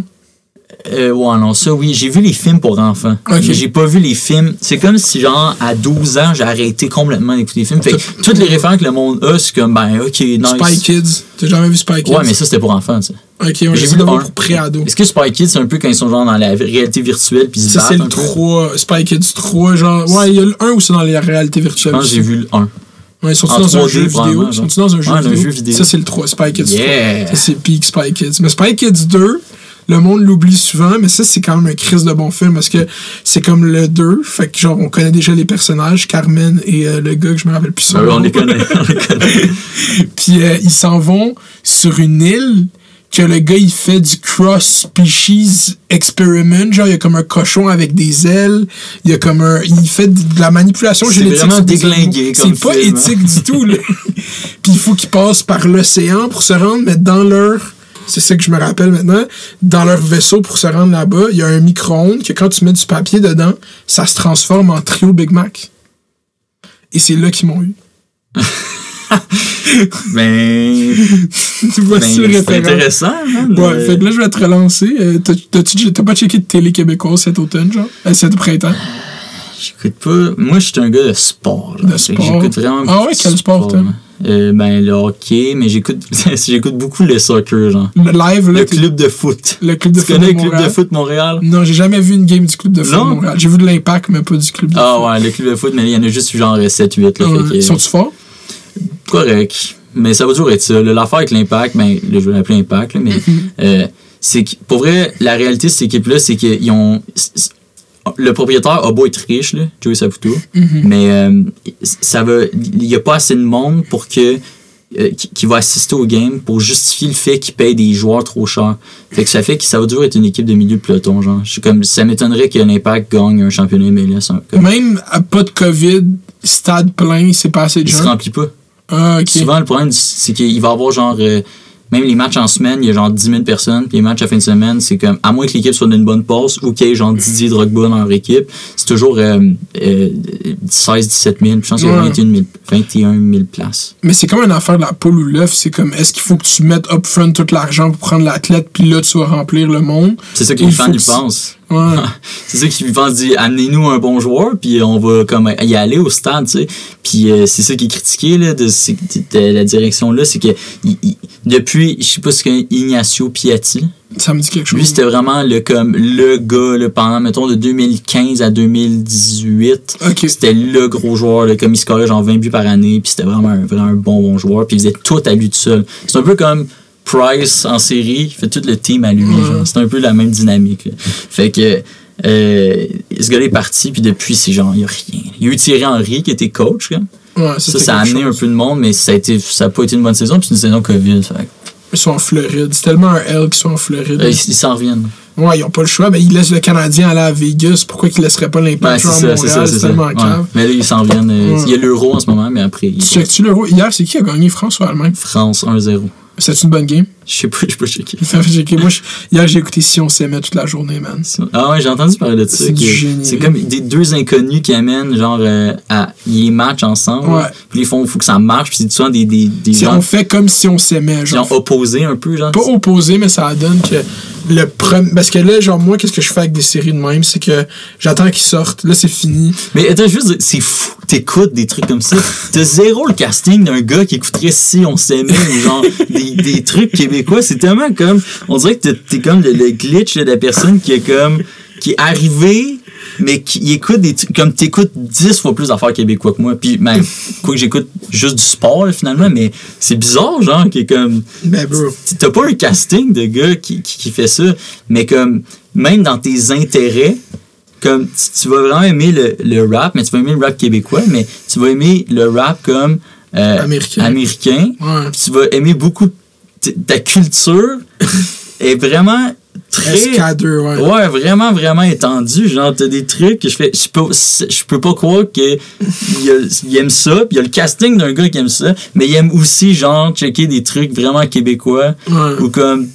Euh, ouais, non, ça, oui. J'ai vu les films pour enfants. Ok. Mais j'ai pas vu les films. C'est comme si, genre, à 12 ans, j'ai arrêté complètement d'écouter les films. Fait que toutes les références que le monde a, c'est comme, ben, ok, nice. Spy Kids. T'as jamais vu Spy Kids? Ouais, mais ça, c'était pour enfants, ça. Ok, j'ai j'ai vu le un. pour pré-ado. Est-ce que Spy Kids, c'est un peu quand ils sont, genre, dans la réalité virtuelle, puis ils Ça, c'est un le peu? 3, Spy Kids 3, genre. Ouais, il y a le 1 ou c'est dans les réalités Je virtuelles. pense j'ai vu le 1. Ouais, sont-ils en dans un 3D, jeu vidéo? probablement, Sont-ils dans un jeu Ouais, le vidéo? jeu vidéo. Ça, c'est le 3, Spy Kids Yeah. 3. Ça, c'est Peak Spy Kids. Mais Spy Kids 2, Le monde l'oublie souvent, mais ça, c'est quand même un crise de bon film parce que c'est comme le 2. Fait que, genre, on connaît déjà les personnages, Carmen et euh, le gars que je me rappelle plus Ah ouais, on les connaît. on les connaît. Puis euh, ils s'en vont sur une île que le gars il fait du cross species experiment genre il y a comme un cochon avec des ailes il y a comme un il fait de la manipulation C'est génétique vraiment sur des déglingué comme c'est pas film, hein. éthique du tout là. puis il faut qu'ils passent par l'océan pour se rendre mais dans leur c'est ça que je me rappelle maintenant dans leur vaisseau pour se rendre là-bas il y a un micro-ondes que quand tu mets du papier dedans ça se transforme en trio Big Mac et c'est là qu'ils m'ont eu Ben, tu vois ben c'est intéressant. Ouais, Euh, fait que là, je vais te relancer. Euh, t'as- pas checké de télé québécoise cet automne, genre? Euh, cet printemps? J'écoute pas. Moi, je suis un gars de sport. là. De sport. J'écoute vraiment Ah ouais, quel sport t'aimes? Euh, Ben, le hockey, mais j'écoute j'écoute beaucoup le soccer, genre. Le live, là, Le club de foot. le club de Tu foot connais de le club de foot Montréal? Non, j'ai jamais vu une game du club de foot Non? Montréal. J'ai vu de l'impact, mais pas du club de Ah foot. ouais, le club de foot, mais il y en a juste genre 7-8. Là, Ouais. fait que- Ils sont-tu forts? correct. Mais ça va toujours être ça. L'affaire avec l'impact, ben, là, je vais l'appeler impact, là, mais euh, c'est que, pour vrai, la réalité de cette équipe-là, c'est qu'ils ont. Le propriétaire a beau être riche, là, Joey Saputo, mais euh, ça va. Il n'y a pas assez de monde pour que. euh, qui, qui va assister au game pour justifier le fait qu'il paye des joueurs trop chers. Fait que ça fait que ça va toujours être une équipe de milieu de peloton, genre. Je comme, ça m'étonnerait que l'impact gagne un championnat MLS. hein, comme- Même à pas de COVID, stade plein, c'est pas assez de il se gens. remplit pas. Ah. Souvent, le problème, c'est qu'il va y avoir genre. euh, même les matchs en semaine, il y a genre 10 000 personnes. Puis les matchs à fin de semaine, c'est comme. À moins que l'équipe soit d'une bonne passe ou qu'il y ait genre Didier Drogba dans leur équipe, c'est toujours euh, euh, 16 17 000. Puis je pense qu'il y a Ouais. 21 000, 21 000 places. Mais c'est comme une affaire de la poule ou l'œuf. C'est comme, est-ce qu'il faut que tu mettes upfront tout l'argent pour prendre l'athlète, puis là, tu vas remplir le monde? C'est ça que les fans ils pensent. Ouais. c'est ça qu'ils pensent dire amenez-nous un bon joueur puis on va comme y aller au stade tu sais puis euh, c'est ça qui est critiqué là de, la direction là c'est que il- il- depuis je sais pas ce que Ignacio Piatti Ça me dit quelque chose. Lui, c'était vraiment le, comme, le gars là, pendant, mettons, de 2015 à 2018. Ok. C'était le gros joueur, là, comme il scorait genre 20 buts par année, puis c'était vraiment un, vraiment un bon, bon joueur, puis il faisait tout à lui tout seul. C'est un peu comme Price en série, il fait tout le team à lui. Genre. C'est un peu la même dynamique. là. Fait que euh, ce gars-là est parti, puis depuis, c'est genre, il n'y a rien. Il y a eu Thierry Henry qui était coach. là. Ouais, Ça, ça a amené un peu de monde, mais ça a été ça a pas été une bonne saison, puis une saison COVID. Fait Ils sont en Floride. C'est tellement un L qu'ils sont en Floride. euh, ils ils s'en reviennent. Ouais, ils ont pas le choix. Ben, ils laissent le Canadien aller à Vegas. Pourquoi qu'ils laisseraient pas l'impact c'est jouer à ça, c'est ça, Montréal? c'est C'est ça. Ouais. Mais là, ils s'en viennent. euh, Ouais. Il y a l'euro en ce moment, mais après, il- Tu checkes-tu l'euro? Hier, c'est qui a gagné? France ou Allemagne? France 1-0. C'était une bonne game? Je sais pas, je peux checker. Moi, je- hier, j'ai écouté Si on s'aimait toute la journée, man. Ah ouais, j'ai entendu parler de ça. C'est. C'est comme des deux inconnus qui amènent genre euh, à les matchs ensemble. Ouais. Puis ils font, faut que ça marche. Puis c'est souvent des, des, des Si gens, on fait comme si on s'aimait, genre. gens opposés un peu, genre. Pas opposé, mais ça donne que le premier. Parce que là, genre, moi, qu'est-ce que je fais avec des séries de même? C'est que j'attends qu'ils sortent. Là, c'est fini. Mais attends, juste, c'est fou. T'écoutes des trucs comme ça. T'as zéro le casting d'un gars qui écouterait si on s'aimait ou genre des, trucs québécois. C'est tellement comme. On dirait que t'es- comme le, glitch de la personne qui est comme. qui est arrivé, mais qui écoute des comme t'écoutes 10 fois plus d'affaires québécois que moi. Puis même, quoi que j'écoute juste du sport là, finalement, mais c'est bizarre, genre, qui est comme. Ben, bro. T'as pas un casting de gars qui, qui, qui fait ça, mais comme, même dans tes intérêts, comme, tu, tu vas vraiment aimer le, le rap, mais tu vas aimer le rap québécois, mais tu vas aimer le rap comme euh, Américain. américain. Ouais. Tu vas aimer beaucoup ta culture est vraiment très SK2, ouais. Ouais, vraiment, vraiment étendu. Genre, t'as des trucs que je fais. Je peux, je peux pas croire qu'il il aime ça. Puis il y a le casting d'un gars qui aime ça. Mais il aime aussi, genre, checker des trucs vraiment québécois. Ouais. Ou comme,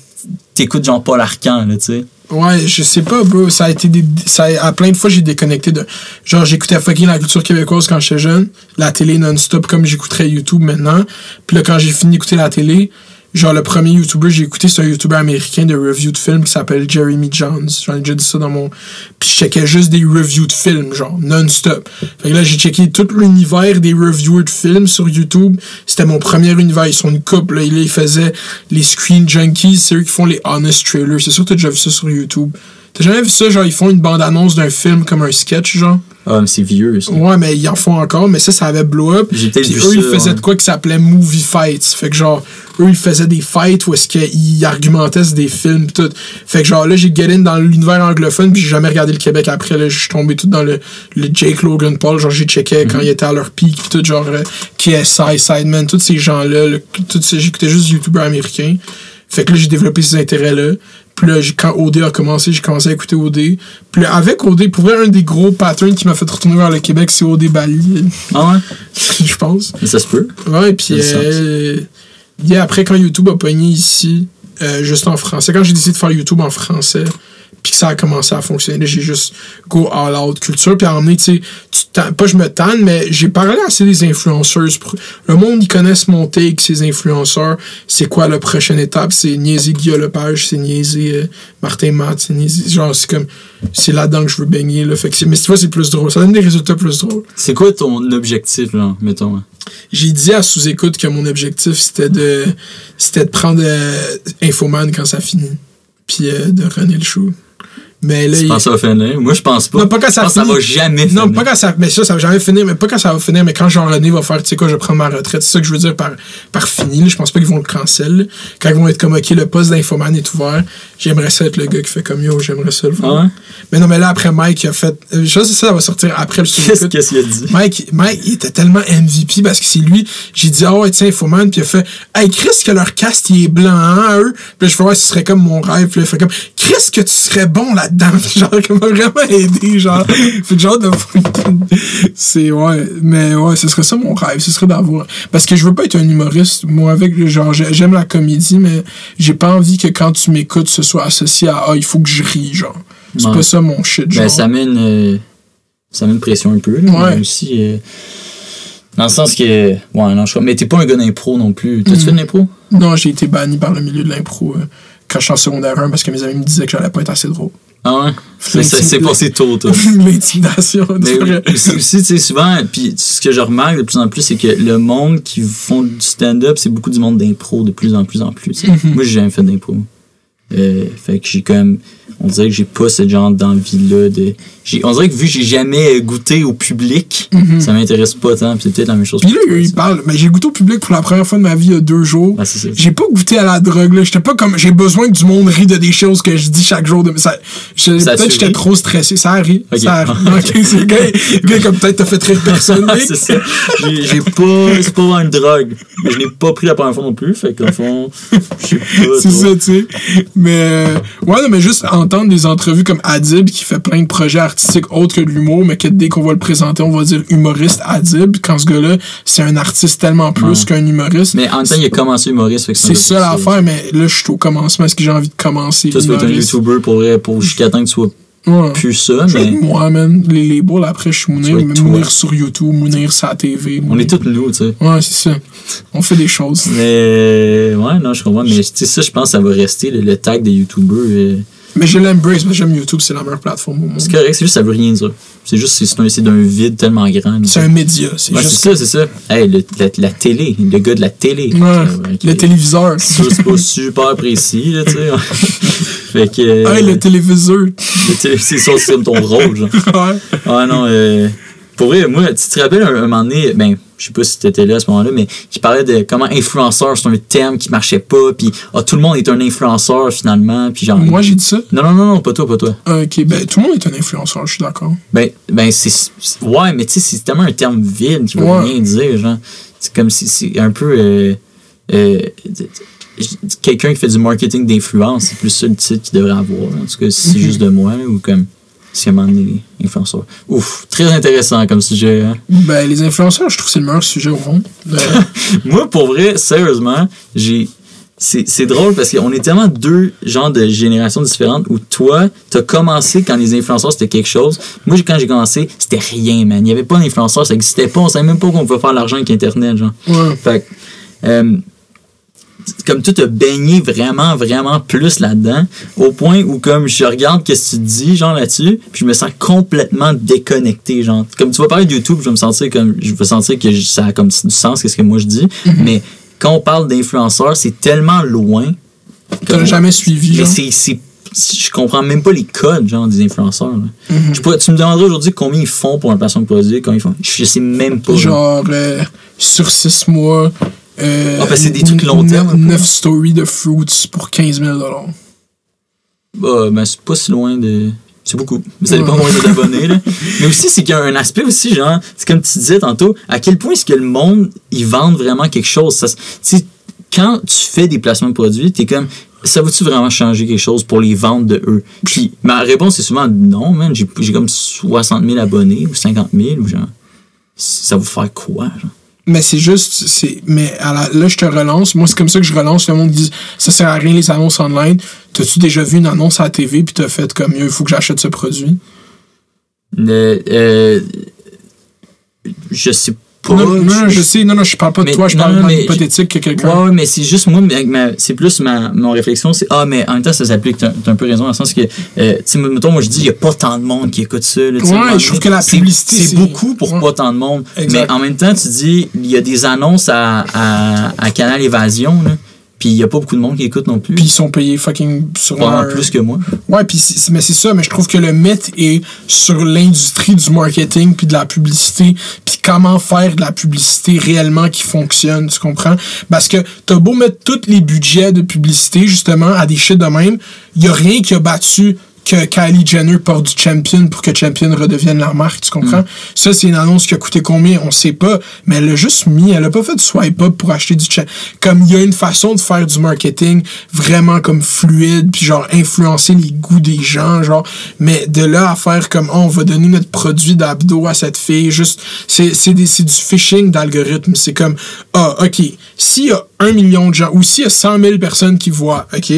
t'écoutes, genre, Paul Arcan, là, tu sais. Ouais, je sais pas, bro. Ça a été des. Ça a- à plein de fois, j'ai déconnecté de. Genre, j'écoutais fucking la culture québécoise quand j'étais jeune. La télé non-stop, comme j'écouterais YouTube maintenant. Puis là, quand j'ai fini d'écouter la télé, genre, le premier YouTuber j'ai écouté, c'est un YouTuber américain de review de films qui s'appelle Jeremy Jones. J'en ai déjà dit ça dans mon. Puis je checkais juste des reviews de films, genre, non-stop. Fait que là, j'ai checké tout l'univers des reviewers de films sur YouTube. C'était mon premier univers. Ils sont une couple, là, ils faisaient les Screen Junkies. C'est eux qui font les Honest Trailers. C'est sûr que t'as déjà vu ça sur YouTube. T'as jamais vu ça, genre, ils font une bande-annonce d'un film comme un sketch, genre? Ah, mais c'est vieux, ça. Ouais, mais ils en font encore, mais ça, ça avait blow up. J'ai peut-être Puis vu eux, ils faisaient ouais. de quoi qui s'appelait movie fights. Fait que genre, eux, ils faisaient des fights où est-ce qu'ils argumentaient sur des films pis tout. Fait que genre, là, j'ai get in dans l'univers anglophone puis j'ai jamais regardé le Québec après. Là, je suis tombé tout dans le, le Jake Logan Paul. Genre, j'ai checké quand Mhm. il était à leur pic pis tout, genre, euh, KSI, Sideman, tous ces gens-là. J'écoutais juste des youtubeurs américains. Fait que là, j'ai développé ces intérêts-là. Puis là, quand OD a commencé, j'ai commencé à écouter OD. Puis là, avec OD, pour vrai, un des gros patterns qui m'a fait retourner vers le Québec, c'est OD Bali, Ah ouais? je pense. Mais ça se peut. Ouais, puis euh, yeah, après, quand YouTube a pogné ici, euh, juste en français, quand j'ai décidé de faire YouTube en français, puis que ça a commencé à fonctionner, là, j'ai juste go all out culture, puis à emmener, tu sais, pas je me tanne, mais j'ai parlé assez des influenceuses. Le monde, ils connaissent mon take, ces influenceurs. C'est quoi la prochaine étape? C'est niaiser Guillaume Lepage, c'est niaiser euh, Martin Matt, c'est niaiser. Genre, c'est comme. C'est là-dedans que je veux baigner, là. Fait que mais tu vois, c'est plus drôle. Ça donne des résultats plus drôles. C'est quoi ton objectif, là, mettons? hein? J'ai dit à sous-écoute que mon objectif c'était de c'était de prendre euh, Infoman quand ça finit. Puis euh, de runner le show. Mais là, Tu il- penses ça va finir? Moi, je pense pas. Non, pas quand je ça pense ça va jamais finir. Non, pas quand ça. Mais ça, ça va jamais finir. Mais pas quand ça va finir. Mais quand Jean-René va faire, tu sais quoi, je vais prendre ma retraite. C'est ça que je veux dire par, par fini. là. Je pense pas qu'ils vont le cancel. là. Quand ils vont être comme, OK, le poste d'infoman est ouvert, j'aimerais ça être le gars qui fait comme yo, j'aimerais ça le faire. Ah ouais? Mais non, mais là, après Mike, il a fait. euh, Je sais que ça va sortir après le Qu'est-ce qu'il a dit? Mike, Mike, il était tellement MVP parce que c'est lui. J'ai dit, ouais, tiens, Infoman. Puis il a fait, hey, Chris, que leur cast, il est blanc, hein, eux? Puis là, je fais, ouais, ce serait comme mon rêve. Puis là, il fait comme, Chris, que tu serais bon là-dedans. Genre, comme m'a vraiment aidé, genre. fait que genre de. c'est, ouais. Mais ouais, ce serait ça mon rêve. Ce serait d'avoir. Parce que je veux pas être un humoriste. Moi, avec, genre, j'ai- j'aime la comédie, mais j'ai pas envie que quand tu m'écoutes, ce soit associé à, ah, il faut que je rie, genre. C'est Ouais. pas ça mon shit, genre. Ben, ça mène, euh, ça mène pression un peu. Là, Ouais. aussi, euh, dans le sens que. Ouais, non, je crois. Mais t'es pas un gars d'impro non plus. T'as-tu Mhm. fait de l'impro? Non, j'ai été banni par le milieu de l'impro euh, quand je suis en secondaire 1 parce que mes amis me disaient que j'allais pas être assez drôle. Ah ouais? S'est passé tôt, toi. L'intimidation, c'est aussi, tu sais, souvent, puis ce que je remarque de plus en plus, c'est que le monde qui font du stand-up, c'est beaucoup du monde d'impro de plus en plus en plus. Mhm. Moi, j'ai jamais fait d'impro. Euh, fait que j'ai comme. On dirait que j'ai pas ce genre d'envie-là de. On dirait que vu que j'ai jamais goûté au public, ça m'intéresse pas tant, puis c'est peut-être la même chose. Puis là, toi, il ça. parle. Mais j'ai goûté au public pour la première fois de ma vie il y a deux jours. Ça. J'ai pas goûté à la drogue, là. J'étais pas comme. J'ai besoin que du monde rie de des choses que je dis chaque jour. De... Ça, peut-être que j'étais rit? trop stressé. Ça arrive. Ça arrive. ok, c'est comme peut-être t'as fait rire personne. C'est ça. J'ai pas. C'est pas une drogue. Mais je l'ai pas pris la première fois non plus. Fait qu'au fond, je sais pas. C'est ça, tu sais. Mais, euh, ouais, non, mais juste entendre des entrevues comme Adib qui fait plein de projets artistiques autres que de l'humour, mais que dès qu'on va le présenter, on va dire humoriste Adib. Quand ce gars-là, c'est un artiste tellement plus Ouais. qu'un humoriste. Mais en même temps, il a commencé humoriste. C'est ça l'affaire, mais là, je suis au commencement. Est-ce que j'ai envie de commencer tu vas être un? YouTuber pour, pour jusqu'à temps que tu sois Ouais. plus ça, Je mais moi, man. Les labels, après, je suis Mounir. Mounir sur YouTube, Mounir sur la TV. on est tous nous, tu sais. Ouais, c'est ça. On fait des choses. Mais ouais, non, je comprends. Mais tu sais, ça, je pense que ça va rester le, le tag des YouTubers. euh, Mais je l'embrace, que j'aime YouTube, c'est la meilleure plateforme au monde. C'est correct, c'est juste ça veut rien dire. C'est juste c'est- c'est un- c'est d'un vide tellement grand. C'est un média. C'est Ouais, c'est juste ça, c'est ça. Hey, le- la, la télé, le gars de la télé. Ouais, Euh, le téléviseur. Ça, c'est pas super précis, là, tu sais. fait que. euh, Hey, le téléviseur. le télé- c'est ça, c'est comme ton rôle, genre. Ouais. Ah non, euh, pour vrai, moi, tu te rappelles un, un moment donné, ben, je sais pas si t'étais là à ce moment-là, mais qui parlait de comment influenceur, c'est un terme qui marchait pas, puis ah, tout le monde est un influenceur finalement, puis genre. Moi, j'ai dit ça. Non, non, non, non, pas toi, pas toi. Ok, ben, tout le monde est un influenceur, je suis d'accord. Ben, ben c'est. Ouais, mais tu sais, c'est tellement un terme vide qui veut Ouais. rien dire, genre. C'est comme si c'est un peu. euh, euh, Quelqu'un qui fait du marketing d'influence, c'est plus ça le titre qu'il devrait avoir. En tout cas, si c'est Mhm. juste de moi, ou comme. Si à un moment donné, influenceur. Ouf, très intéressant comme sujet, hein. Ben, les influenceurs, je trouve que c'est le meilleur sujet au monde. Euh, Moi, pour vrai, sérieusement, j'ai. C'est drôle parce qu'on est tellement deux genres de générations différentes où toi, t'as commencé quand les influenceurs c'était quelque chose. Moi, quand j'ai commencé, c'était rien, man. Il n'y avait pas d'influenceurs, ça n'existait pas. On savait même pas qu'on pouvait faire l'argent avec Internet, genre. ouais. Fait euh, comme tu t'as baigné vraiment, vraiment plus là-dedans, au point où, comme je regarde qu'est-ce que tu dis, genre là-dessus, puis je me sens complètement déconnecté, genre. Comme tu vas parler de YouTube, je vais me sentir comme, je vais sentir que ça a comme du sens, qu'est-ce que moi je dis, mais quand on parle d'influenceurs, c'est tellement loin. T'as jamais suivi, mais genre? c'est, c'est, je comprends même pas les codes, genre, des influenceurs. Mhm. Je pourrais- tu me demanderais aujourd'hui combien ils font pour un placement de produit, combien ils font? Je sais même pas. genre. Genre, euh, sur 6 mois. Euh, Ah, que c'est des trucs long terme, un peu. 9 stories de fruits pour 15 000 Bah, ben, c'est pas si loin de. C'est beaucoup. Mais ça dépend Ouais. combien d'abonnés, là. Mais aussi, c'est qu'il y a un aspect aussi, genre, c'est comme tu disais tantôt, à quel point est-ce que le monde, ils vendent vraiment quelque chose? Ça, se- tu sais, quand tu fais des placements de produits, t'es comme, ça va-tu vraiment changer quelque chose pour les ventes de eux? Puis ma réponse est souvent non, man, j'ai j'ai comme 60 000 abonnés ou 50 000 ou genre, ça va faire quoi, genre? Mais c'est juste, c'est, mais là, je te relance. Moi, c'est comme ça que je relance. Le monde dit, ça sert à rien les annonces online. T'as-tu déjà vu une annonce à la TV puis t'as fait comme, il faut que j'achète ce produit? Euh, je sais pas. non, non, je sais, non, non, je parle pas de Mais- toi, je non, parle non, d'un mais hypothétique que quelqu'un. Ouais, mais c'est juste moi, c'est plus ma mon réflexion, c'est ah, mais en même temps, ça s'applique, t'as t'as un peu raison, dans le sens que, euh, tu sais, mettons, moi je dis, il n'y a pas tant de monde qui écoute ça. là, Ouais, je trouve que la c'est- publicité, C'est c'est- beaucoup pour ouais. pas tant de monde. Exact. Mais en même temps, tu dis, il y a des annonces à, à, à Canal Évasion, là, puis il n'y a pas beaucoup de monde qui écoute non plus. Puis ils sont payés fucking sur leur- plus que moi. Ouais, puis c'est- mais c'est ça, mais je trouve que le mythe est sur l'industrie du marketing puis de la publicité, puis comment faire de la publicité réellement qui fonctionne, tu comprends? Parce que t'as beau mettre tous les budgets de publicité, justement, à des shit de même, il y a rien qui a battu que Kylie Jenner porte du Champion pour que Champion redevienne la marque, tu comprends? Ça, c'est une annonce qui a coûté combien, on sait pas, mais elle a juste mis, elle a pas fait de swipe up pour acheter du Champion. Comme il y a une façon de faire du marketing vraiment comme fluide, puis genre influencer les goûts des gens, genre, mais de là à faire comme, oh, on va donner notre produit d'abdos à cette fille, juste, c'est c'est des- c'est du phishing d'algorithme, c'est comme, ah, ok, s'il y a un million de gens, ou s'il y a 100 000 personnes qui voient, ok,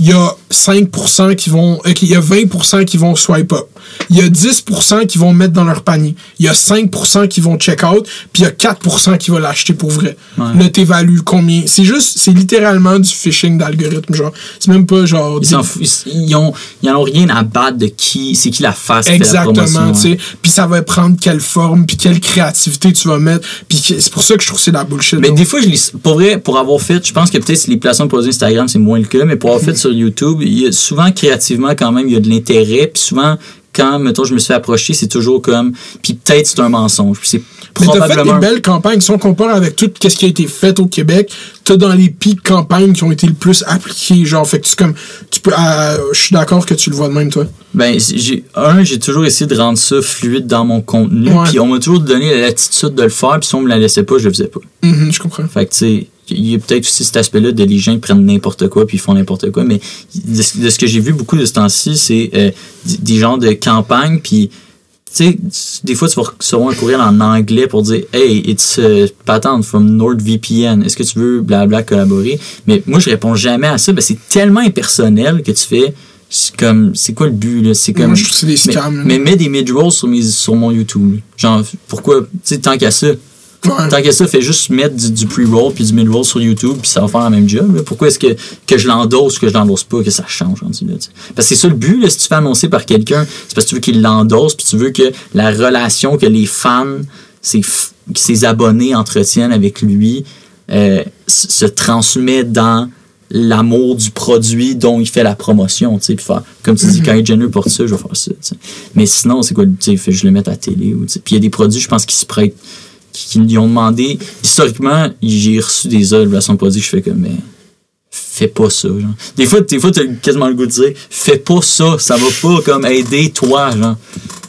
il y a 5% qui vont. ok, il y a 20% qui vont swipe up. Il y a 10% qui vont mettre dans leur panier. Il y a 5% qui vont check out. Puis il y a 4% qui vont l'acheter pour vrai. Ouais. Là, t'évalues combien. C'est juste, c'est littéralement du phishing d'algorithme. Genre, c'est même pas genre. Ils s'en. Ils, ont, ils en ont rien à battre de qui, c'est qui la face Exactement, tu sais. Puis ça va prendre quelle forme, puis quelle créativité tu vas mettre. Puis c'est pour ça que je trouve que c'est de la bullshit. Mais donc. des fois, je lis, pour vrai, pour avoir fait, je pense que peut-être les placements produits Instagram, c'est moins le cas, mais pour avoir fait sur YouTube, il y a souvent créativement quand même, il y a de l'intérêt, puis souvent, quand, mettons, je me suis fait approcher, c'est toujours comme, puis peut-être c'est un mensonge, puis c'est Mais t'as fait probablement... des belles campagnes. Si on compare avec tout ce qui a été fait au Québec, t'as dans les pics campagnes qui ont été le plus appliquées. Genre, fait que tu comme. Tu peux. euh, je suis d'accord que tu le vois de même, toi. Ben, j'ai, un, j'ai toujours essayé de rendre ça fluide dans mon contenu, puis on m'a toujours donné la latitude de le faire, puis si on me la laissait pas, je le faisais pas. Mhm, je comprends. Fait que, tu sais, il y a peut-être aussi cet aspect-là de les gens ils prennent n'importe quoi puis ils font n'importe quoi. Mais de ce, de ce que j'ai vu beaucoup de ce temps-ci, c'est euh, des, genres de campagnes. Puis, tu sais, des fois, tu vas recevoir un courriel en anglais pour dire Hey, it's a patent from NordVPN. Est-ce que tu veux blabla collaborer? Mais moi, je réponds jamais à ça. Ben, c'est tellement impersonnel que tu fais. C'est comme, c'est quoi le but, là? C'est comme. Moi, je trouve que c'est des mais, scams. mais mets des mid-rolls sur, mes- sur mon YouTube. Genre, pourquoi? Tu sais, tant qu'à ça. Ouais. Tant que ça, fais juste mettre du, du pre-roll puis du mid-roll sur YouTube puis ça va faire la même job. là. Pourquoi est-ce que, que je l'endosse ou que je l'endosse pas, que ça change rendu là. Parce que c'est ça le but, là, si tu fais annoncer par quelqu'un, c'est parce que tu veux qu'il l'endosse puis tu veux que la relation que les fans, ses, ses abonnés entretiennent avec lui euh, se transmet dans l'amour du produit dont il fait la promotion, puis faire, comme tu dis, Kylie Jenner porte ça, je vais faire ça. Mais sinon, c'est quoi, sais, fait, je le mets à la télé. Puis il y a des produits, je pense, qui se prêtent qui, qui lui ont demandé. Historiquement, j'ai reçu des œuvres à son produit que je fais comme, mais fais pas ça. Genre. Des fois, des fois, t'as quasiment le goût de dire, fais pas ça, ça va pas comme aider toi, genre.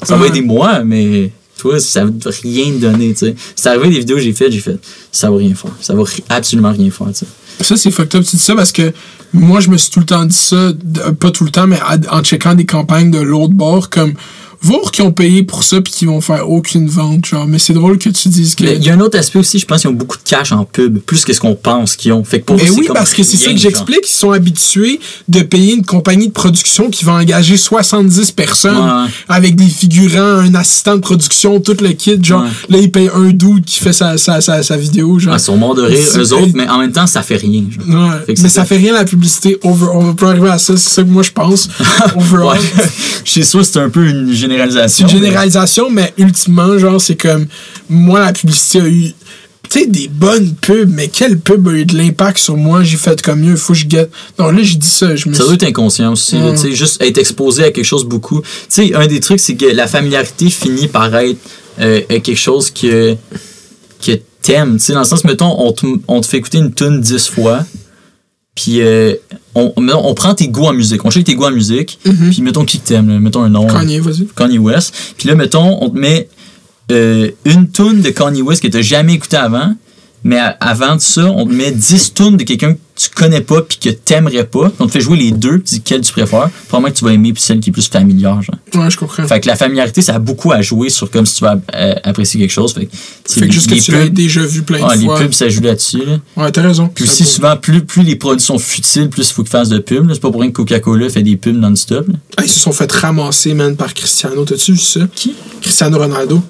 Ça va aider moi, mais toi, ça va rien donner, tu sais. C'est arrivé des vidéos que j'ai faites, j'ai fait, ça va rien faire. Ça va absolument rien faire, tu sais. Ça, c'est fucked up. Tu dis ça parce que moi, je me suis tout le temps dit ça, pas tout le temps, mais en checkant des campagnes de l'autre bord, comme voir qui ont payé pour ça puis qui vont faire aucune vente, genre. Mais c'est drôle que tu dises que. Il y a un autre aspect aussi, je pense qu'ils ont beaucoup de cash en pub, plus que ce qu'on pense qu'ils ont. Fait que pour Mais eux, oui, parce que c'est ça que j'explique. Ils sont habitués de payer une compagnie de production qui va engager 70 personnes Ouais. avec des figurants, un assistant de production, tout le kit. Genre, Ouais. là, ils payent un dude qui fait sa, sa, sa, sa vidéo. Genre. Ils sont morts de rire, eux autres, mais en même temps, ça fait rien. genre. Ouais. Fait que Mais ça fait rien la publicité. Over, on peut arriver à ça, c'est ça que moi je pense. Overall. Je suis sûr c'est un peu une C'est généralisation. une généralisation, mais ultimement, genre, c'est comme moi, la publicité a eu. Tu sais, des bonnes pubs, mais quelle pub a eu de l'impact sur moi? J'ai fait comme mieux, faut que je get. Non, là, j'ai dit ça. Je me Ça suis- doit être inconscient aussi, Ouais. tu sais, juste être exposé à quelque chose beaucoup. Tu sais, un des trucs, c'est que la familiarité finit par être euh, quelque chose que, que t'aimes. Tu sais, dans le sens, mettons, on te, on te fait écouter une tune 10 fois, puis euh, on, mettons, on prend tes goûts en musique, on check tes goûts en musique, puis mettons qui là, mettons un nom. Kanye, vas-y. Kanye West. Puis là, mettons, on te met euh, une tune de Kanye West que tu jamais écouté avant, mais avant de ça, on te met 10 tunes de quelqu'un que tu connais pas puis que t'aimerais pas. On te fait jouer les deux, puis tu dis quelle tu préfères? Probablement que tu vas aimer puis celle qui est plus familière. Genre. Ouais, je comprends. Fait que la familiarité, ça a beaucoup à jouer sur comme si tu vas apprécier quelque chose. Fait que, Fait que les- juste que les tu l'as déjà vu plein ah, de les fois. pubs, ça joue là-dessus. Là. Ouais, t'as raison. Puis aussi, souvent, plus, plus les produits sont futiles, plus il faut qu'ils fassent de pubs. C'est pas pour rien que Coca-Cola fait des pubs non-stop. Ah, ils se sont fait ramasser, man, par Cristiano. T'as-tu vu ça? Qui? Cristiano Ronaldo.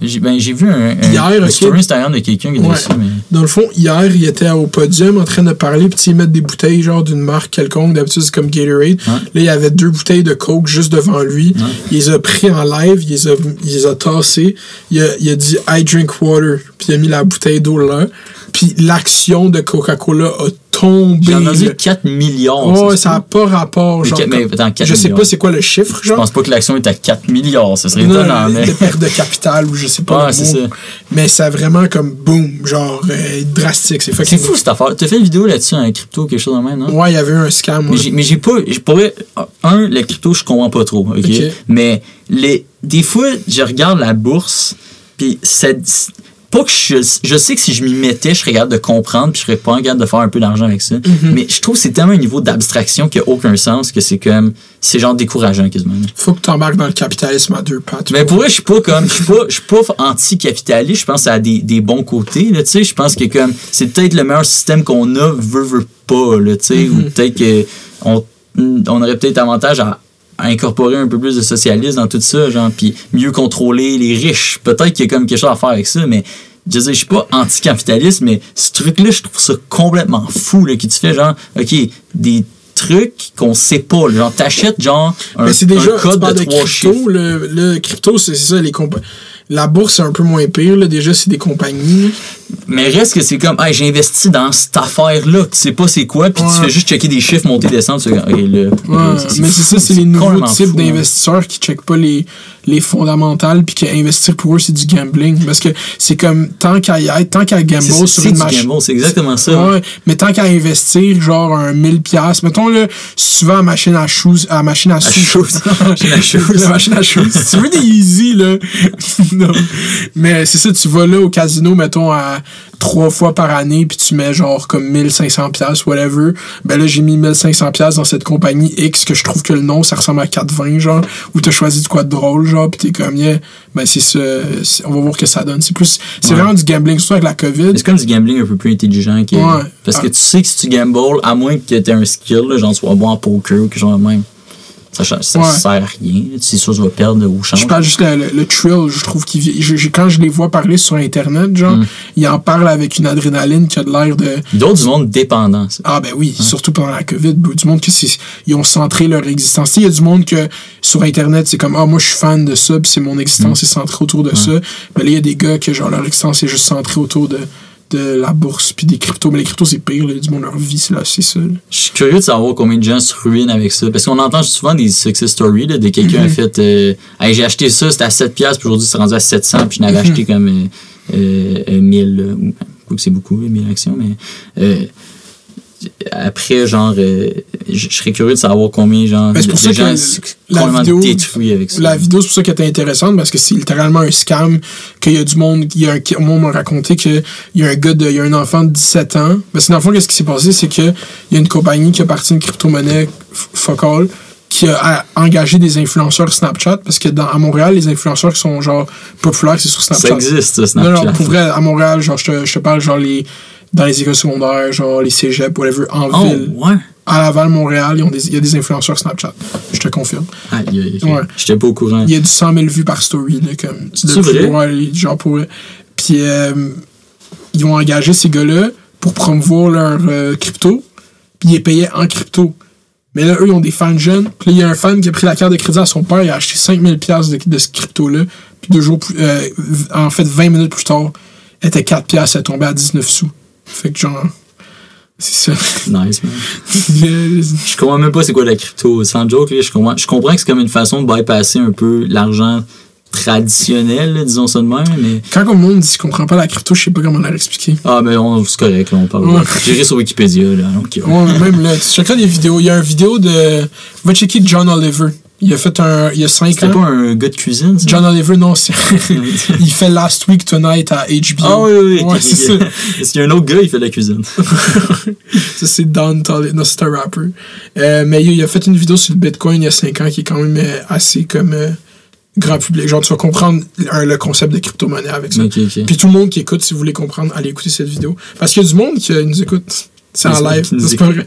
J'ai ben, j'ai vu un, un, Hier, un story Instagram de quelqu'un qui Ouais. était ça, mais... Dans le fond, hier, il était au podium en train de parler, puis ils mettent des bouteilles, genre d'une marque quelconque. D'habitude, c'est comme Gatorade. Là, il y avait deux bouteilles de Coke juste devant lui. Il les a pris en live, il les a, il les a tassées. Il a, il a dit I drink water, puis il a mis la bouteille d'eau là. Puis l'action de Coca-Cola a tombé. J'ai entendu là. 4 milliards. Se ça n'a pas rapport. Genre, que- mais comme- attends, 4 je sais pas c'est quoi le chiffre, Je genre. pense pas que l'action est à 4 milliards. Ça serait Non, étonnant, mais. de perte de capital ou je sais pas. Le c'est ça. Mais ça a vraiment comme boom, genre euh, drastique. C'est fucking fou cette affaire. T'as fait une vidéo là-dessus, un crypto, quelque chose de même, non? Ouais, il y avait eu un scam. Mais ouais. j'ai- Mais j'ai pas. j'ai- Pour vrai, un, le crypto, je comprends pas trop. ok? Ok. Mais les, des fois, je regarde la bourse, puis ça. Pas que je, je sais que si je m'y mettais, je serais capable de comprendre, puis je serais pas capable de faire un peu d'argent avec ça. Mhm. Mais je trouve que c'est tellement un niveau d'abstraction qui a aucun sens que c'est comme. C'est genre décourageant quasiment. Faut que tu embarques dans le capitalisme à deux pattes. Mais pour vrai, je suis pas comme. Je suis pas, je suis pas anti-capitaliste. Je pense que ça a des, des bons côtés, là, tu sais. Je pense que comme. C'est peut-être le meilleur système qu'on a, veut, veut pas, là, tu sais. Ou peut-être que. On, on aurait peut-être avantage à, à incorporer un peu plus de socialisme dans tout ça, genre, puis mieux contrôler les riches. Peut-être qu'il y a comme quelque chose à faire avec ça, mais. Je dire, je suis pas anti-capitaliste, mais ce truc-là, je trouve ça complètement fou, là, qui te fait genre, OK, des trucs qu'on sait pas, genre, t'achètes genre un, Mais c'est déjà, un tu code de crypto, le, le crypto, c'est ça, les compa- La bourse, c'est un peu moins pire, là. Déjà, c'est des compagnies. Mais reste que c'est comme, hey, j'ai investi dans cette affaire-là, tu sais pas c'est quoi, puis tu fais juste checker des chiffres, monter, descendre, tu Ouais, mais c'est ça, c'est les nouveaux types hein. d'investisseurs qui checkent pas les, les fondamentales puis qui investir pour eux, c'est du gambling. Parce que c'est comme, tant qu'à y être, tant qu'à gamble sur une machine. c'est exactement ça. Ouais, mais tant qu'à investir genre un 1000 pièces, mettons là, si tu vas à machine à shoes, à machine à shoes. Machine à shoes. la machine à shoes. si tu veux des easy là, non. Mais c'est ça, tu vas là au casino, mettons à trois fois par année, puis tu mets genre comme 1500 pièces whatever. Ben là j'ai mis 1500 pièces dans cette compagnie X que je trouve que le nom ça ressemble à 420 genre, où t'as choisi de quoi de drôle genre, puis t'es comme yeah, ben c'est ça, c'est- on va voir ce que ça donne. C'est plus, c'est Ouais. vraiment du gambling, surtout avec la COVID. C'est comme du gambling un peu plus intelligent. Que, Ouais. Parce que Ah. tu sais que si tu gambles, à moins que tu aies un skill, là, genre tu sois bon en poker ou chose de même, ça, ça, Ouais. sert à rien. Tu sais sûr tu vas perdre au change. Je parle juste le, le, le thrill, je trouve qu'il je- je- quand je les vois parler sur internet, genre, Mm. ils en parlent avec une adrénaline qui a de l'air de D'autres du monde dépendants. ça. ah ben oui, surtout pendant la COVID, du monde c'est ils ont centré leur existence. Il y a du monde que sur internet, c'est comme ah moi je suis fan de ça, puis c'est mon existence est centrée autour de ça. Mais là il y a des gars que genre leur existence est juste centrée autour de de la bourse puis des cryptos, mais les cryptos c'est pire, là, du monde leur vie c'est là, c'est ça. Je suis curieux de savoir combien de gens se ruinent avec ça. Parce qu'on entend souvent des success stories là, de quelqu'un Mhm. a fait euh, Hey, j'ai acheté ça, c'était à 7$, puis aujourd'hui c'est rendu à 700$, puis je Mhm. n'avais acheté comme euh, euh, euh, 1000, là, ou que c'est beaucoup, là, 1000 actions, mais euh, après, genre, euh, je serais curieux de savoir combien, genre, Ben, pour ça gens que la vidéo- détruits avec ça. La vidéo, c'est pour ça qu'elle était intéressante parce que c'est littéralement un scam. Qu'il y a du monde, il y a un, au monde m'a raconté qu'il y a un gars, de, il y a un enfant de 17 ans. Mais c'est dans le fond, qu'est-ce qui s'est passé? C'est qu'il y a une compagnie qui a parti une crypto-monnaie f- focal qui a, engagé des influenceurs Snapchat parce que dans, à Montréal, les influenceurs qui sont genre populaires, c'est sur Snapchat. ça existe, ça, Non, Snapchat. non, pour vrai, à Montréal, genre, je te, je te parle, genre, les, dans les écoles secondaires, genre, les cégeps, whatever, en Oh, ville. ouais. À Laval, Montréal, il y a des influenceurs Snapchat. Je te confirme. Aïe, aïe. Ouais. J'étais pas au courant. Il y a du 100 000 vues par story, là, comme. C'est vrai? Ouais, genre pour. Puis, euh, ils ont engagé ces gars-là pour promouvoir leur euh, crypto, puis ils les payaient en crypto. Mais là, eux, ils ont des fans jeunes. Puis là, il y a un fan qui a pris la carte de crédit à son père, il a acheté 5000 pièces de, de ce crypto-là. Puis deux jours plus. euh, en fait, 20 minutes plus tard, elle était 4 piastres, elle tombait à 19 sous. Fait que genre, c'est ça. Nice, man. Je comprends même pas c'est quoi la crypto. Sans joke, là, je, comprends, je comprends que c'est comme une façon de bypasser un peu l'argent traditionnel, là, disons ça de même, mais... Quand le monde dit qu'il comprend pas la crypto, je sais pas comment leur expliquer. Ah, mais on, c'est correct, là, on parle. Ouais. J'irai sur Wikipédia, là. donc, euh, Ouais, même là, tu checkes des vidéos. Il y a une vidéo de. Va checker John Oliver. Il a fait un. Il y a 5 C'était ans. pas un gars de cuisine, ça? John Oliver, non, c'est. il fait Last Week Tonight à HBO. Ah oui, oui, oui. Ouais, c'est ça. qu'il y a un autre gars, il fait de la cuisine. Ça, c'est Don Tolliver. Non, c'est un rapper. Euh, mais il, il a fait une vidéo sur le Bitcoin il y a 5 ans qui est quand même euh, assez comme euh, grand public. Genre, tu vas comprendre le concept de crypto-monnaie avec ça. Puis tout le monde qui écoute, si vous voulez comprendre, allez écouter cette vidéo. Parce qu'il y a du monde qui nous écoute. C'est en live, c'est pas vrai.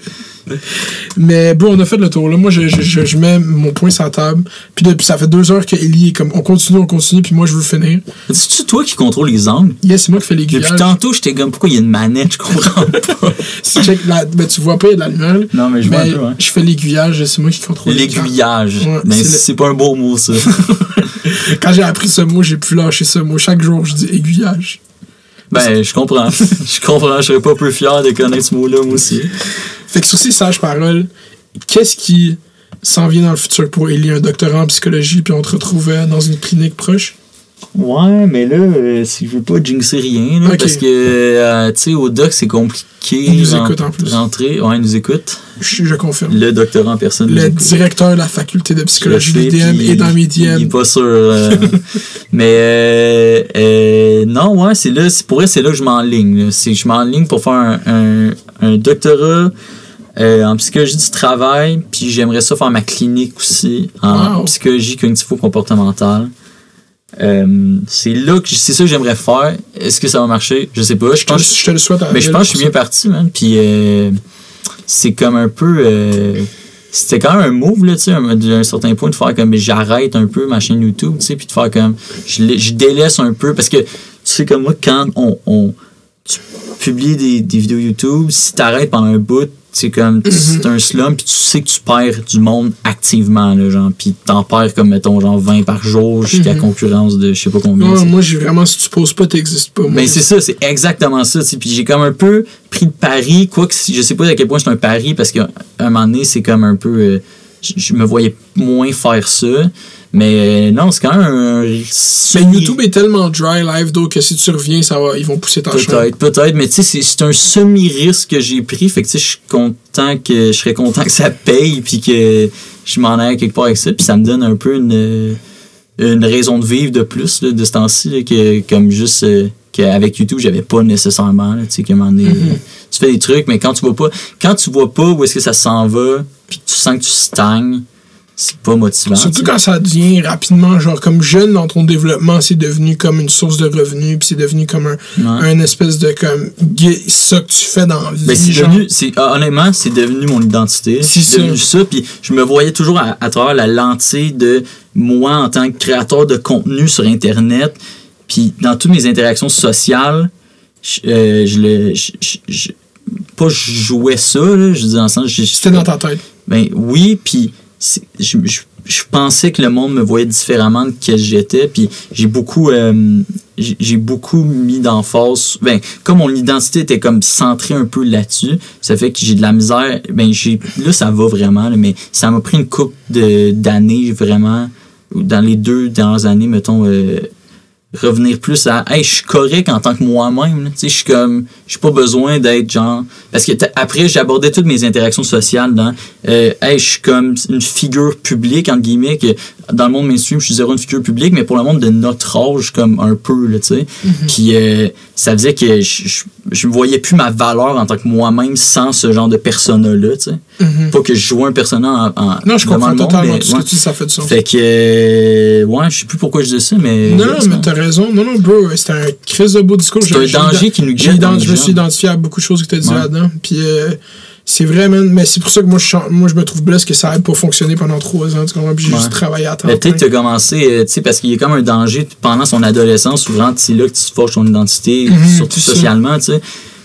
Mais bon, on a fait le tour. Là, moi, je, je, je, je mets mon point sur la table. Puis depuis, ça fait deux heures que Ellie est comme on continue, on continue, puis moi, je veux finir. C'est-tu toi qui contrôle les angles? Yes, c'est moi qui fais l'aiguillage. Depuis tantôt, j'étais comme, pourquoi il y a une manette? Je comprends pas. Check la- ben, tu vois pas, il y a de la lumière. là. Non, mais je vois un peu, ouais. Je fais l'aiguillage, c'est moi qui contrôle L'aiguillage. Ouais, mais c'est le- c'est pas un beau mot, ça. Quand j'ai appris ce mot, j'ai pu lâcher ce mot. Chaque jour, je dis aiguillage. Ben, je comprends. je comprends. Je serais pas peu fier de connaître ce mot-là, moi aussi. Fait que sur ces sages paroles, qu'est-ce qui s'en vient dans le futur pour Ellie, un doctorat en psychologie, puis on te retrouve dans une clinique proche? Ouais, mais là, euh, si je veux pas jinxer rien, là, parce que, euh, tu sais, au doc, c'est compliqué. Il nous écoute en plus. Rentrer. Ouais, il nous écoute. Je, je confirme. Le doctorant en personne. Le directeur de la faculté de psychologie de est dans mes Il est DM. pas sûr. euh, mais non, ouais, c'est là, c'est- pour vrai, c'est là que je m'enligne. Je m'enligne pour faire un, un, un doctorat euh, en psychologie du travail, puis j'aimerais ça faire ma clinique aussi en Wow. psychologie cognitivo-comportementale. Euh, c'est là que c'est ça que j'aimerais faire. Est-ce que ça va marcher? Je sais pas. Je pense, je te le souhaite. mais je pense que je suis bien parti, man. Puis euh, c'est comme un peu. euh, c'était quand même un move, là, tu sais, d'un certain point, de faire comme j'arrête un peu ma chaîne YouTube, tu sais, puis de faire comme. Je, je délaisse un peu. Parce que, tu sais, comme moi, quand on. on tu publies des, des vidéos YouTube, si t'arrêtes pendant un bout, c'est comme. C'est un slum, puis tu sais que tu perds du monde activement, là, genre. Puis t'en perds comme, mettons, genre 20 par jour jusqu'à concurrence de je sais pas combien. Non, moi, j'ai vraiment, si tu poses pas, t'existes pas. moi. mais c'est ça, c'est exactement ça. Puis j'ai comme un peu pris le pari, quoique si- je sais pas à quel point c'est un pari, parce qu'à un moment donné, c'est comme un peu. euh, je me voyais moins faire ça. Mais euh, non, c'est quand même un. Mais YouTube est tellement dry live, donc que si tu reviens, ça va, ils vont pousser ta chaîne. Peut-être, peut-être, mais tu sais, c'est- un semi-risque que j'ai pris. Fait que tu sais, je suis content que. Je serais content que ça paye, puis que je m'en aille quelque part avec ça. Puis ça me donne un peu une, une raison de vivre de plus, là, de ce temps-ci, que comme juste. euh, qu'avec YouTube, j'avais pas nécessairement. là, Tu sais, moment donné, tu fais des trucs, mais quand tu vois pas. Quand tu vois pas où est-ce que ça s'en va, puis que tu sens que tu stagnes, c'est pas motivant. Surtout quand ça devient rapidement, genre comme jeune dans ton développement, c'est devenu comme une source de revenus, puis c'est devenu comme un, Ouais. un espèce de comme ça que tu fais dans la vie. Ben, c'est devenu, c'est, ah, honnêtement, c'est devenu mon identité. C'est C'est devenu ça. Puis je me voyais toujours à, à travers la lentille de moi en tant que créateur de contenu sur Internet. Puis dans toutes mes interactions sociales, je, euh, je le. je- pas je jouais ça, là, je dis le sens. je- C'était dans ta tête. ben oui, puis je, je, pensais que le monde me voyait différemment de qui j'étais, puis j'ai beaucoup euh, beaucoup mis d'emphase. Ben comme mon identité était comme centrée un peu là-dessus, ça fait que j'ai de la misère. Ben j'ai là ça va vraiment, mais ça m'a pris une couple de d'années vraiment dans les deux dernières années, mettons. euh, revenir plus à hey je suis correct en tant que moi-même tu sais je suis comme j'ai pas besoin d'être genre parce que après j'abordais toutes mes interactions sociales dans euh, hey je suis comme une figure publique entre guillemets que dans le monde mainstream je suis zéro une figure publique mais pour le monde de notre âge comme un peu là tu sais. Puis euh, ça faisait que je, je, voyais plus ma valeur en tant que moi-même sans ce genre de persona là tu sais pas que je jouais un persona en, en- Non, je comprends monde, totalement mais, tout ce ouais. que tu dis, ça fait du sens. fait que euh, ouais je sais plus pourquoi je dis ça mais Non, non, mais t'as raison. Non, non, bro, c'était un crise de beau discours. C'est un danger qui nous dans les Je me suis identifié à beaucoup de choses que tu as dit Ouais. là-dedans. Puis euh, c'est vrai, man. Mais c'est pour ça que moi je, moi, je me trouve blessé que ça ait pas fonctionné pendant trois ans. Tu comprends? Puis j'ai Ouais. juste travaillé à temps. Mais peut-être que tu as commencé, euh, tu sais, parce qu'il y a comme un danger pendant son adolescence, souvent, c'est là que tu te forges ton identité, Mhm, surtout socialement, tu sais.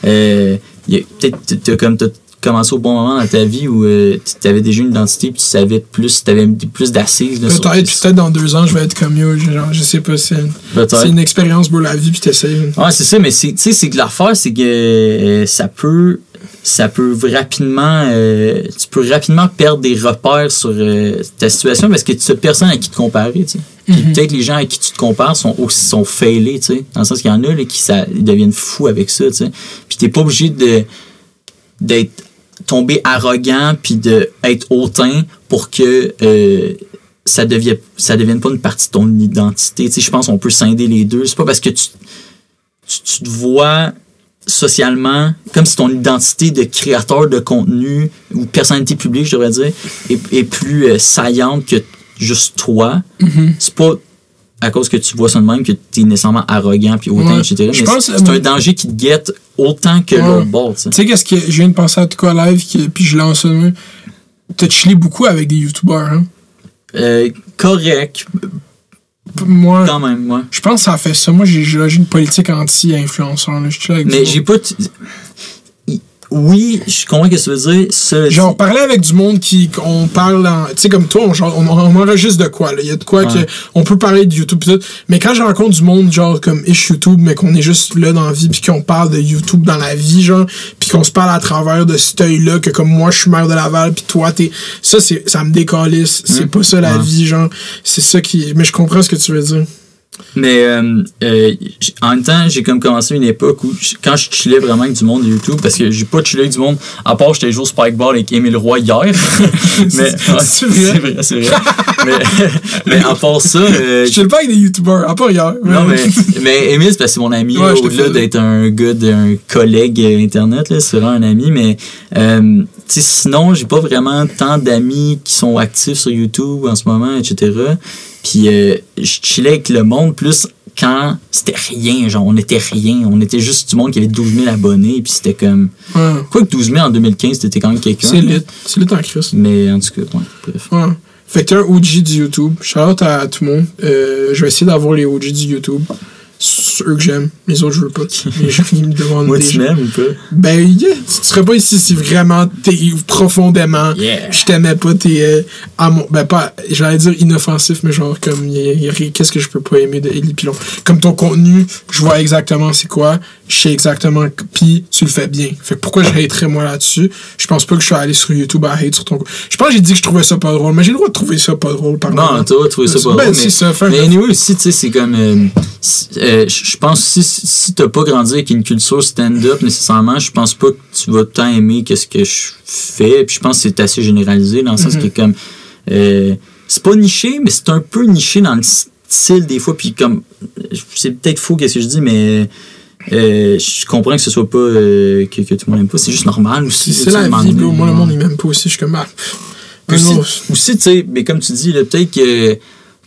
Euh, peut-être tu as comme t'as commencé au bon moment dans ta vie où tu avais déjà une identité puis tu savais plus, tu avais plus d'assises. Peut-être, peut-être dans deux ans, je vais être comme yo. Genre, je sais pas, c'est c'est une expérience pour la vie, puis t'essayes. Ouais, c'est ça, mais c'est, tu sais, c'est que l'affaire, c'est que euh, ça peut, ça peut rapidement, euh, tu peux rapidement perdre des repères sur euh, ta situation parce que tu as personne à qui te comparer, tu sais. Puis peut-être les gens à qui tu te compares sont aussi sont failés, tu sais. Dans le sens qu'il y en a là, qui ça, ils deviennent fous avec ça, tu sais. Puis t'es pas obligé de d'être tombé arrogant puis de être hautain pour que euh, ça devienne ça devienne pas une partie de ton identité. Tu sais, je pense qu'on peut scinder les deux. C'est pas parce que tu tu, tu te vois socialement comme si ton identité de créateur de contenu ou personnalité publique, je devrais dire, est, est plus euh, saillante que juste toi. C'est pas à cause que tu vois ça de même que tu es nécessairement arrogant puis Ouais. etc. Mais c'est euh, un danger qui te guette autant que Ouais. l'autre bord. tu sais. Qu'est-ce que je viens de penser à tout cas live, qui- puis je lance un. T'as chillé beaucoup avec des youtubeurs, hein? Euh, correct, Moi, quand même, ouais. je pense que ça fait ça. Moi, j'ai une politique anti-influenceur. Mais j'ai pas. Oui, je comprends ce que ça veut dire. Dit- Genre, parler avec du monde qui. On parle en. Tu sais, comme toi, on, genre, on, on enregistre de quoi, là. Il y a de quoi Ouais. que. On peut parler de YouTube pis tout. Mais quand je rencontre du monde, genre, comme ish YouTube, mais qu'on est juste là dans la vie puis qu'on parle de YouTube dans la vie, genre, puis qu'on se parle à travers de cet œil-là, que comme moi, je suis maire de Laval puis toi, t'es. Ça, c'est, ça me décalisse. C'est pas ça la Ouais. vie, genre. C'est ça qui. Mais je comprends ce que tu veux dire. Mais euh, euh, en même temps, j'ai comme commencé une époque où quand je chillais vraiment avec du monde de YouTube, parce que j'ai pas chillé avec du monde, à part j'étais joué au Spikeball avec Émile Roy hier. mais C'est vrai? c'est vrai, mais, mais à part ça, euh, Je chill pas avec des YouTubeurs, à part hier. non, mais, mais Émile, c'est parce que c'est mon ami, Ouais, au-delà d'être un gars, d'un collègue euh, Internet, c'est vraiment un ami, mais euh, tu sais, sinon, j'ai pas vraiment tant d'amis qui sont actifs sur YouTube en ce moment, etc. Puis euh, je chillais avec le monde plus quand c'était rien, genre, on était rien. On était juste du monde qui avait 12 000 abonnés, puis c'était comme... Ouais. Quoi que 12 000 en 2015, c'était quand même quelqu'un. C'est lit. C'est lit en Christ. Mais en tout cas, ouais, bref. Ouais. Fait que t'es un OG du YouTube. Shout out à tout le monde. Euh, je vais essayer d'avoir les OG du YouTube. Ceux que j'aime. Les autres, je veux pas. Les gens, me demandent Moi, tu m'aimes ou pas? Ben, yeah, tu serais pas ici si vraiment t'es profondément. Yeah. Je t'aimais pas, t'es. euh, à mon- ben, pas. J'allais dire inoffensif, mais genre, comme. Qu'est-ce que je peux pas aimer de Ellie Pilon? Comme ton contenu, je vois exactement c'est quoi. Je sais exactement. Puis, tu le fais bien. Fait que pourquoi je haterais moi là-dessus? Je pense pas que je suis allé sur YouTube à hate sur ton. Je pense que j'ai dit que je trouvais ça pas drôle, mais j'ai le droit de trouver ça pas drôle par Non, toi, trouver ça pas Ben, drôle, c'est mais- ça, Mais anyway, aussi, tu sais, c'est comme. euh, euh, je pense si, si t'as pas grandi avec une culture stand-up nécessairement, je pense pas que tu vas tant aimer qu'est-ce que je fais. Puis je pense que c'est assez généralisé dans le sens que, comme. euh, c'est pas niché, mais c'est un peu niché dans le style des fois. Puis comme. C'est peut-être faux, qu'est-ce que je dis, mais. euh, je comprends que ce soit pas. euh, que, que tout le monde aime pas. C'est juste normal aussi. C'est la vie, bro. Moi, le monde, il m'aime pas aussi. Je suis comme. Ah, aussi, tu sais, mais comme tu dis, peut-être que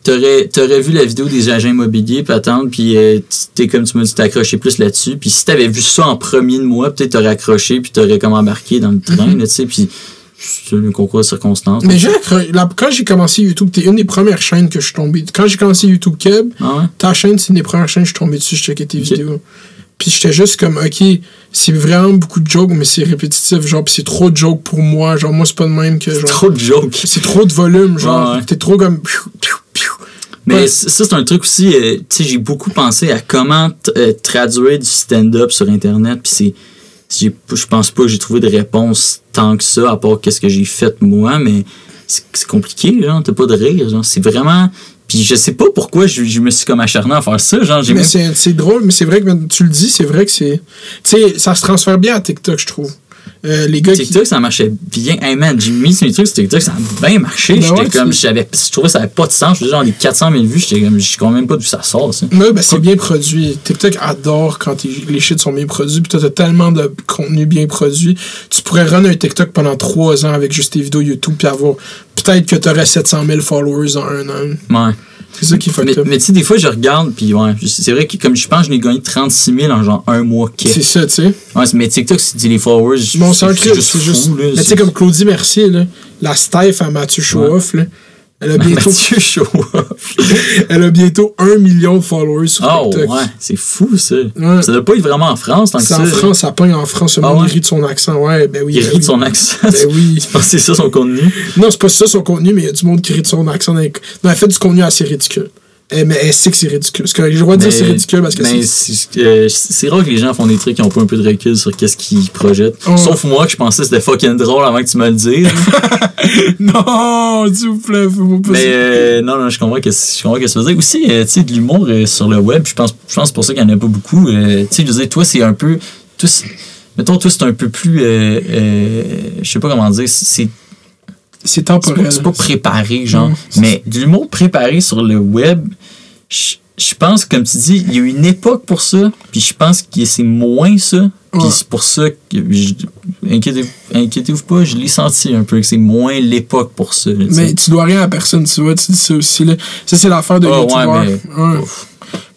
t'aurais, t'aurais vu la vidéo des agents immobiliers, puis attendre, puis euh, t'es comme tu m'as dit, t'as accroché plus là-dessus. Puis si t'avais vu ça en premier de moi, peut-être t'aurais accroché, puis t'aurais comme embarqué dans le train, là, tu sais, puis c'est un concours de circonstances. Mais j'ai quand j'ai commencé YouTube, t'es une des premières chaînes que je suis tombé. Quand j'ai commencé YouTube Keb, Ah ouais? ta chaîne, c'est une des premières chaînes que je suis tombé dessus, je checkais tes vidéos. Puis j'étais juste comme, ok, c'est vraiment beaucoup de jokes, mais c'est répétitif, genre, pis c'est trop de jokes pour moi. Genre, moi, c'est pas de même que, genre. Trop de jokes. C'est trop de volume, genre. Ouais. T'es trop comme. Mais Ouais. ça, c'est un truc aussi, euh, tu sais, j'ai beaucoup pensé à comment euh, traduire du stand-up sur Internet, puis c'est. Je pense pas que j'ai trouvé de réponse tant que ça, à part qu'est-ce que j'ai fait moi, mais c'est compliqué, genre, t'as pas de rire, genre, c'est vraiment. Puis je sais pas pourquoi je, je me suis comme acharné à faire ça, genre, j'ai Mais même. c'est drôle, mais c'est vrai que tu le dis, c'est vrai que c'est. Tu sais, ça se transfère bien à TikTok, je trouve. Euh, les gars qui. TikTok, ça marchait bien. Hey man, j'ai mis sur mes trucs sur TikTok, ça a bien marché. Ben J'étais ouais, comme, j'avais, je trouvais que ça avait pas de sens. Je faisais genre les 400 000 vues, j'étais comme, je comprends même pas d'où ça sort, ça. Ouais, ben c'est bien produit. TikTok adore quand les shit sont bien produits. Puis t'as tellement de contenu bien produit. Tu pourrais run un TikTok pendant trois ans avec juste tes vidéos YouTube. Puis avoir. Peut-être que t'aurais 700 000 followers en un an. Ouais. C'est ça qui est Mais, mais tu sais, des fois, je regarde, puis ouais, c'est vrai que comme je pense, je n'ai gagné 36 000 en genre un mois C'est ça, tu sais. Ouais, mais TikTok, c'est les followers. Bon, c'est juste juste. fou, là. Mais tu sais, comme Claudie Mercier, là, la Steph à Mathieu Chouoff, là. Elle a bientôt, elle a bientôt un million de followers sur Oh, TikTok. ouais, c'est fou, ça. Ouais. Ça doit pas être vraiment en France, tant que C'est ça. en France, ça pogne en France. Le Ah monde ouais? il rit de son accent. Ouais, ben oui. Il ben rit de son accent. Ben oui. C'est ça son contenu. Non, c'est pas ça son contenu, mais il y a du monde qui rit de son accent. Non, elle fait du contenu assez ridicule. Eh, mais elle sait que c'est ridicule? J'ai le droit de dire que c'est ridicule parce que c'est. c'est euh, c'est rare que les gens font des trucs qui ont pas un peu de recul sur qu'est-ce qu'ils projettent. Oh. Sauf moi que je pensais que c'était fucking drôle avant que tu me le dises. Non, s'il vous plaît, fais-moi pas mais euh, non, non, je comprends que je comprends que ça veut dire. Aussi, euh, tu sais, de l'humour euh, sur le web, je pense, je pense pour ça qu'il y en a pas beaucoup. Tu sais, je veux dire, toi, c'est un peu. Toi, mettons, toi, c'est un peu plus. je sais pas comment dire. C'est C'est temporel. c'est pas préparé, genre. Non, c'est- mais de l'humour préparé sur le web, je je pense, comme tu dis, il y a eu une époque pour ça, puis je pense que c'est moins ça. Puis Ouais. c'est pour ça que, inquiétez- inquiétez-vous pas, je l'ai senti un peu, que c'est moins l'époque pour ça. Mais tu dois rien à personne, tu vois, tu dis ça aussi. Là. Ça, c'est l'affaire de Ah, ouais, mais- Ouais.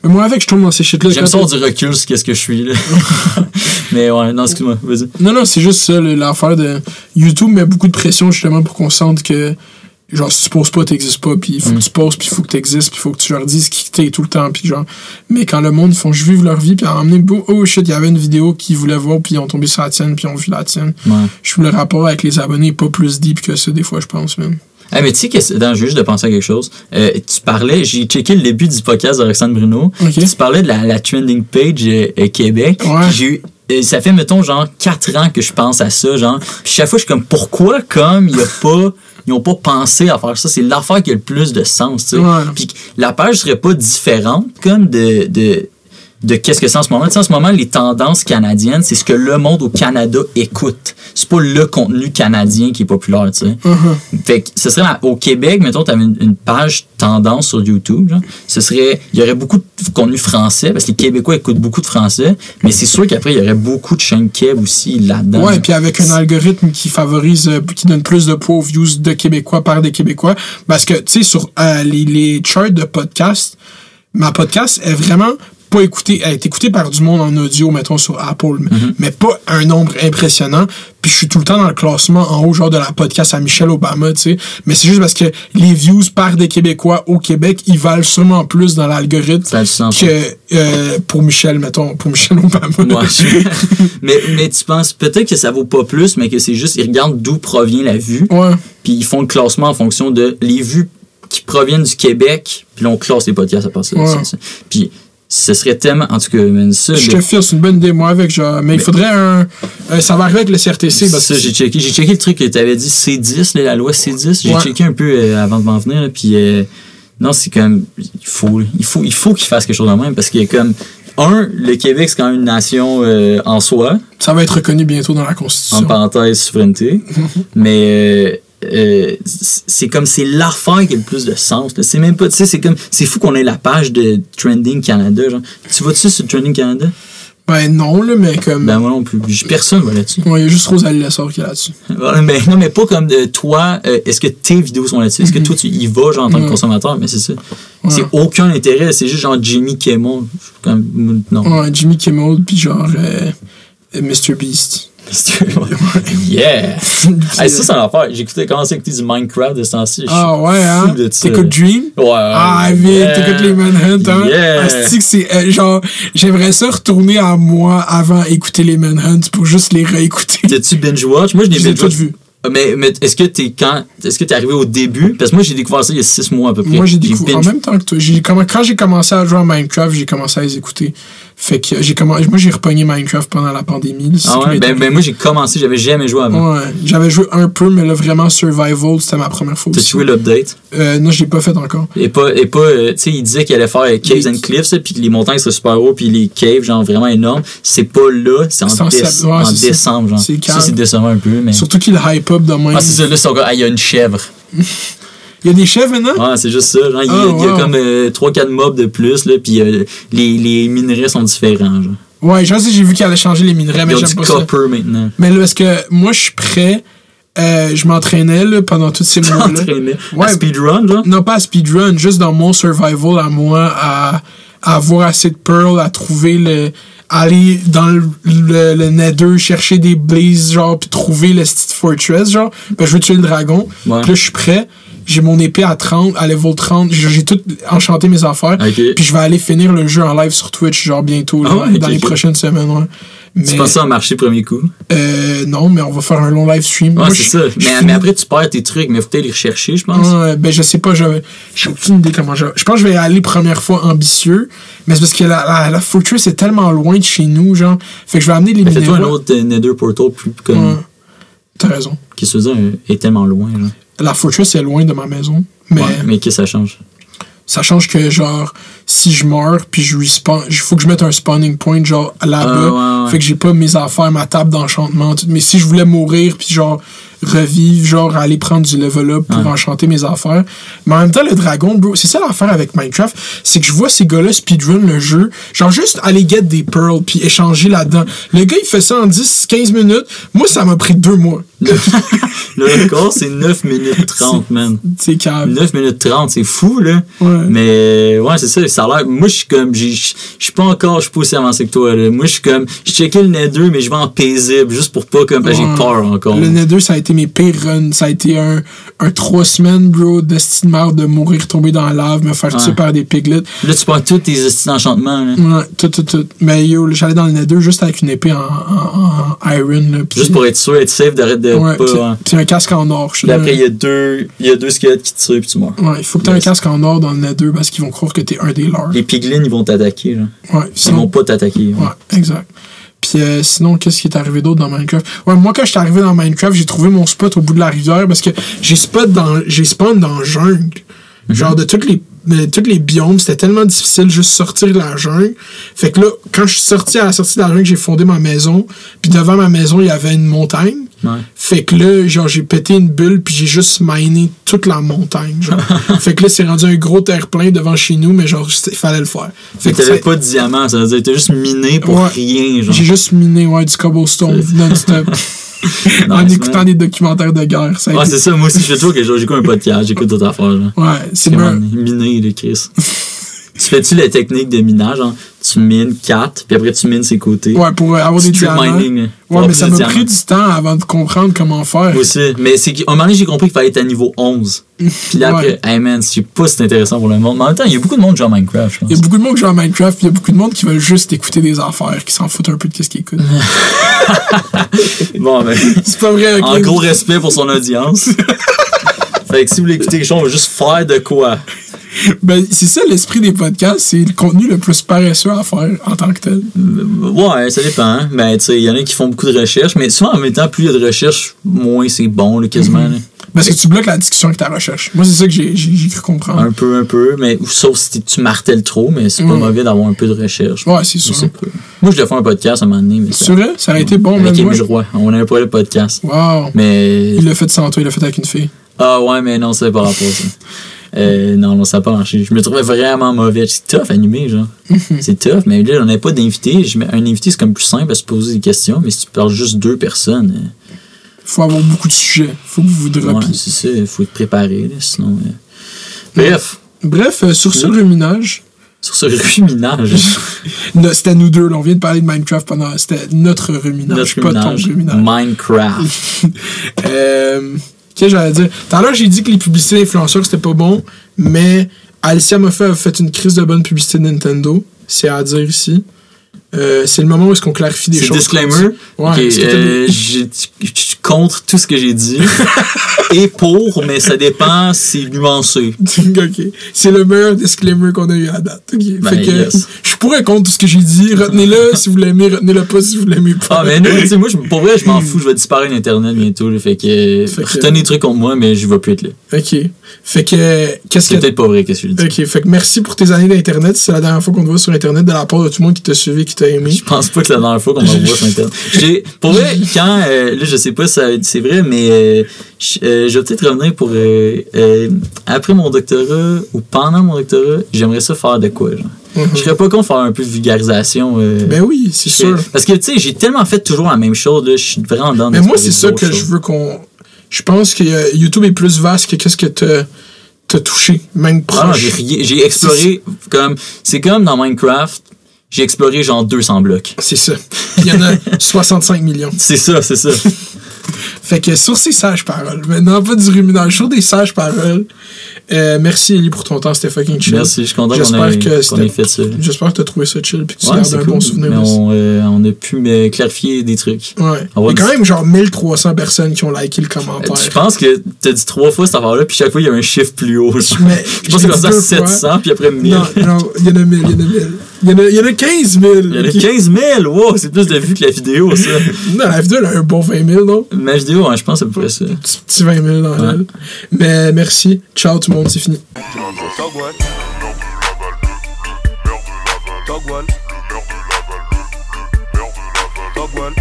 Mais moi, avec, je tombe dans ces shit-là. J'aime ça avoir du recul sur qu'est-ce que je suis, là. mais ouais, non, excuse-moi, vas-y. Non, non, c'est juste ça, l'affaire de YouTube met beaucoup de pression justement pour qu'on sente que, genre, si tu poses pas, t'existes pas, puis il faut Mm. que tu poses, puis il faut que t'existes, puis il faut que tu leur dises qui t'es tout le temps, puis genre. Mais quand le monde, font juste vivre leur vie, puis à moment donné, oh shit, il y avait une vidéo qu'ils voulaient voir, puis ils ont tombé sur la tienne, puis ils ont vu la tienne. Ouais. Je trouve le rapport avec les abonnés pas plus deep que ça, des fois, je pense, même. Ah, mais tu sais, que- veux juste de penser à quelque chose. Euh, tu parlais, j'ai checké le début du podcast de Roxane Bruno. Ok. Tu parlais de la, la trending page euh, euh, Québec. Ouais. J'ai eu, euh, ça fait, mettons, genre 4 ans que je pense à ça, genre. Puis chaque fois, je suis comme, pourquoi, comme, il a pas, ils ont pas pensé à faire ça? C'est l'affaire qui a le plus de sens, tu sais. Ouais. Puis la page serait pas différente, comme de, de, de qu'est-ce que c'est en ce moment. Tu sais, en ce moment, les tendances canadiennes, c'est ce que le monde au Canada écoute. C'est pas le contenu canadien qui est populaire, tu sais. Uh-huh. Fait que ce serait au Québec, mettons, tu avais une, une page tendance sur YouTube, genre, ce serait il y aurait beaucoup de contenu français parce que les Québécois écoutent beaucoup de français, mais c'est sûr qu'après il y aurait beaucoup de chaînes Keb aussi là-dedans. Ouais, puis avec un algorithme qui favorise, euh, qui donne plus de poids aux views de Québécois par des Québécois. Parce que, tu sais, sur euh, les, les charts de podcast, ma podcast est vraiment pas écoutée, elle est écoutée par du monde en audio, mettons, sur Apple, mais- Mm-hmm. mais pas un nombre impressionnant. Puis je suis tout le temps dans le classement en haut, genre de la podcast à Michelle Obama, tu sais. Mais c'est juste parce que les views par des Québécois au Québec, ils valent sûrement plus dans l'algorithme que euh, pour Michel, mettons, pour Michelle Obama. Ouais, je- mais, mais tu penses peut-être que ça vaut pas plus, mais que c'est juste, ils regardent d'où provient la vue, Ouais. puis ils font le classement en fonction de les vues qui proviennent du Québec, puis là on classe les podcasts à partir de Ouais. ça. Puis ce serait tellement, en tout cas, man, ça, Je te file, c'est une bonne idée, moi, avec genre. Mais il faudrait un. euh, ça va arriver avec le CRTC. Parce ça, que j'ai checké. J'ai checké le truc que tu avais dit C10, là, la loi C10. J'ai Ouais. checké un peu euh, avant de m'en venir. là, Puis euh, non, c'est comme. Il faut, il faut, il faut qu'il fasse quelque chose de même parce que, comme. Un, le Québec, c'est quand même une nation euh, en soi, ça va être reconnu bientôt dans la en Constitution. parenthèse souveraineté. mais euh, euh, c'est comme c'est l'affaire qui a le plus de sens. C'est même pas, tu sais, c'est comme, c'est fou qu'on ait la page de Trending Canada. Genre. Tu vas-tu sur Trending Canada? Ben non, là, mais comme. Ben moi non plus. Personne va là-dessus. Ouais, il y a juste Rosalie Lessard qui est là-dessus. Voilà, mais, non, mais pas comme de toi. euh, Est-ce que tes vidéos sont là-dessus? Est-ce que toi, tu y vas, genre, en tant que Mhm. consommateur? Mais c'est ça. C'est aucun intérêt. C'est juste genre Jimmy Kimmel. Comme, non. Ouais, Jimmy Kimmel, puis genre. euh, euh, Mr. Beast. yeah! Hey, ça, c'est l'affaire. J'ai écouté, commencé à écouter du Minecraft de ce temps-ci. Je suis Ah ouais, hein? T'écoutes Dream? Ouais. Ah, yeah. t'écoutes les Manhunt, hein? Yeah. Que c'est. euh, genre, j'aimerais ça retourner à moi avant écouter les Manhunt pour juste les réécouter. T'as-tu binge-watch? Moi, je l'ai binge-watch. toutes vues. Mais, mais est-ce que t'es quand. Est-ce que t'es arrivé au début? Parce que moi, j'ai découvert ça il y a six mois à peu près. Moi, j'ai découvert en même temps que toi. J'ai comm- Quand j'ai commencé à jouer à Minecraft, j'ai commencé à les écouter. Fait que j'ai commencé. Moi, j'ai repogné Minecraft pendant la pandémie. Ah ouais? Ben, ben, moi, j'ai commencé, j'avais jamais joué avant. Ouais, j'avais joué un peu, mais là, vraiment, Survival, c'était ma première fois T'as joué l'update? Euh, non, je l'ai pas fait encore. Et pas, et pas euh, tu sais, il disait qu'il allait faire euh, Caves and Cliffs, puis que les montagnes seraient super haut, puis les caves, genre vraiment énormes. C'est pas là, c'est en, en déce- sept- ouais, en décembre, genre. C'est Ça, c'est décevant un peu, mais. Surtout qu'il hype up de même. Ah, c'est ça, là, c'est encore- ah, il y a une chèvre. Il y a des chefs maintenant? Ouais, c'est juste ça. Genre, il y a, Ah, il y a wow. comme 3-4 mobs de plus, là, puis euh, les, les minerais sont différents, genre. Ouais, je sais, j'ai vu qu'il allait changer les minerais, mais j'aime pas ça. copper maintenant. Mais là, parce que moi, je suis prêt. Euh, je m'entraînais pendant tous ces mois-là? Ouais. À speedrun, genre? Non, pas à speedrun, juste dans mon survival à moi, à, à avoir assez de pearl, à trouver le. aller dans le, le, le Nether, chercher des blazes, genre, puis trouver le Steel Fortress, genre. Ben, je veux tuer le dragon. Ouais. Puis là, je suis prêt. J'ai mon épée à 30, à level 30. J'ai tout enchanté mes affaires. Puis je vais aller finir le jeu en live sur Twitch, genre, bientôt, là, Ah ouais, dans les prochaines semaines, ouais. Mais, Tu penses ça a marché premier coup? euh, non, mais on va faire un long live stream. Ouais, Moi, c'est ça. Mais, après, tu perds tes trucs, mais faut peut-être les rechercher, je pense. Ouais, ben je sais pas, je- j'ai aucune idée comment je. Je pense que je vais aller première fois ambitieux, mais c'est parce que la, la, la Fortress est tellement loin de chez nous, genre. Fait que je vais amener les Mais Fais-toi un autre Nether Portal plus comme. Ouais. T'as raison. Veux dire? euh, Est tellement loin, là. La Fortress est loin de ma maison, mais Ouais, mais qu'est-ce que ça change? ça change que, genre, si je meurs puis je respawn, il faut que je mette un spawning point, genre, là-bas. Ah, ouais, ouais. Fait que j'ai pas mes affaires, ma table d'enchantement, tout. Mais si je voulais mourir puis, genre, revivre, genre, aller prendre du level up pour Ouais. enchanter mes affaires. Mais en même temps, le dragon, bro, c'est ça l'affaire avec Minecraft, c'est que je vois ces gars-là speedrun le jeu, genre, juste aller get des pearls puis échanger là-dedans. Le gars, il fait ça en 10-15 minutes. Moi, ça m'a pris deux mois. Le record, c'est 9 minutes 30, man. C'est calme. 9 minutes 30, c'est fou, là. Ouais. Mais ouais, c'est ça, ça a l'air. Moi, je suis comme. j'ai- Je suis pas encore, je suis pas aussi avancé que toi, là. Moi, je suis comme. Je checkais le Nether, mais je vais en paisible, juste pour pas comme. Ouais. J'ai peur encore. Le Nether, ça a été mes pires runs. Ça a été un, un trois semaines, bro, de merde de mourir, tomber dans la lave, me faire tuer Ouais. par des piglets. Là, tu prends tous tes estis d'enchantement, là. Ouais, tout, tout, tout. Mais yo, j'allais dans le Nether juste avec une épée en, en, en iron. Là, Juste pour être sûr, être safe, d'arrêter de Ouais, pas. puis- ouais. un casque en or. Puis après, il y a deux, y a deux squelettes qui te tuent, puis tu meurs. Ouais, il faut que tu aies Yes. un casque en or dans le Nether parce qu'ils vont croire que t'es un des leurs. Les piglins, ils vont t'attaquer, là. Ouais, Ils sinon, vont pas t'attaquer. Ouais, exact. Puis euh, sinon, qu'est-ce qui est arrivé d'autre dans Minecraft? Ouais, moi, quand je suis arrivé dans Minecraft, j'ai trouvé mon spot au bout de la rivière parce que j'ai spot dans, j'ai spawn dans la jungle. Genre, de toutes les, de tous les biomes, c'était tellement difficile juste sortir de la jungle. Fait que là, quand je suis sorti à la sortie de la jungle, j'ai fondé ma maison. Puis devant ma maison, il y avait une montagne. Ouais. Fait que là, genre, j'ai pété une bulle, puis j'ai juste miné toute la montagne, genre. fait que là, c'est rendu un gros terre-plein devant chez nous, mais genre, il fallait le faire. Fait que que t'avais pas de diamant, ça veut dire que t'as juste miné pour Ouais. rien, genre. J'ai juste miné, ouais, du cobblestone non-stop. en Nice, écoutant man. des documentaires de guerre. Ça Ouais, c'est ça, moi aussi, je fais toujours chose. J'écoute un podcast, j'écoute d'autres affaires, genre. Ouais, c'est meilleur. miner, les Chris. tu fais-tu la technique de minage, tu mines 4, puis après tu mines ses côtés? Ouais, pour avoir des Strip diamants. mining, Ouais, mais ça m'a pris du temps avant de comprendre comment faire. Aussi. Mais c'est qu'à un moment j'ai compris qu'il fallait être à niveau 11. Puis là, après, Ouais. hey man, je sais pas si c'est intéressant pour le monde. Mais en même temps, il y a beaucoup de monde qui joue à Minecraft, je pense. Il y a beaucoup de monde qui joue à Minecraft, il y a beaucoup de monde qui veulent juste écouter des affaires, qui s'en foutent un peu de ce qu'ils écoutent. Bon, ben, c'est pas vrai, en gros respect pour son audience. fait que si vous voulez écouter quelque chose, on va juste faire de quoi. Ben, c'est ça l'esprit des podcasts, c'est le contenu le plus paresseux à faire en tant que tel. Ouais, ça dépend. hein. Ben, tu sais, il y en a qui font beaucoup de recherches, mais souvent, en même temps, plus il y a de recherches, moins c'est bon, là, quasiment. là. Parce que tu bloques la discussion avec ta recherche. Moi, c'est ça que j'ai cru comprendre. Un peu, un peu, mais sauf si tu martèles trop, mais c'est pas Mm. mauvais d'avoir un peu de recherche. Ouais, c'est sûr. pas. Moi, je devais faire un podcast à un moment donné, mais. C'est vrai? Ça aurait été bon, Avec même. Émile Roy. On a un projet de podcast. Wow. Mais. Il l'a fait sans toi, il l'a fait avec une fille. Ah ouais, mais non, c'est pas rapport à ça. Euh, non, non, ça n'a pas marché. Je me trouvais vraiment mauvais. C'est tough animé, genre. c'est tough, mais là, on n'avait pas d'invité. Un invité, c'est comme plus simple à se poser des questions, mais si tu parles juste deux personnes, Faut avoir beaucoup de sujets. Faut que vous vous euh, ouais, dropiez. c'est ça, il faut être préparé, là, sinon. euh. Bref, Bref, euh, sur ce ruminage, sur ce ruminage, c'était nous deux, là, on vient de parler de Minecraft pendant. C'était notre ruminage, notre pas ruminage, ton ruminage. Minecraft. Euh, Que j'allais dire? Tout à j'ai dit que les publicités d'influenceurs, c'était pas bon, mais Alicia m'a fait, fait une crise de bonne publicité de Nintendo. C'est à dire ici. Euh, c'est le moment où est-ce qu'on clarifie des choses. disclaimer. Ouais, Ok, est-ce que t'as euh, je suis contre tout ce que j'ai dit. Et pour, mais ça dépend, c'est nuancé. ok. C'est le meilleur disclaimer qu'on a eu à date. Ok. Ben, fait que yes. je suis pour et contre tout ce que j'ai dit. Retenez-le si vous l'aimez, retenez-le pas si vous l'aimez pas. Ah, mais non, moi, je- pour vrai, je m'en fous, je vais disparaître d'Internet bientôt. là, fait que, Fait que- retenez des trucs contre moi, mais je vais plus être là. Ok. Fait que qu'est-ce C'est que peut-être pas vrai, qu'est-ce que je dis. Ok, fait que merci pour tes années d'Internet. C'est la dernière fois qu'on te voit sur Internet de la part de tout le monde qui t'a suivi, qui t'a aimé. Je pense pas que c'est la dernière fois qu'on va voir sur Internet. J'ai, pour vrai, quand, euh, là, je sais pas si c'est vrai, mais euh, je euh, je vais peut-être revenir pour, euh, après mon doctorat ou pendant mon doctorat, j'aimerais ça faire de quoi, genre. Mhm. Je serais pas con de faire un peu de vulgarisation. euh, Ben oui, c'est sûr. Parce que, tu sais, j'ai tellement fait toujours la même chose, là, je suis vraiment dans Mais moi, c'est ça que je veux qu'on. Je pense que euh, YouTube est plus vaste que qu'est-ce que t'as touché, même Ah non, proche. j'ai exploré comme c'est comme dans Minecraft j'ai exploré genre 200 blocs. C'est ça. Il y en a 65 millions. C'est ça, c'est ça. Fait que sur ces sages paroles, maintenant pas du ruminage, sur des sages paroles, euh, merci Ellie pour ton temps, c'était fucking chill. Merci, je suis content qu'on J'espère ait, ait fait ça. J'espère que t'as trouvé ça chill puis que tu Ouais, gardes un cool. bon souvenir Mais on, euh, on a pu me clarifier des trucs. Ouais. Il y a quand même genre 1300 personnes qui ont liké le commentaire. Je pense que t'as dit trois fois cette affaire-là, puis chaque fois il y a un chiffre plus haut. Mais je pense que c'est comme ça deux fois. 700, puis après 1000. Non, non, il y en a 1000, il y en a 1000. Il y en a, il y en a 15 000. Il y en a ok? 15 000! Wow, c'est plus de vues que la vidéo, ça. Non, la vidéo, elle a un bon 20 000, non? Ma vidéo, hein, je pense à peu près ça. Petit, petit 20 000 dans Ouais. Mais merci. Ciao tout le monde, c'est fini. Dog One.